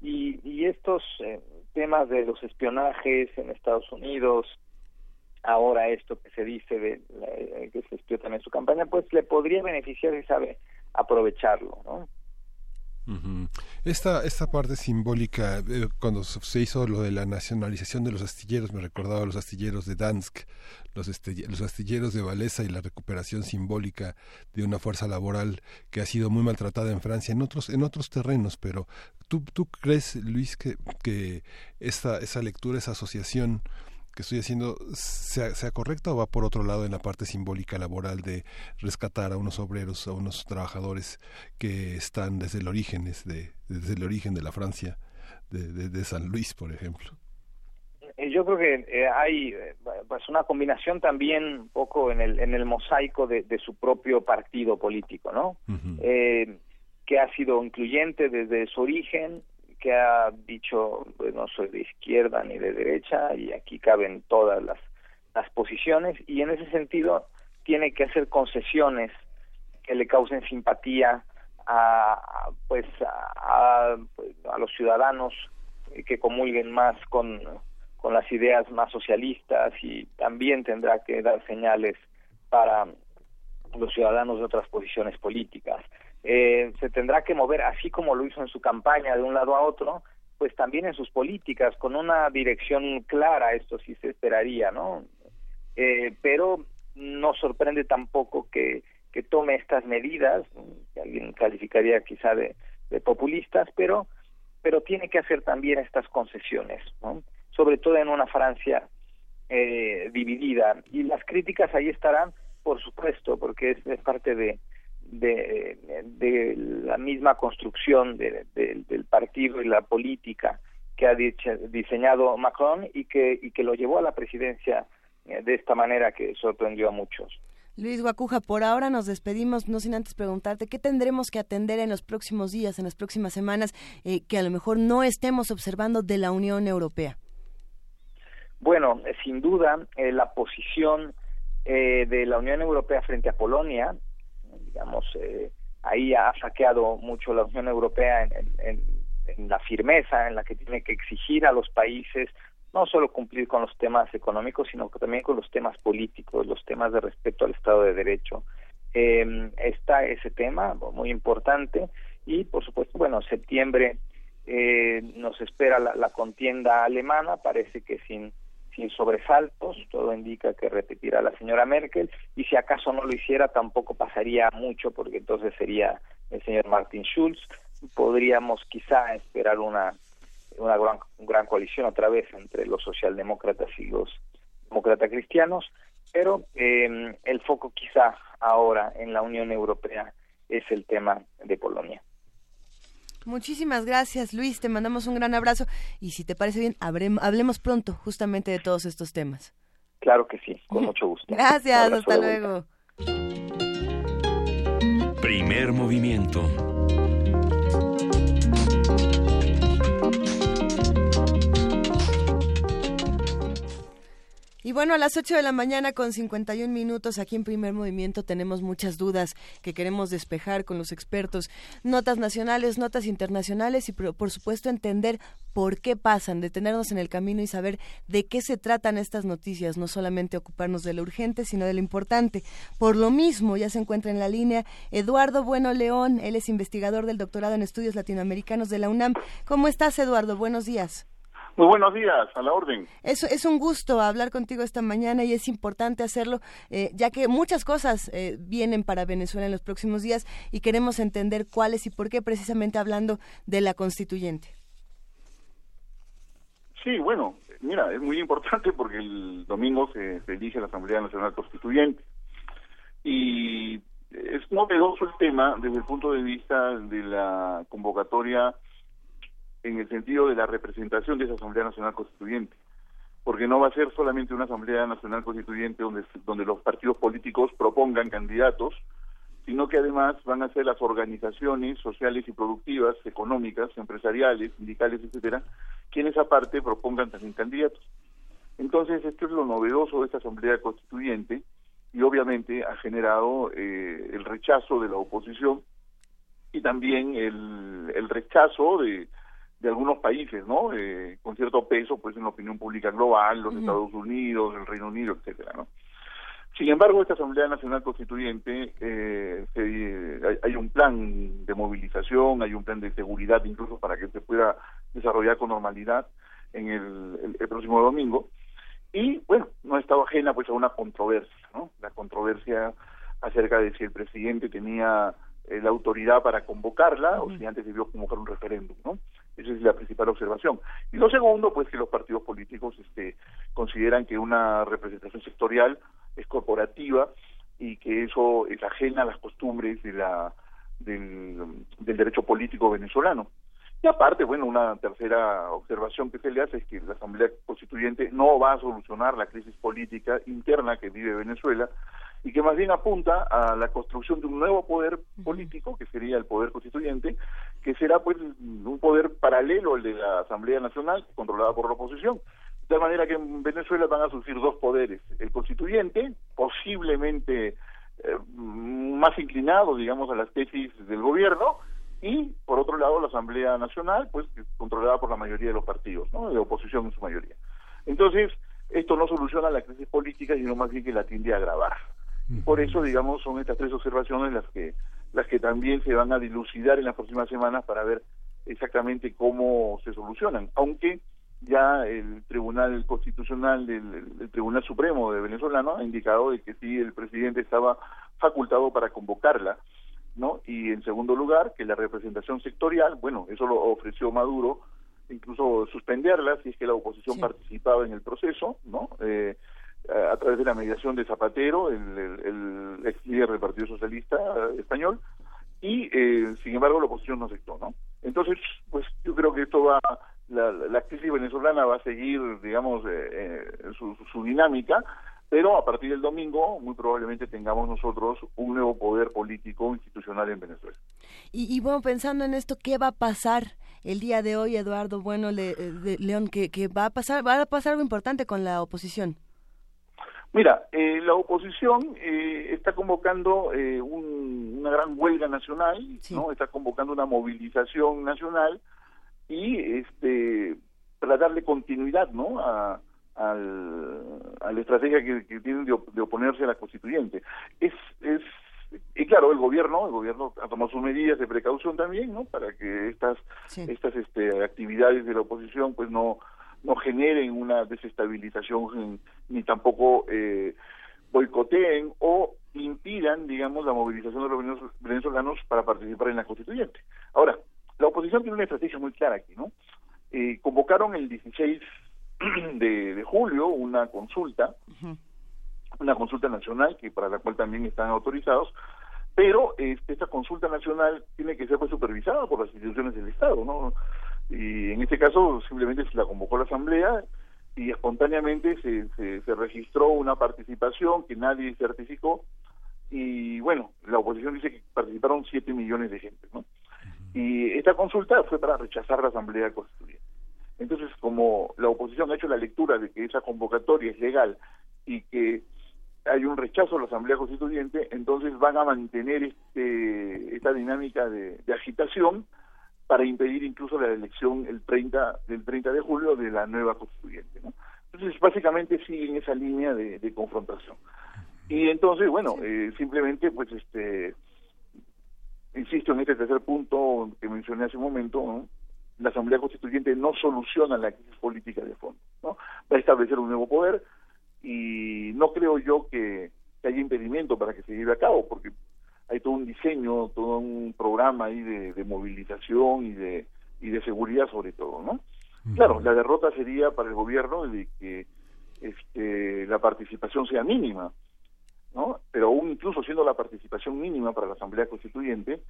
y, y estos eh, temas de los espionajes en Estados Unidos, ahora esto que se dice de eh, que se espió también su campaña, pues le podría beneficiar y sabe aprovecharlo, ¿no? Esta, esta parte simbólica, eh, cuando se hizo lo de la nacionalización de los astilleros, me recordaba los astilleros de Dansk, los, los astilleros de Valesa y la recuperación simbólica de una fuerza laboral que ha sido muy maltratada en Francia, en otros, en otros terrenos, pero ¿tú, tú crees, Luis, que, que esta, esa lectura, esa asociación que estoy haciendo sea, sea correcta o va por otro lado en la parte simbólica laboral de rescatar a unos obreros, a unos trabajadores que están desde el origen, desde, desde el origen de la Francia, de, de, de San Luis, por ejemplo? Eh, Yo creo que eh, hay pues una combinación también un poco en el, en el mosaico de, de su propio partido político, ¿no? Eh, que ha sido incluyente desde su origen, que ha dicho, pues no soy de izquierda ni de derecha, y aquí caben todas las, las posiciones, y en ese sentido tiene que hacer concesiones que le causen simpatía a, pues a, a, pues, los ciudadanos eh, que comulguen más con, con las ideas más socialistas y también tendrá que dar señales para los ciudadanos de otras posiciones políticas. Eh, se tendrá que mover, así como lo hizo en su campaña de un lado a otro, pues también en sus políticas, con una dirección clara, esto sí se esperaría, ¿no? Eh, pero no sorprende tampoco que, que tome estas medidas, que alguien calificaría quizá de, populistas, pero pero tiene que hacer también estas concesiones, ¿no? sobre todo en una Francia eh, dividida. Y las críticas ahí estarán, por supuesto, porque es parte de, de, de, la misma construcción de, de, del partido y la política que ha dicho, diseñado Macron y que, y que lo llevó a la presidencia eh, de esta manera que sorprendió a muchos. Luis Guacuja, por ahora nos despedimos, no sin antes preguntarte qué tendremos que atender en los próximos días, en las próximas semanas, eh, que a lo mejor no estemos observando de la Unión Europea. Bueno, eh, sin duda, eh, la posición de la Unión Europea frente a Polonia, digamos, ahí ha saqueado mucho la Unión Europea en, en, en la firmeza en la que tiene que exigir a los países no solo cumplir con los temas económicos, sino que también con los temas políticos, los temas de respeto al Estado de Derecho. Eh, está ese tema muy importante y, por supuesto, bueno, septiembre eh, nos espera la, la, contienda alemana, parece que sin, sin sobresaltos, todo indica que repetirá la señora Merkel y si acaso no lo hiciera tampoco pasaría mucho porque entonces sería el señor Martin Schulz. Podríamos quizá esperar una una gran, gran coalición otra vez entre los socialdemócratas y los demócratas cristianos, pero eh, el foco quizá ahora en la Unión Europea es el tema de Polonia. Muchísimas gracias, Luis. Te mandamos un gran abrazo y si te parece bien, hablemos pronto justamente de todos estos temas. Claro que sí, con mucho gusto. Gracias, hasta luego. Primer movimiento. Y bueno, a las 8 de la mañana con 51 minutos aquí en Primer Movimiento tenemos muchas dudas que queremos despejar con los expertos. Notas nacionales, notas internacionales y por supuesto entender por qué pasan, detenernos en el camino y saber de qué se tratan estas noticias, no solamente ocuparnos de lo urgente, sino de lo importante. Por lo mismo, ya se encuentra en la línea Eduardo Bueno León, él es investigador del doctorado en estudios latinoamericanos de la UNAM. ¿Cómo estás, Eduardo? Buenos días. Muy buenos días, a la orden. Es, es un gusto hablar contigo esta mañana y es importante hacerlo, eh, ya que muchas cosas eh, vienen para Venezuela en los próximos días y queremos entender cuáles y por qué, precisamente hablando de la constituyente. Sí, bueno, mira, es muy importante porque el domingo se, se elige la Asamblea Nacional Constituyente y es novedoso el tema desde el punto de vista de la convocatoria en el sentido de la representación de esa Asamblea Nacional Constituyente, porque no va a ser solamente una Asamblea Nacional Constituyente donde, donde los partidos políticos propongan candidatos, sino que además van a ser las organizaciones sociales y productivas, económicas, empresariales, sindicales, etcétera, quienes aparte propongan también candidatos. Entonces, esto es lo novedoso de esta Asamblea Constituyente y obviamente ha generado eh, el rechazo de la oposición y también el, el rechazo de, de algunos países, ¿no? Eh, con cierto peso, pues en la opinión pública global, los uh -huh. Estados Unidos, el Reino Unido, etcétera, ¿no? Sin embargo, esta Asamblea Nacional Constituyente, eh, se, hay, hay, un plan de movilización, hay un plan de seguridad incluso para que se pueda desarrollar con normalidad en el, el, el próximo domingo. Y, bueno, no ha estado ajena pues a una controversia, ¿no? La controversia acerca de si el presidente tenía eh, la autoridad para convocarla o si antes debió convocar un referéndum, ¿no? Esa es la principal observación. Y lo segundo, pues que los partidos políticos este, consideran que una representación sectorial es corporativa y que eso es ajena a las costumbres de la, del, del derecho político venezolano. Y aparte, bueno, una tercera observación que se le hace es que la Asamblea Constituyente no va a solucionar la crisis política interna que vive Venezuela y que más bien apunta a la construcción de un nuevo poder político, que sería el poder constituyente, que será pues un poder paralelo al de la Asamblea Nacional, controlada por la oposición. De tal manera que en Venezuela van a surgir dos poderes, el constituyente, posiblemente eh, más inclinado, digamos, a las tesis del gobierno, y por otro lado la Asamblea Nacional, pues controlada por la mayoría de los partidos, ¿no? de oposición en su mayoría. Entonces, esto no soluciona la crisis política, sino más bien que la tiende a agravar. Por eso, digamos, son estas tres observaciones las que las que también se van a dilucidar en las próximas semanas para ver exactamente cómo se solucionan, aunque ya el Tribunal Constitucional del, Tribunal Supremo de Venezolano ha indicado de que sí el presidente estaba facultado para convocarla, ¿no? Y en segundo lugar, que la representación sectorial, bueno, eso lo ofreció Maduro, incluso suspenderla si es que la oposición participaba en el proceso, ¿no? Eh, a través de la mediación de Zapatero, el, ex líder del Partido Socialista Español, y eh, sin embargo la oposición no aceptó, ¿no? Entonces, pues yo creo que esto va, la, la crisis venezolana va a seguir, digamos, eh, eh, su, su, dinámica, pero a partir del domingo muy probablemente tengamos nosotros un nuevo poder político institucional en Venezuela. Y, y bueno, pensando en esto, ¿qué va a pasar el día de hoy, Eduardo Bueno de León? que, que va a pasar, va a pasar algo importante con la oposición. Mira, eh, la oposición eh, está convocando eh, una gran huelga nacional, ¿no? Está convocando una movilización nacional y este para darle continuidad, ¿no? A, la estrategia que, tienen de, oponerse a la constituyente. Es, es y claro, el gobierno, el gobierno ha tomado sus medidas de precaución también, ¿no? Para que estas estas este, actividades de la oposición, pues no no generen una desestabilización ni tampoco eh, boicoteen o impidan, digamos, la movilización de los venezolanos para participar en la constituyente. Ahora, la oposición tiene una estrategia muy clara aquí, ¿no? Eh, convocaron el 16 de, julio una consulta, una consulta nacional que para la cual también están autorizados, pero este, esta consulta nacional tiene que ser pues, supervisada por las instituciones del Estado, ¿no? Y en este caso simplemente se la convocó la Asamblea y espontáneamente se, se, registró una participación que nadie certificó y bueno, la oposición dice que participaron 7 millones de gente, ¿no? Y esta consulta fue para rechazar la Asamblea Constituyente. Entonces, como la oposición ha hecho la lectura de que esa convocatoria es legal y que hay un rechazo a la Asamblea Constituyente, entonces van a mantener este, esta dinámica de agitación para impedir incluso la elección el 30 del 30 de julio de la nueva constituyente. ¿no? Entonces, básicamente sigue en esa línea de, confrontación. Y entonces, bueno, eh, simplemente, pues, este, insisto en este tercer punto que mencioné hace un momento, la Asamblea Constituyente no soluciona la crisis política de fondo, ¿no? Va a establecer un nuevo poder y no creo yo que, que haya impedimento para que se lleve a cabo, porque hay todo un diseño, todo un programa ahí de, movilización y de, y de seguridad sobre todo, ¿no? Claro, la derrota sería para el gobierno de que este, la participación sea mínima, ¿no? Pero aún incluso siendo la participación mínima para la Asamblea Constituyente,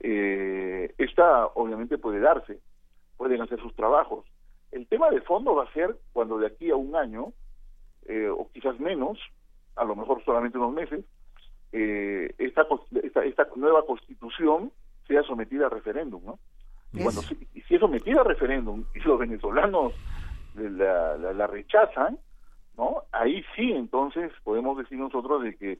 eh, esta obviamente puede darse, pueden hacer sus trabajos. El tema de fondo va a ser cuando de aquí a un año, eh, o quizás menos, a lo mejor solamente unos meses, eh, esta, esta, nueva constitución sea sometida a referéndum, ¿no? Y cuando si, si es sometida a referéndum y los venezolanos la, la, rechazan, ¿no? Ahí sí, entonces podemos decir nosotros de que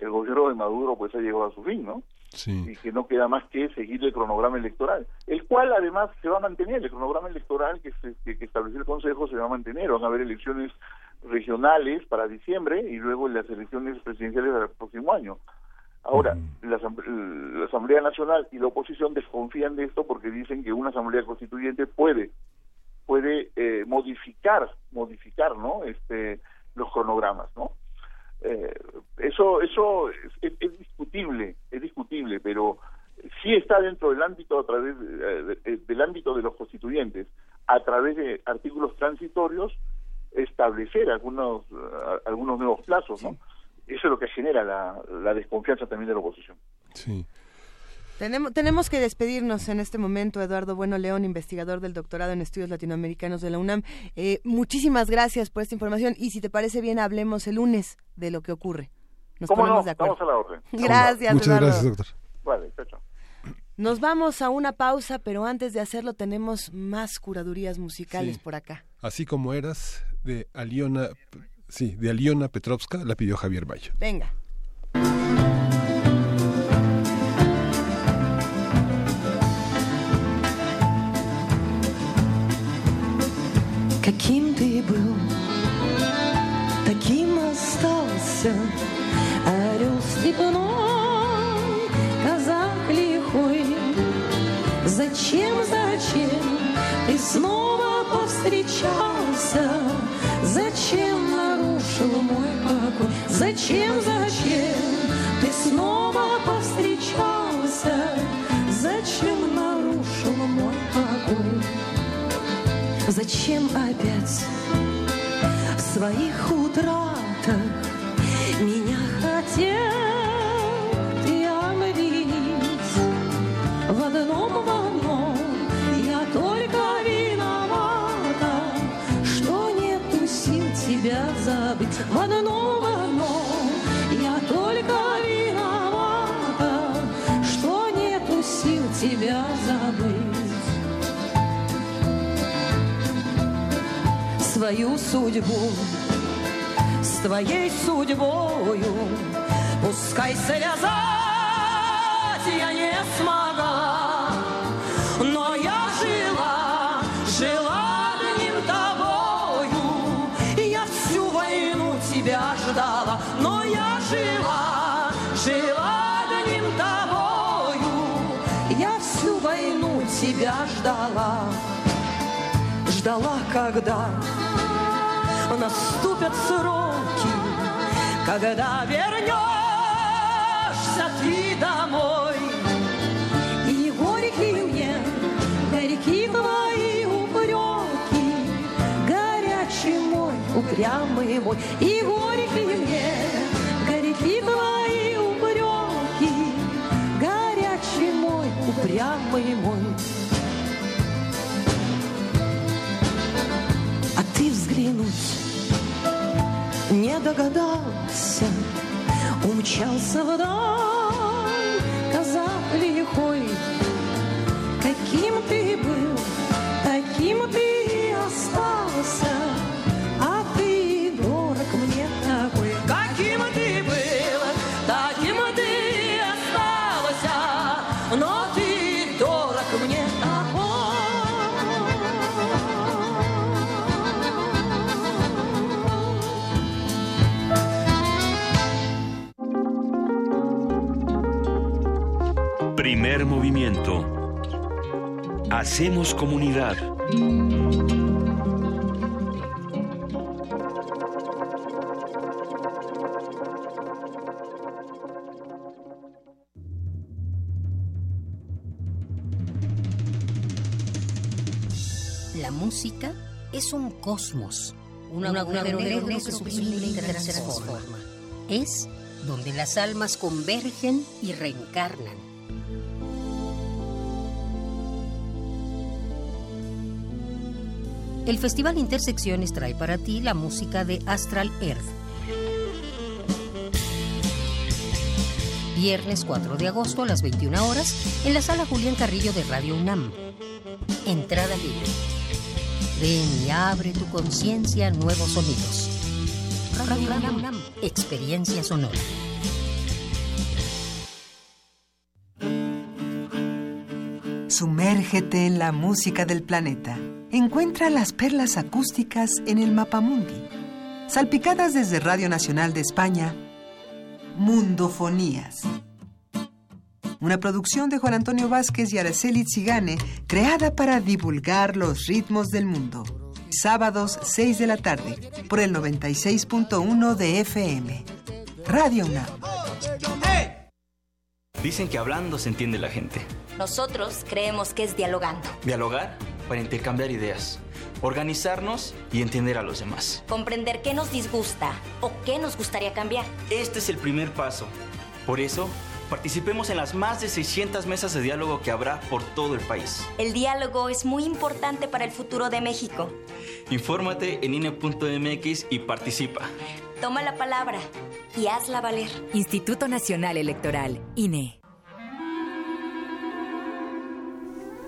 el gobierno de Maduro pues ha llegado a su fin, ¿no? Y que no queda más que seguir el cronograma electoral, el cual además se va a mantener, el cronograma electoral que, se, que, estableció el Consejo se va a mantener, van a haber elecciones regionales para diciembre y luego las elecciones presidenciales del próximo año. Ahora, la, Asamblea Nacional y la oposición desconfían de esto porque dicen que una Asamblea Constituyente puede puede eh, modificar modificar no este los cronogramas no eh, eso eso es, discutible es discutible pero sí está dentro del ámbito a través eh, del ámbito de los constituyentes a través de artículos transitorios establecer algunos algunos nuevos plazos no eso es lo que genera la, la desconfianza también de la oposición sí Tenemos, tenemos que despedirnos en este momento, Eduardo Bueno León, investigador del doctorado en estudios latinoamericanos de la UNAM. Eh, muchísimas gracias por esta información y si te parece bien, hablemos el lunes de lo que ocurre. Nos ¿Cómo ponemos no? de acuerdo. Vamos a la orden. Gracias, Muchas Eduardo. gracias, doctor. Vale, chao, chao. Nos vamos a una pausa, pero antes de hacerlo tenemos más curadurías musicales Sí. por acá. Así como eras de Aliona, sí, de Aliona Petrovska, la pidió Javier Bayo. Venga. Каким ты был, таким остался Орел степной, казак лихой Зачем, зачем ты снова повстречался Зачем нарушил мой покой? Зачем, зачем ты снова повстречался? Зачем нарушил мой покой? Зачем опять в своих утратах меня хотел тебя забыть. свою судьбу с твоей судьбою. Пускай связать я не смогла, ждала ждала, когда наступят сроки, когда вернешься ты домой. И горькие мне, горьки твои упреки, горячий мой, упрямый мой. И горькие мне, горьки твои упреки, горячий мой, упрямый мой. Взглянуть не догадался, умчался вдаль, казак лихой. Каким ты был, таким ты и остался, Primer movimiento. Hacemos comunidad. La música es un cosmos, un agujero negro que sublime y transforma. Es donde las almas convergen y reencarnan. El Festival Intersecciones trae para ti la música de Astral Earth. Viernes 4 de agosto a las 21 horas en la sala Julián Carrillo de Radio UNAM. Entrada libre. Ven y abre tu conciencia a nuevos sonidos. Radio UNAM, experiencia sonora. Sumérgete en la música del planeta. Encuentra las perlas acústicas en el Mapamundi. Salpicadas desde Radio Nacional de España, Mundofonías. Una producción de Juan Antonio Vázquez y Araceli Zigane, creada para divulgar los ritmos del mundo. Sábados 6 de la tarde, por el 96.1 de FM. Radio UNAM. Dicen que hablando se entiende la gente. Nosotros creemos que es dialogando, Dialogar para intercambiar ideas, organizarnos y entender a los demás. comprender qué nos disgusta o qué nos gustaría cambiar. Este es el primer paso. Por eso, Participemos en las más de 600 mesas de diálogo que habrá por todo el país. El diálogo es muy importante para el futuro de México. Infórmate en INE.mx y participa. Toma la palabra y hazla valer. Instituto Nacional Electoral, INE.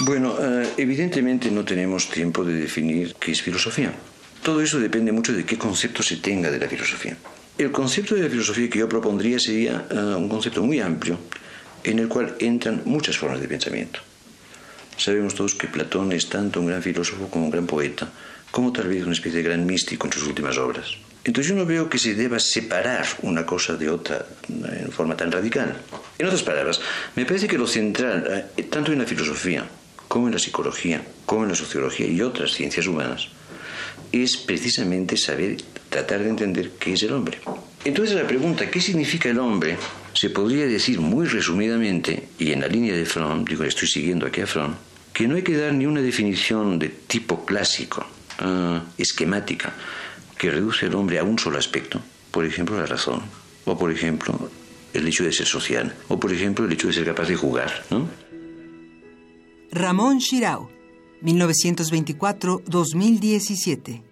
Bueno, eh, evidentemente no tenemos tiempo de definir qué es filosofía. Todo eso depende mucho de qué concepto se tenga de la filosofía. El concepto de la filosofía que yo propondría sería eh, un concepto muy amplio en el cual entran muchas formas de pensamiento. Sabemos todos que Platón es tanto un gran filósofo como un gran poeta, como tal vez una especie de gran místico en sus últimas obras. Entonces yo no veo que se deba separar una cosa de otra en forma tan radical. En otras palabras, me parece que lo central, eh, tanto en la filosofía como en la psicología, como en la sociología y otras ciencias humanas, es precisamente saber tratar de entender qué es el hombre. Entonces la pregunta, ¿qué significa el hombre? Se podría decir muy resumidamente, y en la línea de Fromm, digo, estoy siguiendo aquí a Fromm, que no hay que dar ni una definición de tipo clásico, uh, esquemática, que reduce al hombre a un solo aspecto, por ejemplo la razón, o por ejemplo el hecho de ser social, o por ejemplo el hecho de ser capaz de jugar, ¿no? Ramón Shirao, 1924-2017.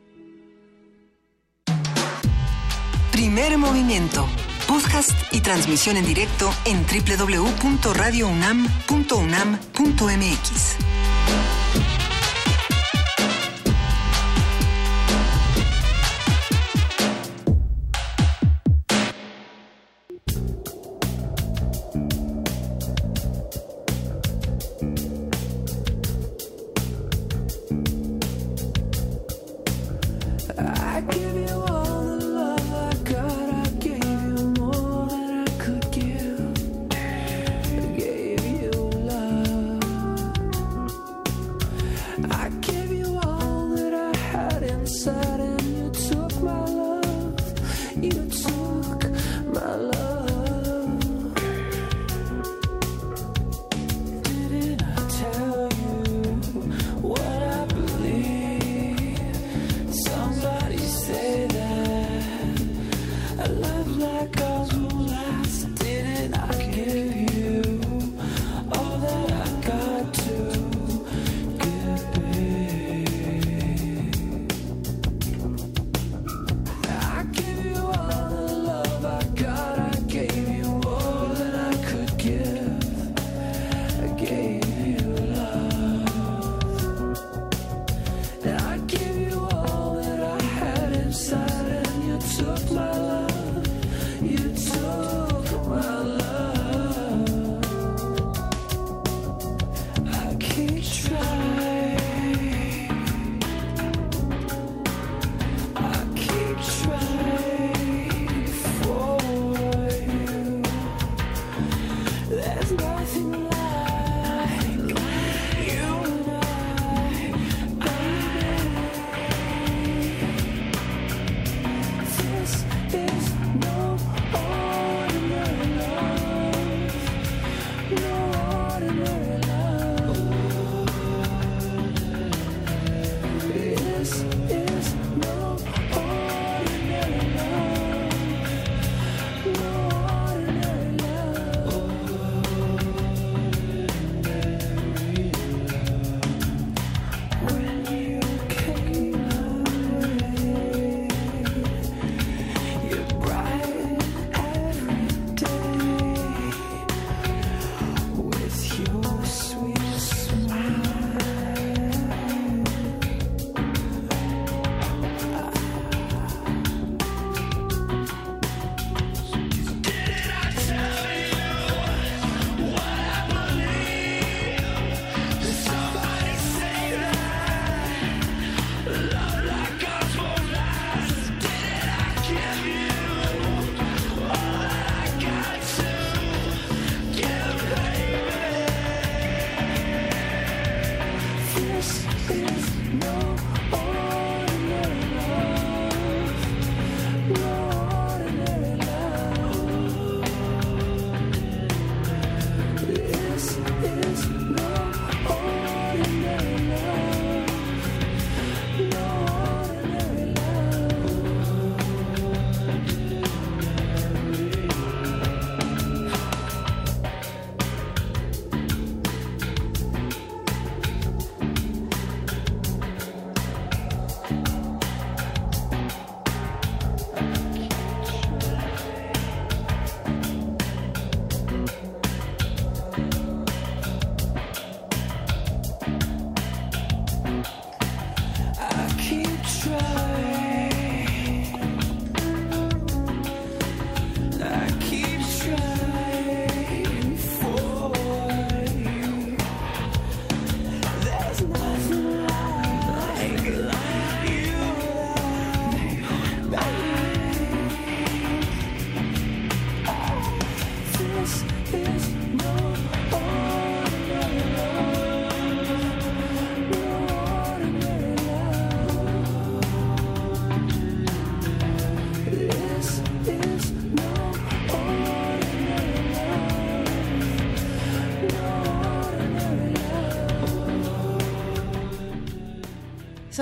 Primer movimiento. Podcast y transmisión en directo en www.radiounam.unam.mx.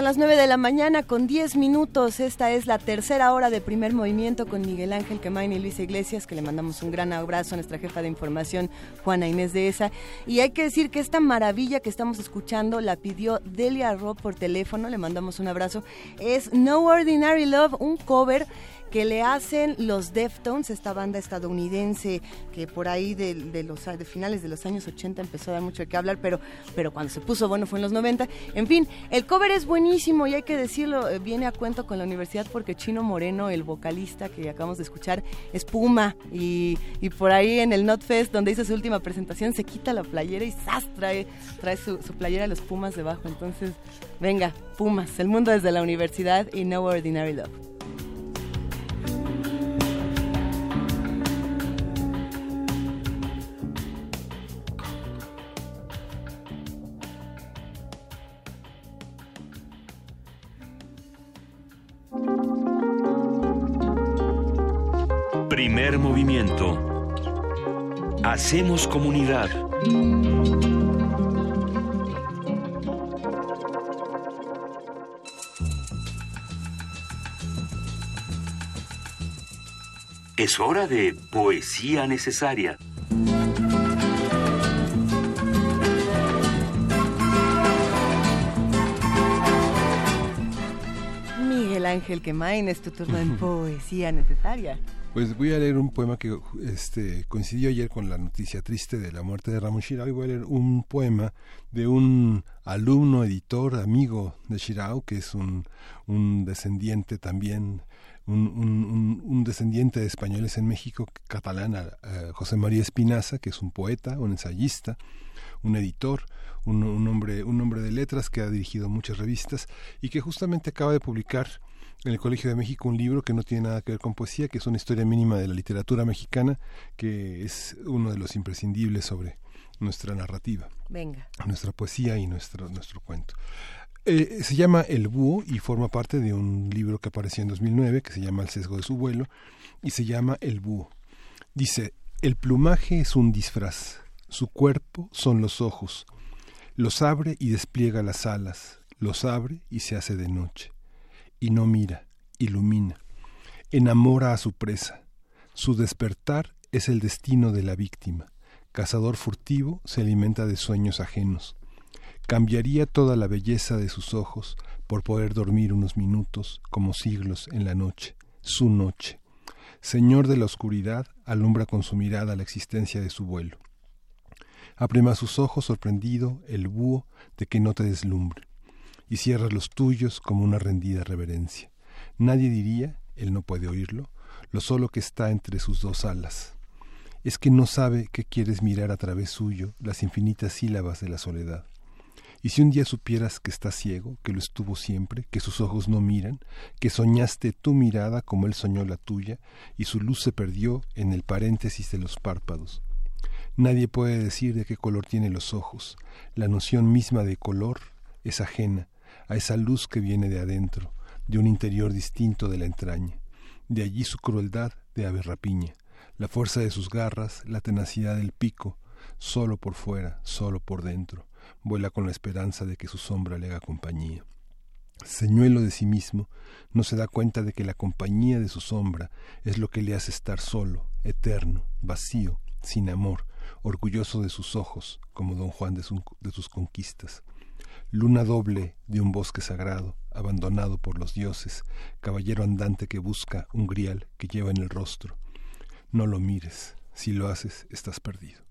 Son las 9 de la mañana con 10 minutos. Esta es la tercera hora de primer movimiento con Miguel Ángel Quemain y Luis Iglesias, que le mandamos un gran abrazo a nuestra jefa de información, Juana Inés de Esa. Y hay que decir que esta maravilla que estamos escuchando la pidió Delia Robb por teléfono, le mandamos un abrazo. Es No Ordinary Love, un cover que le hacen los Deftones, esta banda estadounidense que por ahí de, los finales de los años 80 empezó a dar mucho de qué hablar, pero, pero cuando se puso bueno fue en los 90. En fin, el cover es buenísimo y hay que decirlo, eh, viene a cuento con la universidad porque Chino Moreno, el vocalista que acabamos de escuchar, es Puma y, y por ahí en el NotFest donde hizo su última presentación se quita la playera y ¡zas! trae, trae su, su playera de los Pumas debajo. Entonces, venga, Pumas, el mundo desde la universidad y No Ordinary Love. Primer movimiento. Hacemos comunidad. Es hora de poesía necesaria. Miguel Ángel Quemain, es tu turno en poesía necesaria. Pues voy a leer un poema que este, coincidió ayer con la noticia triste de la muerte de Ramón Shirao y voy a leer un poema de un alumno, editor, amigo de Shirao, que es un, descendiente también, un, descendiente de españoles en México, catalán, eh, José María Espinaza, que es un poeta, un ensayista, un editor, un hombre, un hombre de letras que ha dirigido muchas revistas y que justamente acaba de publicar en el Colegio de México un libro que no tiene nada que ver con poesía, que es una historia mínima de la literatura mexicana, que es uno de los imprescindibles sobre nuestra narrativa, Venga. nuestra poesía y nuestro, nuestro cuento. Eh, se llama El Búho y forma parte de un libro que apareció en 2009 que se llama El sesgo de su vuelo y se llama El Búho. Dice, el plumaje es un disfraz, su cuerpo son los ojos, los abre y despliega las alas, los abre y se hace de noche, y no mira, ilumina, enamora a su presa, su despertar es el destino de la víctima, cazador furtivo se alimenta de sueños ajenos, cambiaría toda la belleza de sus ojos por poder dormir unos minutos como siglos en la noche, su noche. Señor de la oscuridad, alumbra con su mirada la existencia de su vuelo. Aprema sus ojos sorprendido el búho de que no te deslumbre, y cierra los tuyos como una rendida reverencia. Nadie diría, él no puede oírlo, lo solo que está entre sus dos alas. Es que no sabe que quieres mirar a través suyo las infinitas sílabas de la soledad. Y si un día supieras que está ciego, que lo estuvo siempre, que sus ojos no miran, que soñaste tu mirada como él soñó la tuya, y su luz se perdió en el paréntesis de los párpados. Nadie puede decir de qué color tiene los ojos. La noción misma de color es ajena a esa luz que viene de adentro, de un interior distinto de la entraña. De allí su crueldad de ave rapiña, la fuerza de sus garras, la tenacidad del pico, solo por fuera, solo por dentro, vuela con la esperanza de que su sombra le haga compañía. Señuelo de sí mismo, no se da cuenta de que la compañía de su sombra es lo que le hace estar solo, eterno, vacío, sin amor, orgulloso de sus ojos, como don Juan de, de sus conquistas. Luna doble de un bosque sagrado, abandonado por los dioses, caballero andante que busca un grial que lleva en el rostro. No lo mires, si lo haces estás perdido.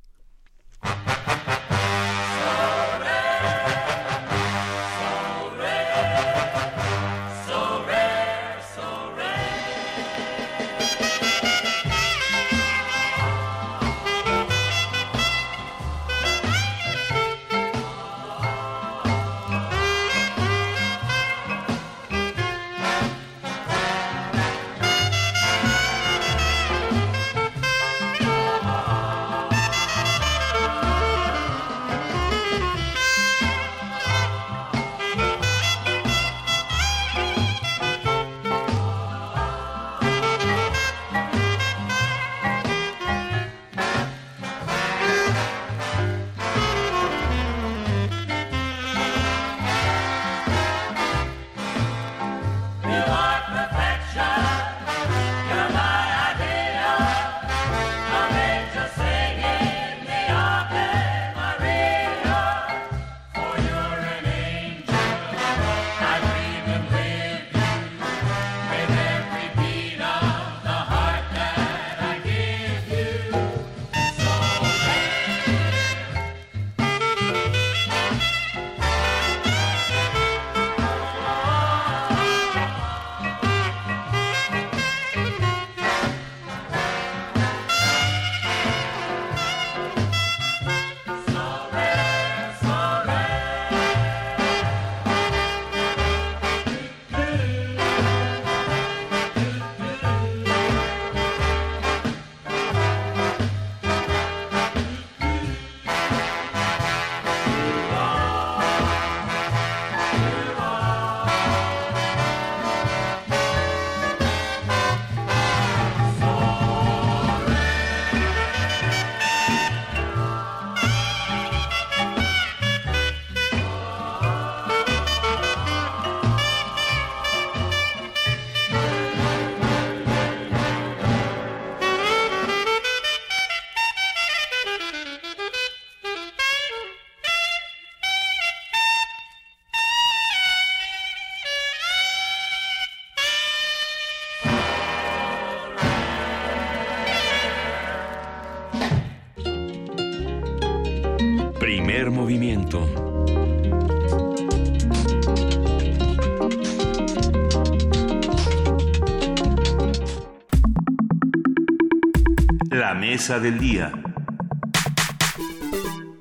Mesa del día.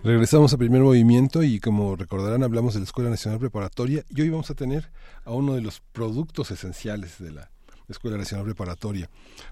Regresamos a primer movimiento y como recordarán hablamos de la Escuela Nacional Preparatoria y hoy vamos a tener a uno de los productos esenciales de la Escuela Nacional Preparatoria.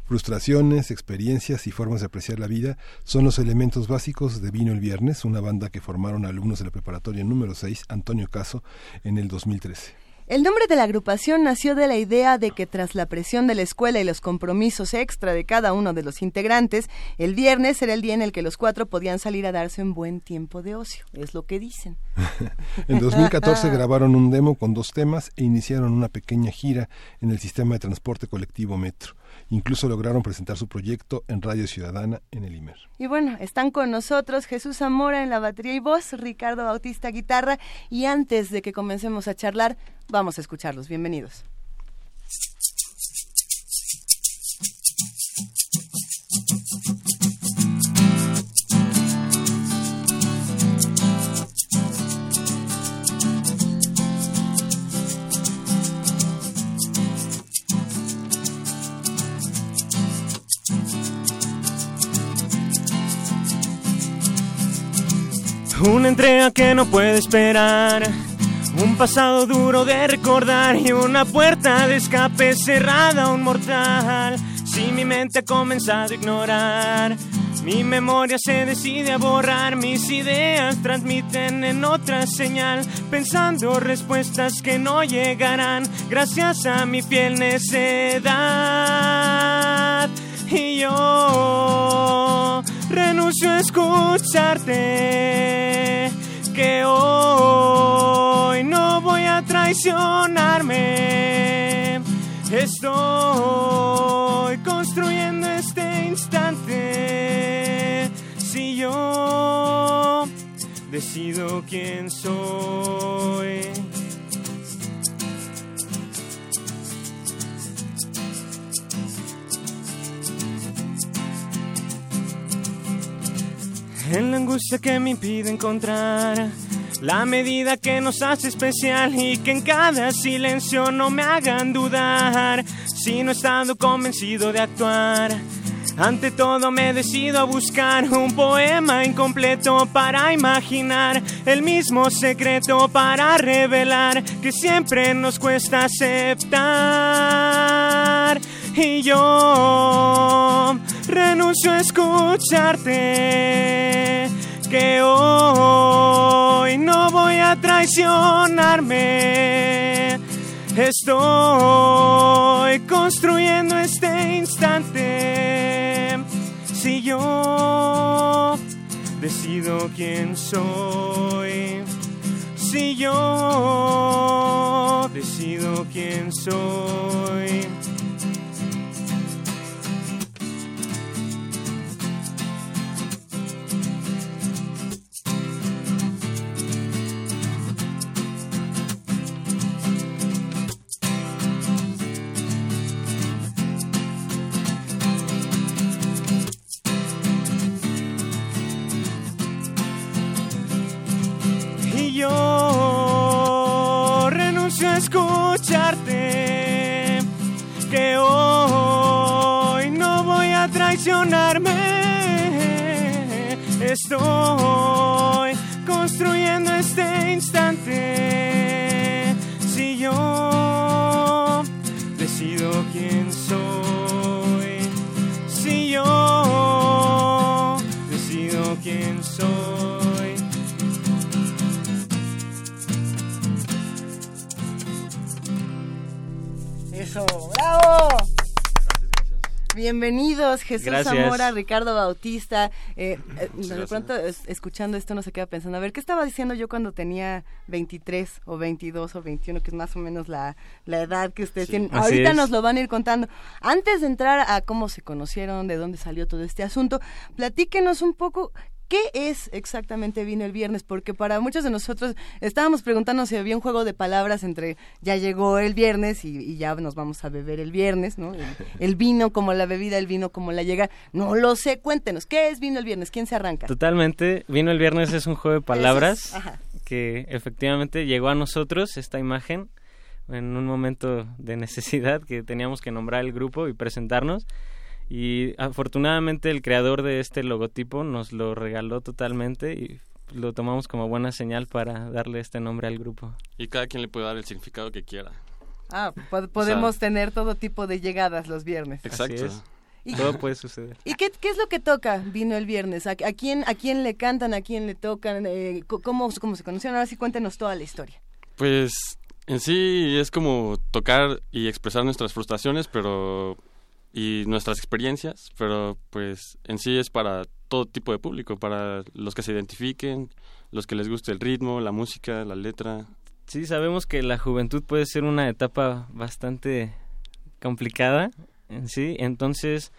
Frustraciones, experiencias y formas de apreciar la vida son los elementos básicos de Vino el Viernes, una banda que formaron alumnos de la preparatoria número 6, Antonio Caso, en el 2013. El nombre de la agrupación nació de la idea de que tras la presión de la escuela y los compromisos extra de cada uno de los integrantes, el viernes era el día en el que los cuatro podían salir a darse un buen tiempo de ocio, es lo que dicen. en 2014 grabaron un demo con dos temas e iniciaron una pequeña gira en el sistema de transporte colectivo Metro. Incluso lograron presentar su proyecto en Radio Ciudadana en el IMER. Y bueno, están con nosotros Jesús Zamora en la batería y voz, Ricardo Bautista guitarra y antes de que comencemos a charlar, vamos a escucharlos. Bienvenidos. Una entrega que no puede esperar. Un pasado duro de recordar y una puerta de escape cerrada a un mortal. Si mi mente ha comenzado a ignorar Mi memoria se decide a borrar, mis ideas transmiten en otra señal, pensando respuestas que no llegarán gracias a mi fiel necedad. Y yo renuncio a escucharte, que hoy no voy a traicionarme. Estoy construyendo este instante. Si yo decido quién soy. En la angustia que me impide encontrar la medida que nos hace especial y que en cada silencio no me hagan dudar, si no he estado convencido de actuar. Ante todo me decido a buscar un poema incompleto para imaginar el mismo secreto para revelar que siempre nos cuesta aceptar. Y yo renuncio a escucharte que hoy no voy a traicionarme. Estoy construyendo este instante. Si yo decido quién soy. Si yo decido quién soy. A traicionarme. Estoy construyendo este instante. Si yo decido quién soy si yo decido quién soy. Eso, bravo. Bienvenidos, Jesús Gracias. Zamora, Ricardo Bautista. Eh, eh, de pronto, es- escuchando esto, uno se queda pensando, a ver, ¿qué estaba diciendo yo cuando tenía 23 o 22 o 21, que es más o menos la, la edad que ustedes Sí. tienen? Así Ahorita es. nos lo van a ir contando. Antes de entrar a cómo se conocieron, de dónde salió todo este asunto, platíquenos un poco. ¿Qué es exactamente Vino el Viernes? Porque para muchos de nosotros estábamos preguntando si había un juego de palabras entre ya llegó el viernes y, y ya nos vamos a beber el viernes, ¿no? El, el vino como la bebida, el vino como la llega. No lo sé, cuéntenos, ¿qué es Vino el Viernes? ¿Quién se arranca? Totalmente. Vino el viernes es un juego de palabras es, que efectivamente llegó a nosotros esta imagen en un momento de necesidad que teníamos que nombrar el grupo y presentarnos. Y afortunadamente el creador de este logotipo nos lo regaló totalmente y lo tomamos como buena señal para darle este nombre al grupo. Y cada quien le puede dar el significado que quiera. Ah, po- podemos tener todo tipo de llegadas los viernes. Exacto. Y- Todo puede suceder. ¿Y qué, qué es lo que toca Vino el Viernes? ¿A, a quién, ¿A quién le cantan? ¿A quién le tocan? Eh, ¿cómo, ¿Cómo se conocieron? Ahora sí cuéntenos toda la historia. Pues en sí es como tocar y expresar nuestras frustraciones, pero y nuestras experiencias, pero pues en sí es para todo tipo de público, para los que se identifiquen, los que les guste el ritmo, la música, la letra. Sí, sabemos que la juventud puede ser una etapa bastante complicada en sí, entonces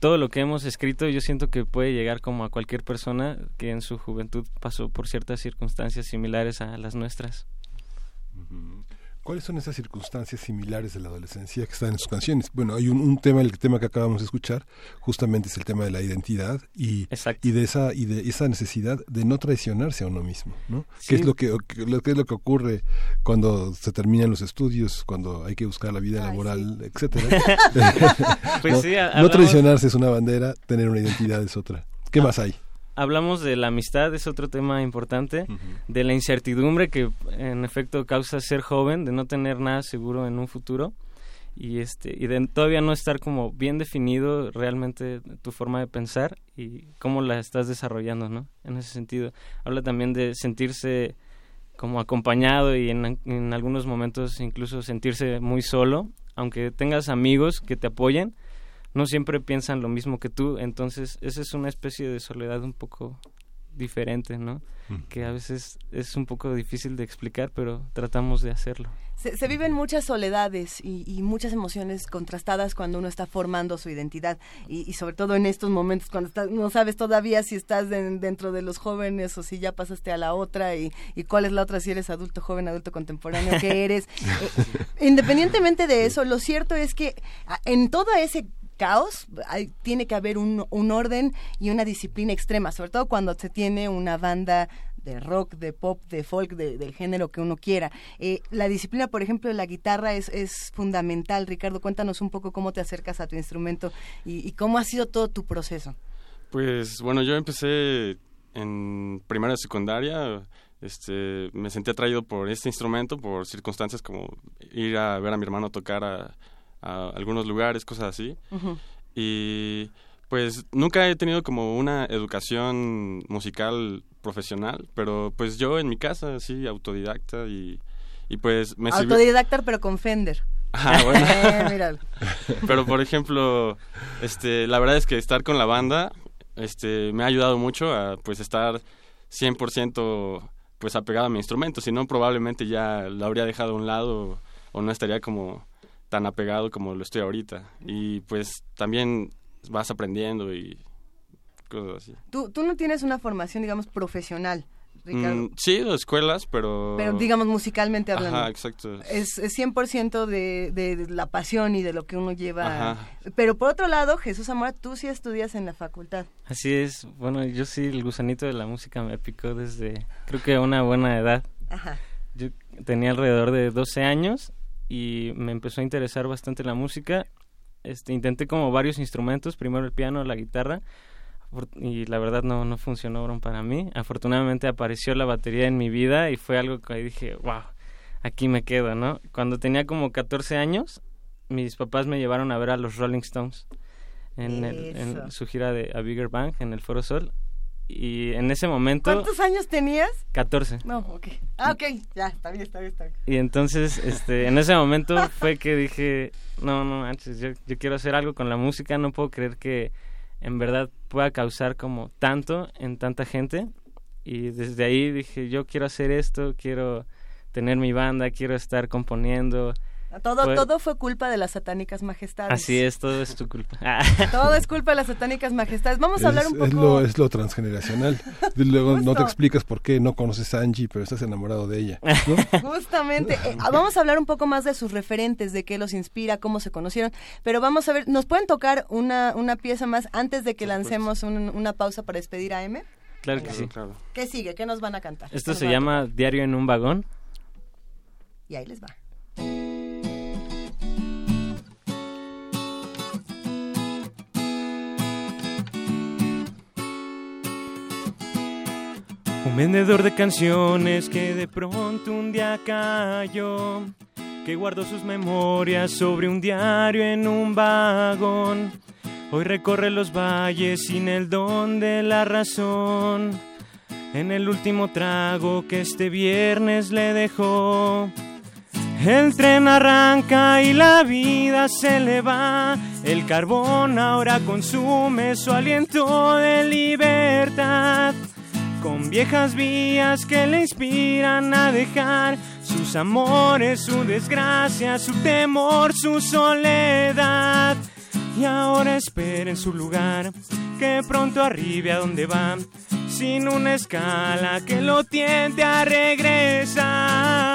todo lo que hemos escrito yo siento que puede llegar como a cualquier persona que en su juventud pasó por ciertas circunstancias similares a las nuestras. ¿Cuáles son esas circunstancias similares de la adolescencia que están en sus canciones? Bueno, hay un, un tema, el tema que acabamos de escuchar, justamente es el tema de la identidad y, y de esa y de esa necesidad de no traicionarse a uno mismo, ¿no? Sí. ¿Qué es lo que lo que es lo que ocurre cuando se terminan los estudios, cuando hay que buscar la vida laboral, etcétera? Pues no, sí, no traicionarse es una bandera, tener una identidad es otra. ¿Qué Ah, más hay? Hablamos de la amistad, es otro tema importante, de la incertidumbre que en efecto causa ser joven, de no tener nada seguro en un futuro y este y de todavía no estar como bien definido realmente tu forma de pensar y cómo la estás desarrollando no en ese sentido habla también de sentirse como acompañado y en, en algunos momentos incluso sentirse muy solo aunque tengas amigos que te apoyen no siempre piensan lo mismo que tú entonces esa es una especie de soledad un poco diferente no que a veces es un poco difícil de explicar pero tratamos de hacerlo. Se, se viven muchas soledades y, y muchas emociones contrastadas cuando uno está formando su identidad y, y sobre todo en estos momentos cuando estás- no sabes todavía si estás den- dentro de los jóvenes o si ya pasaste a la otra y, y cuál es la otra si eres adulto joven, adulto contemporáneo, qué eres. Eh, independientemente de eso, lo cierto es que en todo ese caos hay- tiene que haber un, un orden y una disciplina extrema, sobre todo cuando se tiene una banda de rock, de pop, de folk, de- del género que uno quiera. Eh, la disciplina, por ejemplo, de la guitarra es, es fundamental. Ricardo, cuéntanos un poco cómo te acercas a tu instrumento y, cómo ha sido todo tu proceso. Pues bueno, yo empecé en primaria y secundaria. Este, me sentí atraído por este instrumento, por circunstancias como ir a ver a mi hermano tocar a, a algunos lugares, cosas así. Y pues nunca he tenido como una educación musical profesional, pero pues yo en mi casa, sí, autodidacta y, y pues me Autodidacta, pero con Fender. Ah, bueno. Eh. Pero por ejemplo, este, la verdad es que estar con la banda, este, me ha ayudado mucho a, pues, estar 100% pues apegado a mi instrumento. Si no, probablemente ya lo habría dejado a un lado o no estaría como tan apegado como lo estoy ahorita. Y pues también vas aprendiendo y cosas así. Tú, tú no tienes una formación, digamos, profesional, Ricardo. Mm, sí, a escuelas, pero... Pero digamos musicalmente hablando. Ajá, exacto. Es, es 100% de, de la pasión y de lo que uno lleva. Ajá. Pero por otro lado, Jesús Zamora, tú sí estudias en la facultad. Así es, bueno, yo sí, el gusanito de la música me picó desde, creo que a una buena edad. Ajá. Yo tenía alrededor de 12 años y me empezó a interesar bastante la música. Este, intenté como varios instrumentos, primero el piano, la guitarra, y la verdad no, no funcionaron para mí. Afortunadamente apareció la batería en mi vida y fue algo que dije, wow, aquí me quedo, ¿no? Cuando tenía como 14 años, mis papás me llevaron a ver a los Rolling Stones en, el- en su gira de A Bigger Bang en el Foro Sol. Y en ese momento... ¿Cuántos años tenías? 14. No, ok. Ah, ok, ya, está bien, está bien, está bien. Y entonces, este, en ese momento fue que dije, no, no manches, yo, yo quiero hacer algo con la música, no puedo creer que en verdad pueda causar como tanto en tanta gente. Y desde ahí dije, yo quiero hacer esto, quiero tener mi banda, quiero estar componiendo. Todo, Fue- todo fue culpa de las satánicas majestades. Así es, todo es tu culpa. Ah. Todo es culpa de las satánicas majestades. Vamos a hablar es, un es poco... lo, es lo transgeneracional. Luego no te explicas por qué no conoces a Angie, pero estás enamorado de ella. ¿no? Justamente, eh, vamos a hablar un poco más de sus referentes, de qué los inspira, cómo se conocieron, pero vamos a ver, ¿nos pueden tocar una, una pieza más antes de que lancemos un- una pausa para despedir a M? Claro que sí. ¿Qué sigue? ¿Qué nos van a cantar? Esto ¿Qué nos se llama Diario en un vagón. Y ahí les va. Un vendedor de canciones que de pronto un día cayó, que guardó sus memorias sobre un diario en un vagón. Hoy recorre los valles sin el don de la razón. En el último trago que este viernes le dejó. El tren arranca y la vida se le va. El carbón ahora consume su aliento de libertad. Con viejas vías que le inspiran a dejar sus amores, su desgracia, su temor, su soledad. Y ahora espera en su lugar que pronto arribe a donde va, sin una escala que lo tiente a regresar.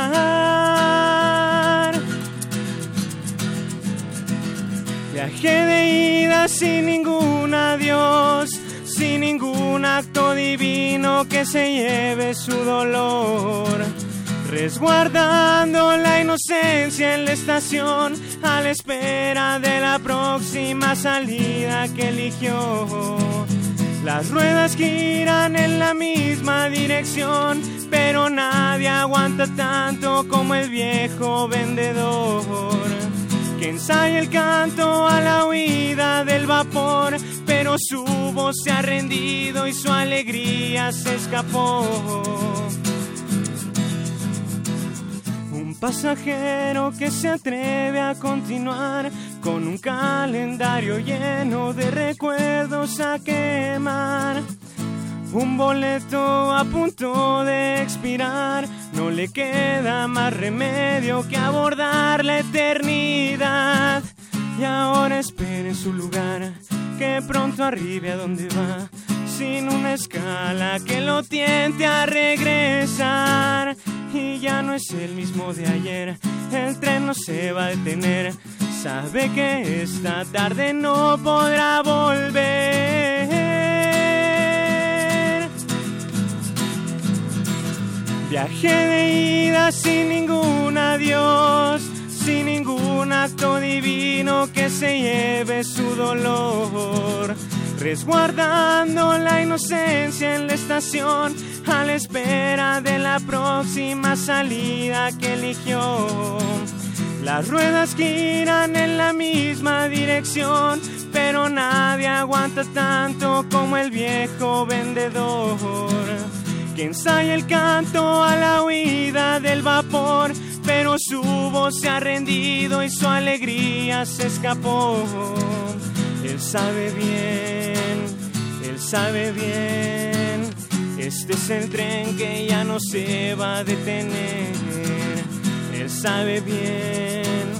Viaje de ida sin ningún adiós, sin ningún acto divino que se lleve su dolor. Resguardando la inocencia en la estación, a la espera de la próxima salida que eligió. Las ruedas giran en la misma dirección, pero nadie aguanta tanto como el viejo vendedor que el canto a la huida del vapor, pero su voz se ha rendido y su alegría se escapó. Un pasajero que se atreve a continuar con un calendario lleno de recuerdos a quemar. Un boleto a punto de expirar, no le queda más remedio que abordar la eternidad. Y ahora espera en su lugar, que pronto arribe a donde va, sin una escala que lo tiente a regresar. Y ya no es el mismo de ayer, el tren no se va a detener, sabe que esta tarde no podrá volver. Viaje de ida sin ningún adiós, sin ningún acto divino que se lleve su dolor. Resguardando la inocencia en la estación, a la espera de la próxima salida que eligió. Las ruedas giran en la misma dirección, pero nadie aguanta tanto como el viejo vendedor que ensaya el canto a la huida del vapor, pero su voz se ha rendido y su alegría se escapó. Él sabe bien, él sabe bien, este es el tren que ya no se va a detener. Él sabe bien,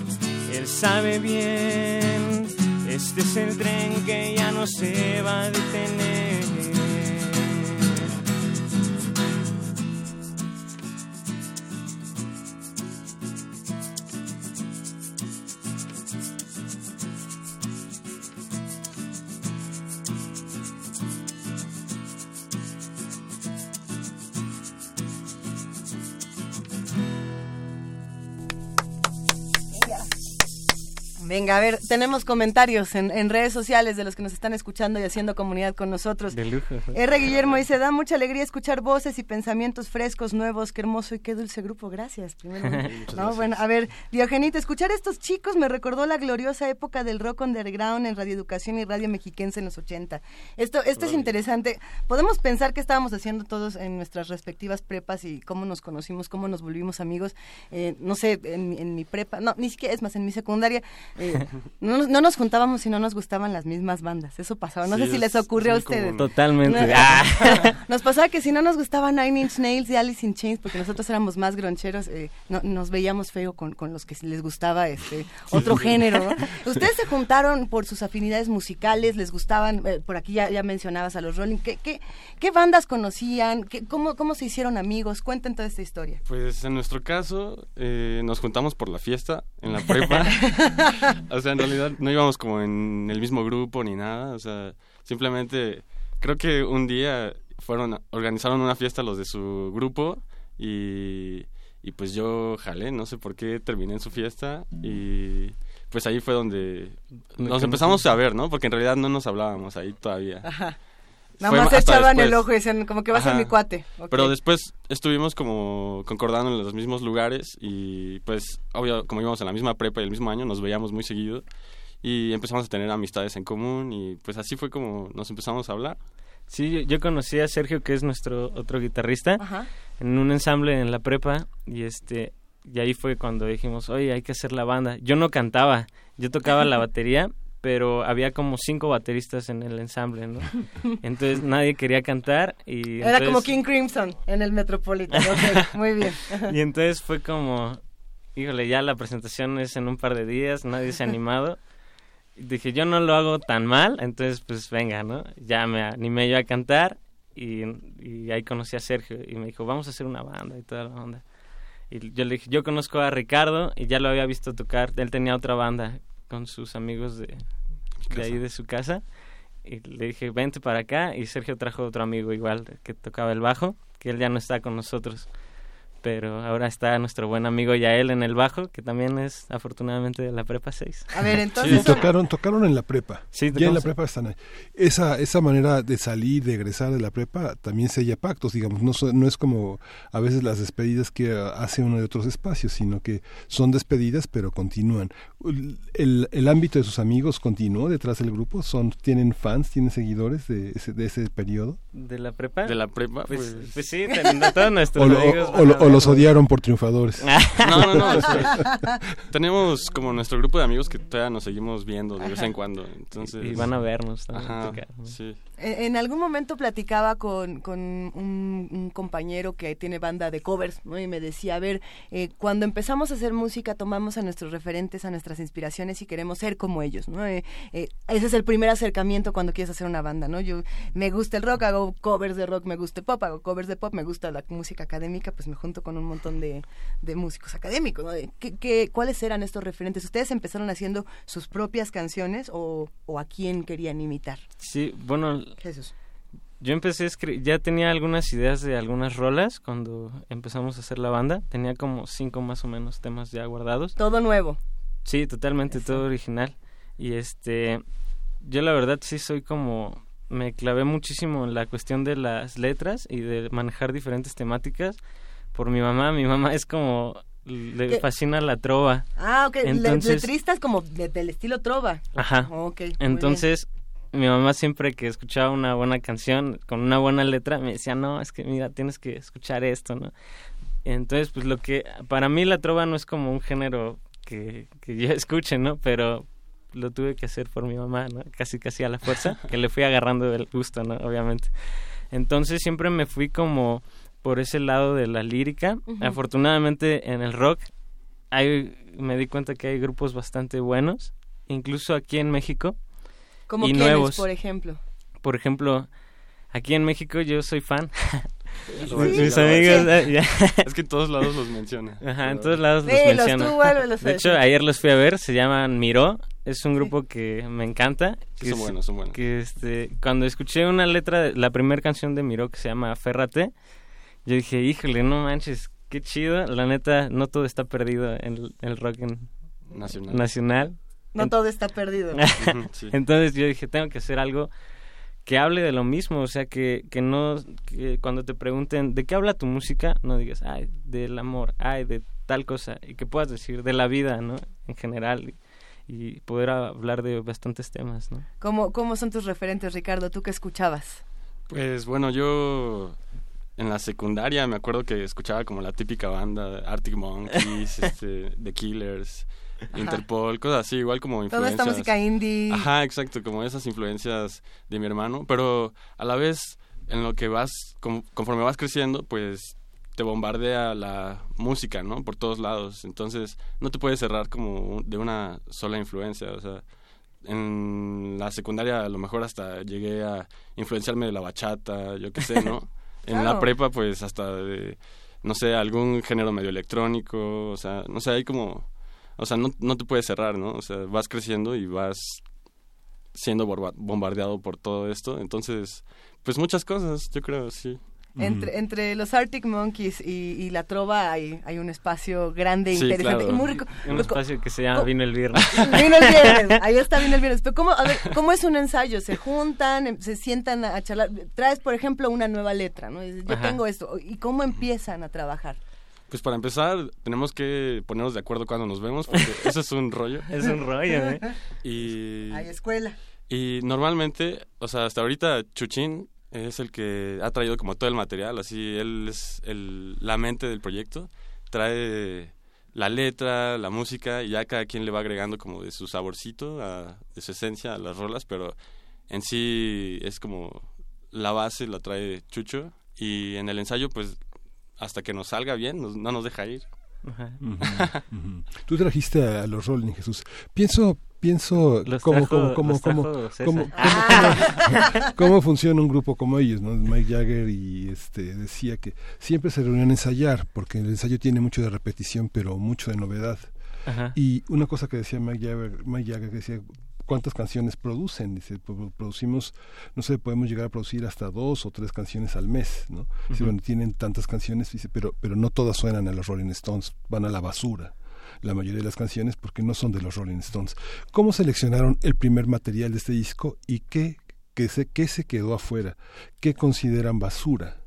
él sabe bien, este es el tren que ya no se va a detener. Venga, a ver, tenemos comentarios en, en redes sociales de los que nos están escuchando y haciendo comunidad con nosotros. De lujo. R. Guillermo dice, da mucha alegría escuchar voces y pensamientos frescos, nuevos, qué hermoso y qué dulce grupo, gracias. Primero. No, gracias. bueno, a ver, Diogenito, escuchar a estos chicos me recordó la gloriosa época del rock underground en Radio Educación y Radio Mexiquense en los 80. Esto, esto es interesante. Podemos pensar qué estábamos haciendo todos en nuestras respectivas prepas y cómo nos conocimos, cómo nos volvimos amigos. Eh, no sé, en, mi- en mi prepa, no, ni siquiera, es más, en mi secundaria, no, nos- no nos juntábamos si no nos gustaban las mismas bandas. Eso pasaba. No Sí, sé si es- les ocurrió a ustedes. común. Totalmente. No, Ah. Nos pasaba que si no nos gustaba Nine Inch Nails y Alice in Chains, porque nosotros éramos más groncheros, eh, no- nos veíamos feo con, con los que les gustaba este otro género. ¿no? Ustedes se juntaron por sus afinidades musicales, les gustaban, eh, por aquí ya, ya mencionabas a los Rolling. ¿Qué, qué, qué bandas conocían? ¿Qué, cómo, ¿Cómo se hicieron amigos? Cuenten toda esta historia. Pues en nuestro caso eh, nos juntamos por la fiesta en la prepa. O sea, en realidad no íbamos como en el mismo grupo ni nada. O sea, simplemente creo que un día fueron organizaron una fiesta los de su grupo y, y pues yo jalé, no sé por qué terminé en su fiesta y pues ahí fue donde nos empezamos a ver, ¿no? Porque en realidad no nos hablábamos ahí todavía. Ajá. Nada más echaban el ojo y decían, como que va a mi cuate. Pero después estuvimos como concordando en los mismos lugares y pues obvio como íbamos en la misma prepa y el mismo año nos veíamos muy seguido y empezamos a tener amistades en común y pues así fue como nos empezamos a hablar. Sí, yo, yo conocí a Sergio, que es nuestro otro guitarrista, Ajá. en un ensamble en la prepa y este y ahí fue cuando dijimos, oye, hay que hacer la banda. Yo no cantaba, yo tocaba la batería, pero había como cinco bateristas en el ensamble, ¿no? Entonces nadie quería cantar y Era como entonces- King Crimson en el Metropolitan. Ok, muy bien. y entonces fue como, híjole, ya la presentación es en un par de días, nadie se ha animado. Y dije, yo no lo hago tan mal, entonces pues venga, ¿no? Ya me animé yo a cantar y, y ahí conocí a Sergio y me dijo, vamos a hacer una banda y toda la onda. Y yo le dije, yo conozco a Ricardo y ya lo había visto tocar, él tenía otra banda con sus amigos de, de ahí de su casa. Y le dije, vente para acá y Sergio trajo otro amigo igual que tocaba el bajo, que él ya no está con nosotros pero ahora está nuestro buen amigo Yael en el bajo, que también es afortunadamente de la prepa 6. A ver, entonces... Sí, tocaron, tocaron en la prepa. Sí, ya en la prepa están ahí. Esa, esa manera de salir, de egresar de la prepa, también sella pactos, digamos. No, so- no es como a veces las despedidas que ah, hace uno de otros espacios, sino que son despedidas, pero continúan. El, el ámbito de sus amigos continuó detrás del grupo. son ¿Tienen fans, tienen seguidores de ese, de ese periodo? ¿De la prepa? De la prepa, Pues, pues... pues sí, todos nuestros O, lo- amigos. o- o lo- o los odiaron por triunfadores. No, no, no. o sea, tenemos como nuestro grupo de amigos que todavía nos seguimos viendo de vez en cuando. Entonces, Y van a vernos también sí. En en algún momento platicaba con, con un, un compañero que tiene banda de covers, ¿no? Y me decía, a ver, eh, cuando empezamos a hacer música tomamos a nuestros referentes, a nuestras inspiraciones y queremos ser como ellos, ¿no? Eh, eh, ese es el primer acercamiento cuando quieres hacer una banda, ¿no? Yo me gusta el rock, hago covers de rock, me gusta el pop, hago covers de pop, me gusta la música académica, pues me junto con un montón de, de músicos académicos, ¿no? De, ¿qué, qué, cuáles eran estos referentes? ¿Ustedes empezaron haciendo sus propias canciones o, o a quién querían imitar? Sí, bueno, Jesús. yo empecé a escribir, ya tenía algunas ideas de algunas rolas cuando empezamos a hacer la banda. Tenía como cinco más o menos temas ya guardados. Todo nuevo. Sí, totalmente, todo original. Y este, yo la verdad sí soy como, me clavé muchísimo en la cuestión de las letras y de manejar diferentes temáticas por mi mamá. Mi mamá es como, le ¿Qué? fascina la trova. Ah, ok. Entonces, letristas como de- del estilo trova. Ajá. Ok, muy Entonces, mi mamá siempre que escuchaba una buena canción con una buena letra me decía, no, es que mira, tienes que escuchar esto, ¿no? Entonces, pues lo que, para mí la trova no es como un género que, que yo escuche, ¿no? Pero lo tuve que hacer por mi mamá, ¿no? Casi, casi a la fuerza, que le fui agarrando el gusto, ¿no? Obviamente. Entonces siempre me fui como por ese lado de la lírica. Afortunadamente en el rock hay, me di cuenta que hay grupos bastante buenos, incluso aquí en México. Como y quiénes, nuevos. por ejemplo. Por ejemplo, aquí en México yo soy fan. Sí, Mis sí. amigos. eh. Es que en todos lados los menciona. Ajá, en todos lados los menciona. tú De hecho, decir. ayer los fui a ver, se llaman Miró. Es un grupo que me encanta. Sí, que son es- buenos, son buenos. Que este, cuando escuché una letra, de la primera canción de Miró que se llama Férrate, yo dije, híjole, no manches, qué chido. La neta, no todo está perdido en el, el rock en- Nacional. nacional. No En- todo está perdido. sí. Entonces yo dije, tengo que hacer algo que hable de lo mismo, o sea, que, que no, que cuando te pregunten, ¿de qué habla tu música? No digas, ay, del amor, ay, de tal cosa, y que puedas decir de la vida, ¿no? En general, y, y poder hablar de bastantes temas, ¿no? ¿Cómo, ¿Cómo son tus referentes, Ricardo? ¿Tú qué escuchabas? Pues bueno, yo en la secundaria me acuerdo que escuchaba como la típica banda Arctic Monkeys, este, The Killers, Interpol, cosas así, igual como Toda influencias. esta música indie. Ajá, exacto, como esas influencias de mi hermano, pero a la vez en lo que vas, conforme vas creciendo, pues te bombardea la música, ¿no? Por todos lados, entonces no te puedes cerrar como de una sola influencia, o sea, en la secundaria a lo mejor hasta llegué a influenciarme de la bachata, yo qué sé, ¿no? En la prepa pues hasta de, no sé, algún género medio electrónico, o sea, no sé, hay como, o sea, no, no te puedes cerrar, ¿no? O sea, vas creciendo y vas siendo bombardeado por todo esto, entonces, pues muchas cosas, yo creo, sí. Entre, entre los Arctic Monkeys y, y la trova hay, hay un espacio grande, e Sí, interesante claro. y muy rico. Un Co- espacio que se llama Vino el Viernes. Vino el viernes, ahí está, vino el viernes. Pero ¿cómo, a ver, ¿cómo es un ensayo? ¿Se juntan, em, se sientan a charlar? Traes, por ejemplo, una nueva letra, ¿no? Dices, Yo Ajá. tengo esto. ¿Y cómo empiezan a trabajar? Pues para empezar, tenemos que ponernos de acuerdo cuando nos vemos, porque eso es un rollo. Es un rollo, ¿eh? Y, Hay escuela. y normalmente, o sea, hasta ahorita Chuchín es el que ha traído como todo el material, así él es el, la mente del proyecto, trae la letra, la música y ya cada quien le va agregando como de su saborcito, a- de su esencia a las rolas, pero en sí es como la base la trae Chucho y en el ensayo pues hasta que nos salga bien no nos deja ir. Ajá. Tú trajiste a, a los Rolling, Jesús. Pienso, pienso Los cómo, trajo- cómo, los cómo, trajo cómo, cómo, cómo- cómo funciona un grupo como ellos, ¿no? Mike Jagger y este decía que siempre se reunían a ensayar, porque el ensayo tiene mucho de repetición, pero mucho de novedad. Ajá. Y una cosa que decía Mike Jagger, Mike Jagger que decía, cuántas canciones producen. Dice, "Pro- producimos, no sé, podemos llegar a producir hasta dos o tres canciones al mes, ¿no? Dice, bueno, tienen tantas canciones, dice, pero, pero no todas suenan a los Rolling Stones, van a la basura la mayoría de las canciones porque no son de los Rolling Stones. ¿Cómo seleccionaron el primer material de este disco y qué, qué, se, qué se quedó afuera? ¿Qué consideran basura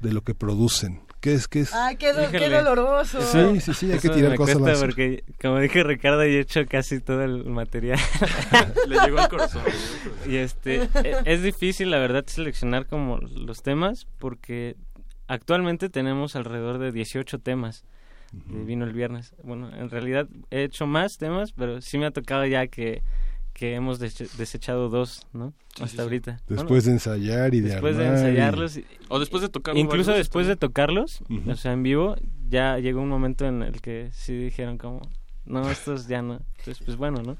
de lo que producen? ¿Qué es? ¿Qué es? Ay, qué, do- qué Híjole. doloroso. Sí, sí, sí, hay que tirar me cosas cuesta porque, como dije Ricardo, yo he hecho casi todo el material. Le llegó al corazón. Y este, e- es difícil, la verdad, seleccionar como los temas porque actualmente tenemos alrededor de 18 temas de Vino el Viernes. Bueno, en realidad he hecho más temas, pero sí me ha tocado ya que, que hemos dese- desechado dos, ¿no? Sí, Hasta sí, sí. ahorita. Después de ensayar y de después de armar ensayarlos y- O después de tocarlo incluso después de tocarlos o sea en vivo ya llegó un momento en el que sí dijeron como no estos ya no entonces pues bueno no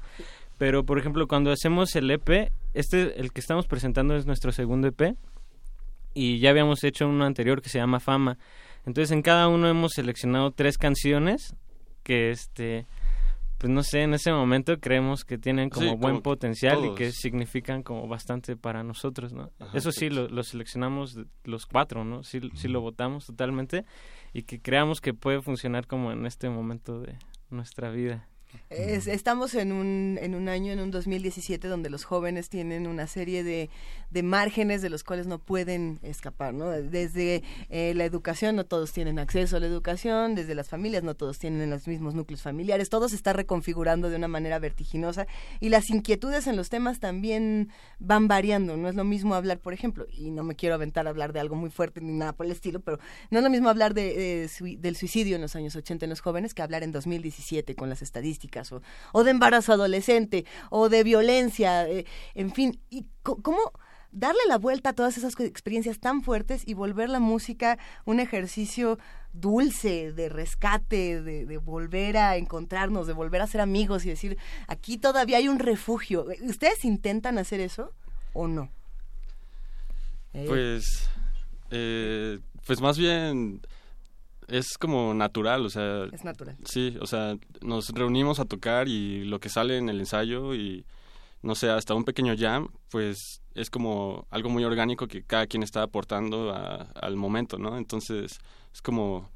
pero por ejemplo cuando hacemos el EP este el que estamos presentando es nuestro segundo EP y ya habíamos hecho uno anterior que se llama Fama entonces en cada uno hemos seleccionado tres canciones que este pues no sé, en ese momento creemos que tienen como Sí, buen como potencial y que significan como bastante para nosotros, ¿no? Ajá, Eso sí, lo, lo seleccionamos los cuatro, ¿no? Sí, sí lo votamos totalmente y que creamos que puede funcionar como en este momento de nuestra vida. Es- estamos en un, en un año, en un 2017, donde los jóvenes tienen una serie de, de márgenes de los cuales no pueden escapar, ¿no? Desde eh, la educación, no todos tienen acceso a la educación, desde las familias, no todos tienen los mismos núcleos familiares, todo se está reconfigurando de una manera vertiginosa y las inquietudes en los temas también van variando, no es lo mismo hablar, por ejemplo, y no me quiero aventar a hablar de algo muy fuerte ni nada por el estilo, pero no es lo mismo hablar de, de sui- del suicidio en los años 80 en los jóvenes que hablar en 2017 con las estadísticas o, de embarazo adolescente o de violencia, eh, en fin, y cómo darle la vuelta a todas esas experiencias tan fuertes y volver la música un ejercicio dulce, de rescate, de, volver a encontrarnos, de volver a ser amigos y decir, aquí todavía hay un refugio. ¿Ustedes intentan hacer eso o no? Pues, eh, pues más bien es como natural, o sea... Es natural. Sí, o sea, nos reunimos a tocar y lo que sale en el ensayo y, no sé, hasta un pequeño jam, pues es como algo muy orgánico que cada quien está aportando a- al momento, ¿no? Entonces, es como,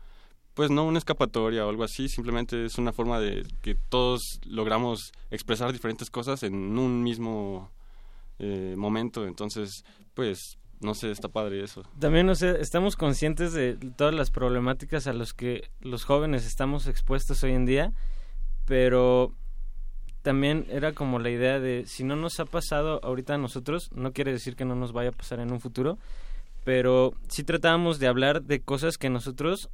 pues no una escapatoria o algo así, simplemente es una forma de que todos logramos expresar diferentes cosas en un mismo eh, momento, entonces, pues, no sé, está padre eso. También, sea, estamos conscientes de todas las problemáticas a las que los jóvenes estamos expuestos hoy en día, pero también era como la idea de si no nos ha pasado ahorita a nosotros, no quiere decir que no nos vaya a pasar en un futuro, pero sí tratábamos de hablar de cosas que nosotros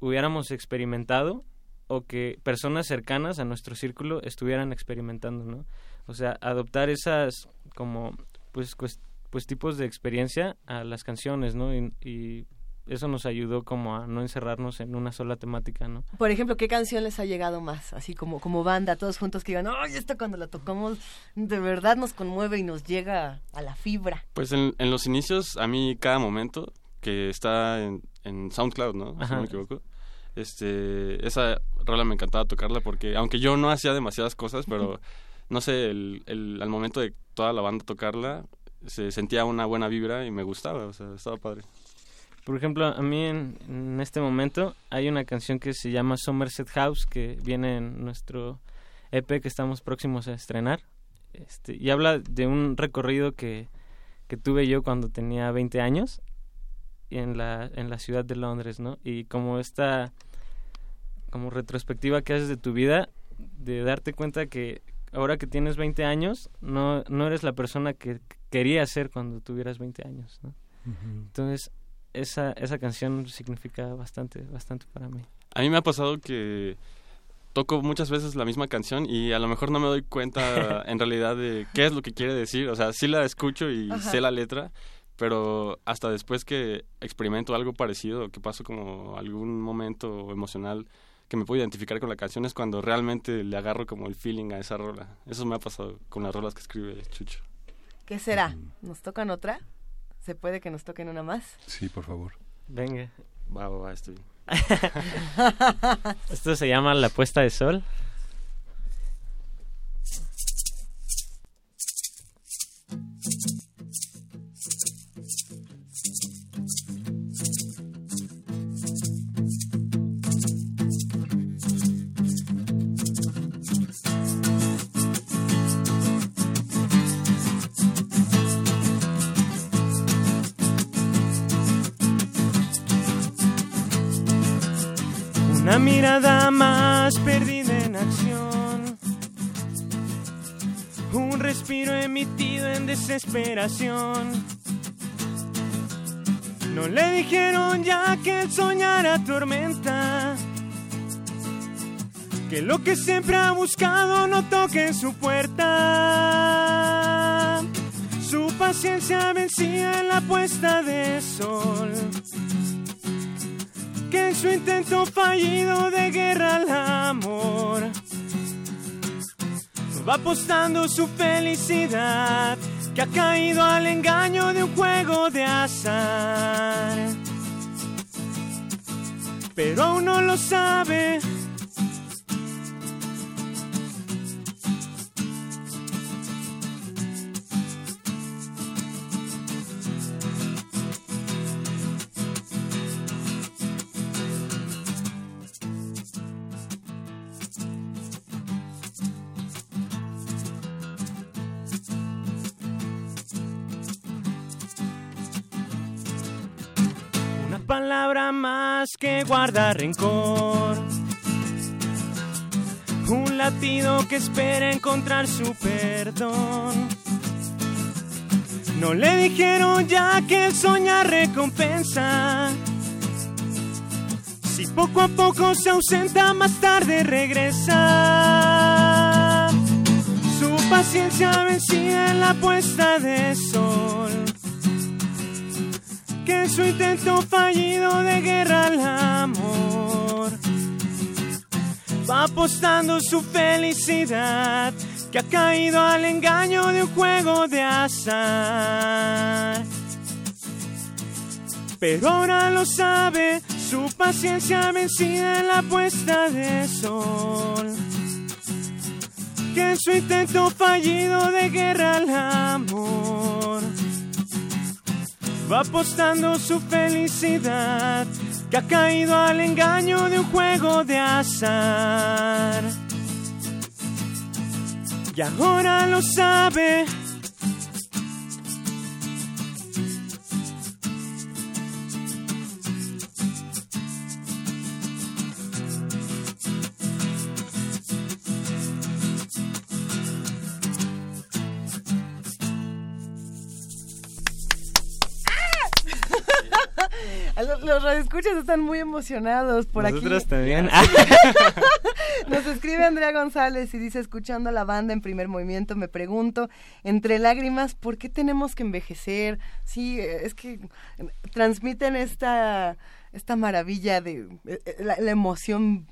hubiéramos experimentado o que personas cercanas a nuestro círculo estuvieran experimentando, ¿no? O sea, adoptar esas como pues cues- pues tipos de experiencia a las canciones, ¿no? Y, y eso nos ayudó como a no encerrarnos en una sola temática, ¿no? Por ejemplo, ¿qué canción les ha llegado más? Así como, como banda, todos juntos que digan, ¡ay, esto cuando la tocamos de verdad nos conmueve y nos llega a la fibra! Pues en, en los inicios, a mí cada momento que está en, en SoundCloud, ¿no? Si no me equivoco. Este, esa rola me encantaba tocarla porque, aunque yo no hacía demasiadas cosas, pero no sé, el, el- al momento de toda la banda tocarla, se sentía una buena vibra y me gustaba, o sea, estaba padre. Por ejemplo, a mí en, este momento hay una canción que se llama Somerset House que viene en nuestro EP que estamos próximos a estrenar. Este, y habla de un recorrido que, que tuve yo cuando tenía 20 años en la, en la ciudad de Londres, ¿no? Y como esta como retrospectiva que haces de tu vida, de darte cuenta que ahora que tienes 20 años, no, no eres la persona que querías ser cuando tuvieras 20 años, ¿no? Entonces, esa, esa canción significa bastante, bastante para mí. A mí me ha pasado que toco muchas veces la misma canción y a lo mejor no me doy cuenta en realidad de qué es lo que quiere decir. O sea, sí la escucho y Ajá. sé la letra, pero hasta después que experimento algo parecido, que paso como algún momento emocional que me puedo identificar con la canción, es cuando realmente le agarro como el feeling a esa rola. Eso me ha pasado con las rolas que escribe Chucho. ¿Qué será? ¿Nos tocan otra? ¿Se puede que nos toquen una más? Sí, por favor. Venga. Va, va, va, estoy. Esto se llama La Puesta de Sol. Mirada más perdida en acción, un respiro emitido en desesperación. No le dijeron ya que el soñar atormenta, que lo que siempre ha buscado no toque en su puerta. Su paciencia vencía en la puesta de sol que en su intento fallido de guerra al amor va apostando su felicidad que ha caído al engaño de un juego de azar. Pero aún no lo sabe. Que guarda rencor. Un latido que espera encontrar su perdón. No le dijeron ya que el soñar recompensa. Si poco a poco se ausenta, más tarde regresa. Su paciencia vencida en la puesta de sol que en su intento fallido de guerra al amor va apostando su felicidad que ha caído al engaño de un juego de azar. Pero ahora lo sabe, su paciencia vencida en la puesta de sol. Que en su intento fallido de guerra al amor apostando su felicidad que ha caído al engaño de un juego de azar. Y ahora lo sabe. Los radioescuchas están muy emocionados por Nosotros aquí. también. Nos escribe Andrea González y dice, escuchando a la banda en primer movimiento, me pregunto, entre lágrimas, ¿por qué tenemos que envejecer? Sí, eh, es que eh, transmiten esta, esta maravilla de eh, la, la emoción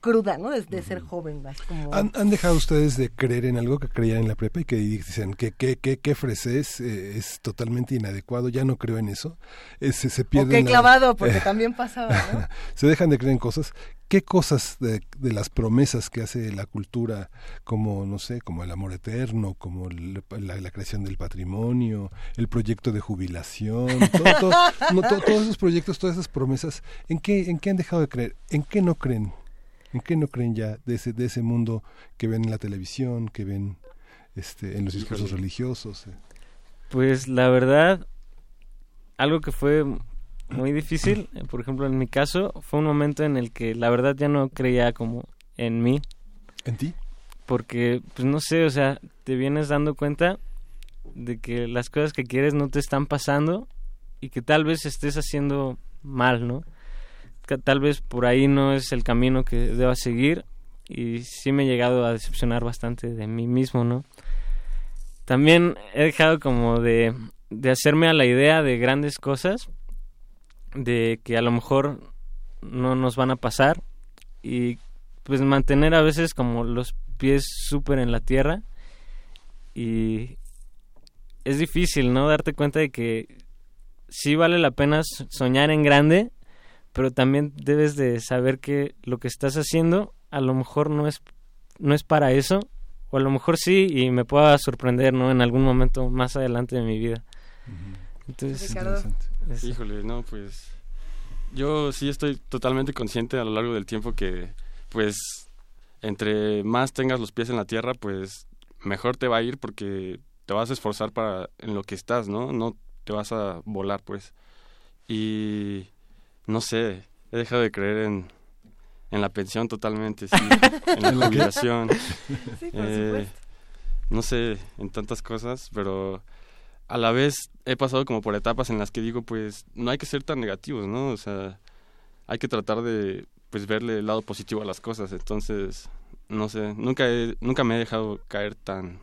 cruda, ¿no? De, de ser joven, como... ¿Han, han dejado ustedes de creer en algo que creían en la prepa y que dicen que qué que, que freses eh, es totalmente inadecuado? Ya no creo en eso. Eh, se, se o pierden qué la- clavado, porque también pasaba, ¿no? se dejan de creer en cosas. ¿Qué cosas de, de las promesas que hace la cultura, como, no sé, como el amor eterno, como el- la, la creación del patrimonio, el proyecto de jubilación, todo- todo- no, to- todos esos proyectos, todas esas promesas, ¿en qué, ¿en qué han dejado de creer? ¿En qué no creen? ¿En qué no creen ya de ese, de ese mundo que ven en la televisión, que ven este, en los discursos religiosos? eh? Pues la verdad, algo que fue muy difícil, eh, por ejemplo en mi caso, fue un momento en el que la verdad ya no creía como en mí. ¿En ti? Porque, pues no sé, o sea, te vienes dando cuenta de que las cosas que quieres no te están pasando y que tal vez estés haciendo mal, ¿no? Tal vez por ahí no es el camino que deba seguir y sí me he llegado a decepcionar bastante de mí mismo, ¿no? También he dejado como de, de hacerme a la idea de grandes cosas, de que a lo mejor no nos van a pasar y pues mantener a veces como los pies súper en la tierra y es difícil, ¿no? Darte cuenta de que sí vale la pena soñar en grande, pero también debes de saber que lo que estás haciendo a lo mejor no es no es para eso o a lo mejor sí y me pueda sorprender, ¿no? En algún momento más adelante de mi vida. Entonces. Híjole, no, pues yo sí estoy totalmente consciente a lo largo del tiempo que pues entre más tengas los pies en la tierra, pues mejor te va a ir porque te vas a esforzar para en lo que estás, ¿no? No te vas a volar, pues. Y no sé, he dejado de creer en en la pensión totalmente, sí, en la jubilación. Sí, por Eh, no sé, en tantas cosas, pero a la vez he pasado como por etapas en las que digo, pues no hay que ser tan negativos, ¿no? O sea, hay que tratar de pues verle el lado positivo a las cosas. Entonces, no sé, nunca he- nunca me he dejado caer tan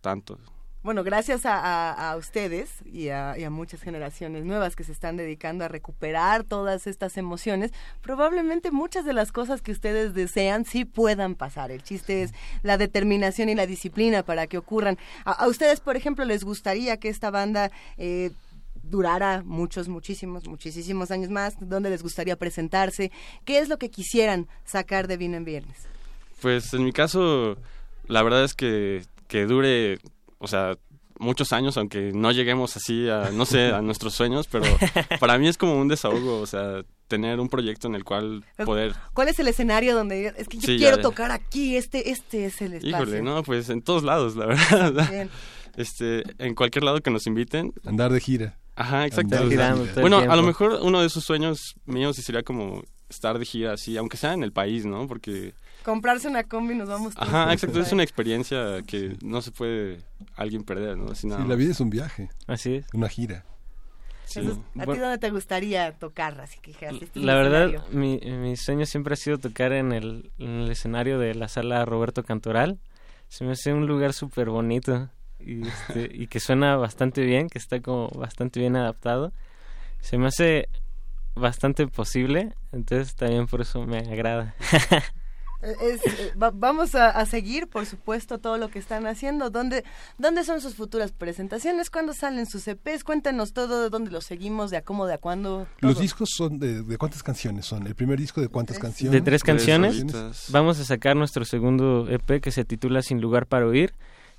tanto. Bueno, gracias a, ustedes y a, muchas generaciones nuevas que se están dedicando a recuperar todas estas emociones, probablemente muchas de las cosas que ustedes desean sí puedan pasar. El chiste es la determinación y la disciplina para que ocurran. A, a ustedes, por ejemplo, les gustaría que esta banda eh, durara muchos, muchísimos, muchísimos años más. ¿Dónde les gustaría presentarse? ¿Qué es lo que quisieran sacar de Vino en Viernes? Pues en mi caso, la verdad es que, que dure, o sea, muchos años, aunque no lleguemos así a, no sé, a nuestros sueños, pero para mí es como un desahogo, o sea, tener un proyecto en el cual poder... ¿Cuál es el escenario donde es que yo Sí, quiero ya. tocar aquí, este, este es el espacio? Híjole, no, pues en todos lados, la verdad. Bien. Este, en cualquier lado que nos inviten. Andar de gira. Ajá, exacto. Andar de gira. Bueno, a lo mejor uno de esos sueños míos sería como estar de gira así, aunque sea en el país, ¿no? Porque, Comprarse una combi y nos vamos todos ajá, exacto, es una experiencia que no se puede alguien perder, ¿no? Así nada Sí, la vida es un viaje, Así es. una gira. Sí. Entonces, ¿A ti dónde te gustaría tocar? Así que este es La verdad, mi, mi sueño siempre ha sido tocar en el, en el escenario de la sala Roberto Cantoral. Se me hace un lugar súper bonito y, este, y que suena bastante bien, que está como bastante bien adaptado. Se me hace bastante posible, entonces también por eso me agrada. Es- eh, va- vamos a, a seguir, por supuesto, todo lo que están haciendo. ¿Dónde, ¿Dónde son sus futuras presentaciones? ¿Cuándo salen sus EPs? Cuéntanos todo, de dónde los seguimos, de a cómo, de a cuándo. Los discos son de, de cuántas canciones son? El primer disco de cuántas Tres. canciones? De tres canciones. Vamos a sacar nuestro segundo EP que se titula Sin lugar para oír,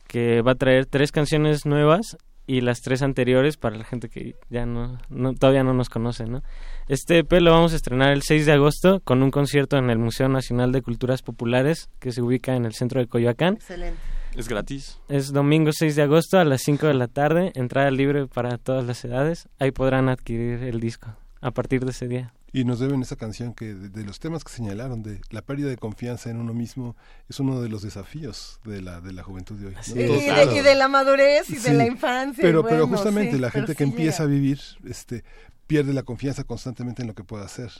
que va a traer tres canciones nuevas y las tres anteriores para la gente que ya no, no- todavía no nos conoce, ¿no? Este EP lo vamos a estrenar el 6 de agosto con un concierto en el Museo Nacional de Culturas Populares que se ubica en el centro de Coyoacán. Excelente. Es gratis. Es domingo 6 de agosto a las 5 de la tarde, entrada libre para todas las edades. Ahí podrán adquirir el disco a partir de ese día. Y nos deben esa canción que de, de los temas que señalaron, de la pérdida de confianza en uno mismo, es uno de los desafíos de la, de la juventud de hoy. ¿no? Y, de, y de la madurez y de Sí, la infancia. Pero, pero justamente sí, la gente que sí empieza a vivir este, pierde la confianza constantemente en lo que puede hacer.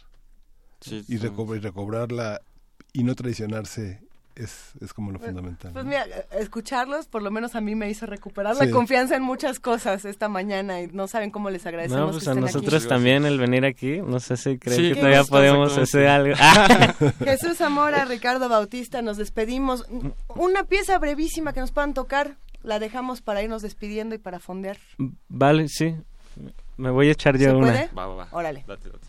Sí, Y, sí. reco- y recobrarla y no traicionarse es, es como lo fundamental. Pues ¿no? mira, escucharlos por lo menos a mí me hizo recuperar Sí. la confianza en muchas cosas esta mañana y no saben cómo les agradecemos No, pues que a nosotros aquí. también el venir aquí nos hace creer Sí, que todavía podemos hacer algo. Jesús Zamora, Ricardo Bautista, nos despedimos. Una pieza brevísima que nos puedan tocar, la dejamos para irnos despidiendo y para fondear. Vale, sí. Me voy a echar ¿Se yo una. puede? Va, va, va. Órale. Date, date.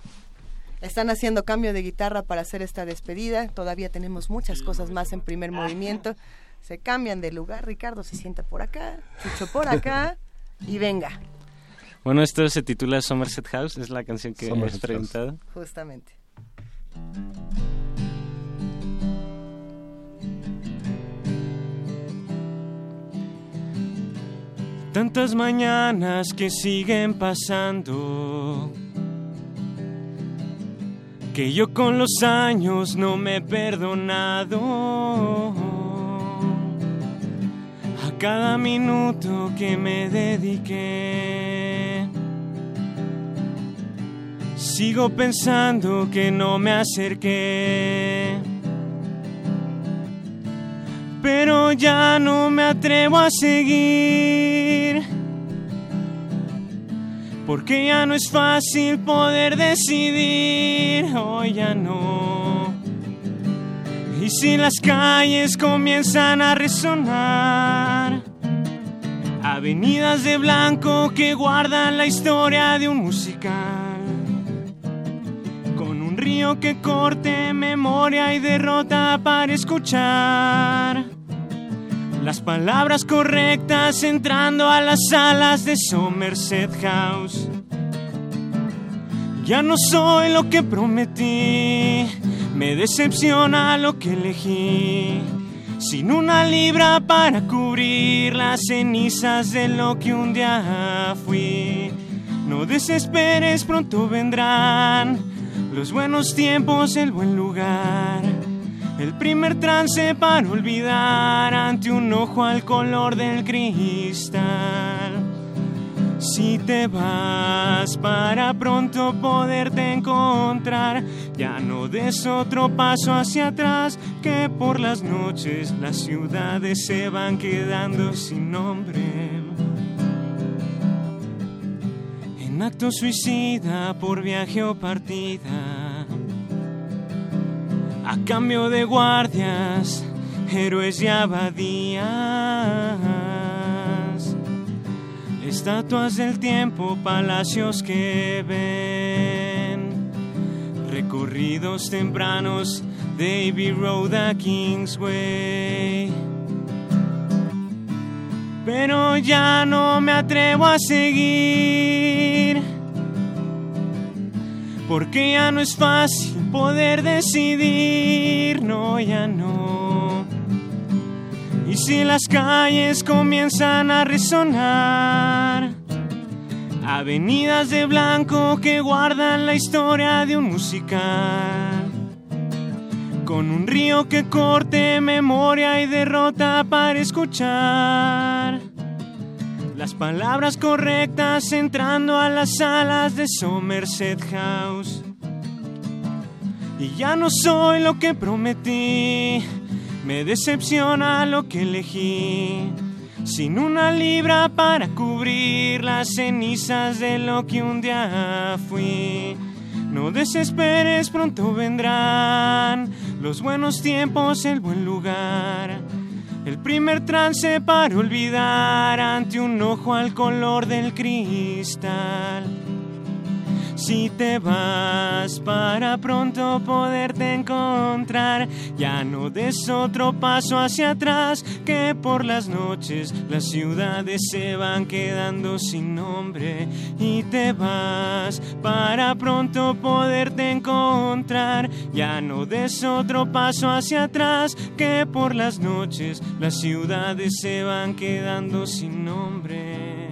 Están haciendo cambio de guitarra para hacer esta despedida. Todavía tenemos muchas cosas más en primer movimiento. Se cambian de lugar. Ricardo se sienta por acá, Chucho por acá y venga, Bueno, esto se titula Somerset House, es la canción que has preguntado. justamente. Tantas mañanas que siguen pasando. Que yo con los años no me he perdonado. A cada minuto que me dediqué. Sigo pensando que no me acerqué. Pero ya no me atrevo a seguir. Porque ya no es fácil poder decidir. Hoy ya no. Y si las calles comienzan a resonar. Avenidas de blanco que guardan la historia de un musical. Con un río que corte memoria y derrota para escuchar. Las palabras correctas entrando a las salas de Somerset House. Ya no soy lo que prometí, me decepciona lo que elegí. Sin una libra para cubrir las cenizas de lo que un día fui. No desesperes, pronto vendrán los buenos tiempos, el buen lugar. El primer trance para olvidar ante un ojo al color del cristal. Si te vas para pronto poderte encontrar, ya no des otro paso hacia atrás, que por las noches las ciudades se van quedando sin nombre. En acto suicida por viaje o partida, a cambio de guardias, héroes y abadías. Estatuas del tiempo, palacios que ven, recorridos tempranos de Abbey Road a Kingsway. Pero ya no me atrevo a seguir, porque ya no es fácil poder decidir, no, ya no. Y si las calles comienzan a resonar, avenidas de blanco que guardan la historia de un musical, con un río que corte memoria y derrota para escuchar. Las palabras correctas entrando a las salas de Somerset House. Y ya no soy lo que prometí me decepciona lo que elegí. Sin una libra para cubrir las cenizas de lo que un día fui. No desesperes, pronto vendrán los buenos tiempos, el buen lugar. El primer trance para olvidar ante un ojo al color del cristal. Si te vas para pronto poderte encontrar, ya no des otro paso hacia atrás, que por las noches las ciudades se van quedando sin nombre. Y te vas para pronto poderte encontrar, ya no des otro paso hacia atrás, que por las noches las ciudades se van quedando sin nombre.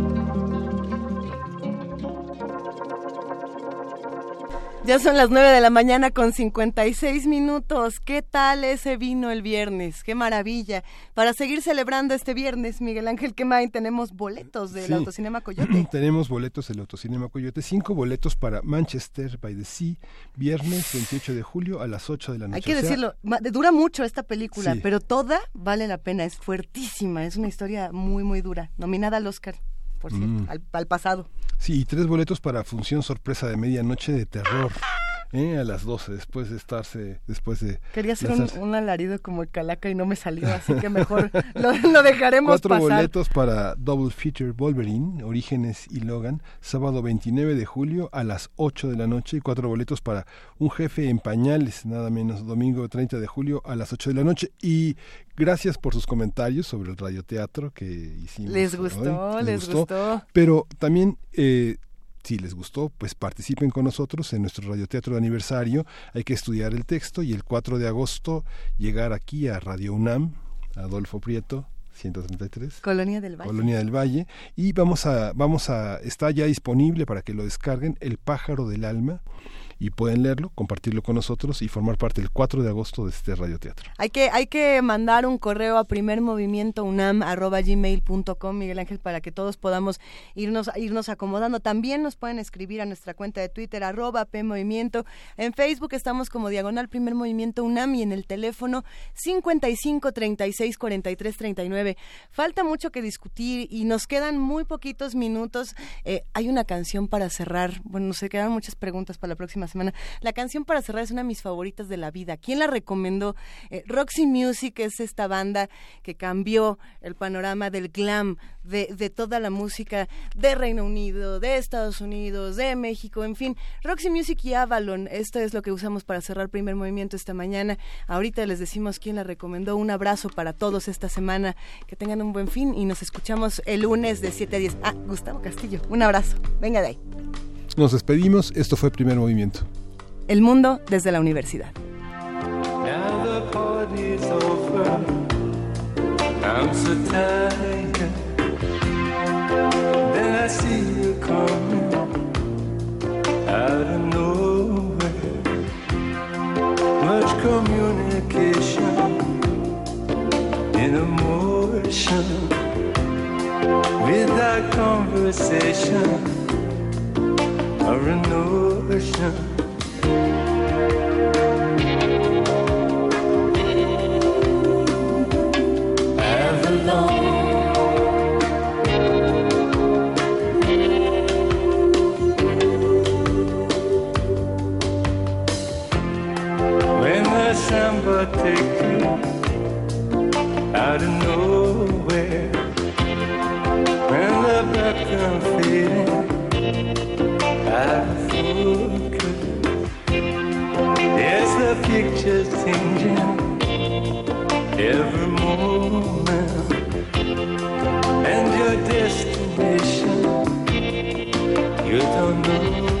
Ya son las 9 de la mañana con 56 minutos. ¿Qué tal ese vino el viernes? ¡Qué maravilla! Para seguir celebrando este viernes, Miguel Ángel Quemain, tenemos boletos del Sí. Autocinema Coyote. Tenemos boletos del Autocinema Coyote, cinco boletos para Manchester by the Sea, viernes 28 de julio a las 8 de la noche. Hay que decirlo, dura mucho esta película, Sí. pero toda vale la pena, es fuertísima, es una historia muy, muy dura. Nominada al Oscar, por cierto, Mm. al, al pasado. Sí, y tres boletos para función sorpresa de medianoche de terror. ¿Eh? A las 12, después de estarse, después de... Quería hacer un, alarido como el calaca y no me salió, así que mejor lo, lo dejaremos Cuatro pasar. boletos para Double Feature Wolverine, Orígenes y Logan, sábado 29 de julio a las 8 de la noche. Y cuatro boletos para Un Jefe en Pañales, nada menos, domingo 30 de julio a las 8 de la noche. Y gracias por sus comentarios sobre el radioteatro que hicimos. Les hoy. gustó, les gustó. Pero también... Eh, si les gustó, pues participen con nosotros en nuestro radioteatro de aniversario. Hay que estudiar el texto y el 4 de agosto llegar aquí a Radio UNAM, Adolfo Prieto, 133. Colonia del Valle. Colonia del Valle y vamos a vamos a está ya disponible para que lo descarguen El pájaro del alma y pueden leerlo, compartirlo con nosotros y formar parte el 4 de agosto de este radioteatro. Hay que, hay que mandar un correo a primermovimientounam.gmail.com, Miguel Ángel, para que todos podamos irnos, irnos acomodando. También nos pueden escribir a nuestra cuenta de Twitter, arroba PMovimiento. En Facebook estamos como Diagonal Primer Movimiento UNAM y en el teléfono 55 36 43 39. Falta mucho que discutir y nos quedan muy poquitos minutos. Eh, hay una canción para cerrar. Bueno, nos quedan muchas preguntas para la próxima La canción para cerrar es una de mis favoritas de la vida. ¿Quién la recomendó? Eh, Roxy Music es esta banda que cambió el panorama del glam, de, de toda la música de Reino Unido, de Estados Unidos, de México, en fin. Roxy Music y Avalon, esto es lo que usamos para cerrar primer movimiento esta mañana. Ahorita les decimos quién la recomendó. Un abrazo para todos esta semana. Que tengan un buen fin y nos escuchamos el lunes de 7 a 10. Ah, Gustavo Castillo, un abrazo. Venga de ahí. Nos despedimos, esto fue Primer Movimiento. El mundo desde la universidad. Now the party's over. I'm so tired. Then I see you coming out of nowhere. Much communication in emotion without conversation or a notion. When the you out of nowhere, when the black out there's the pictures changing? Every moment, and your destination you don't know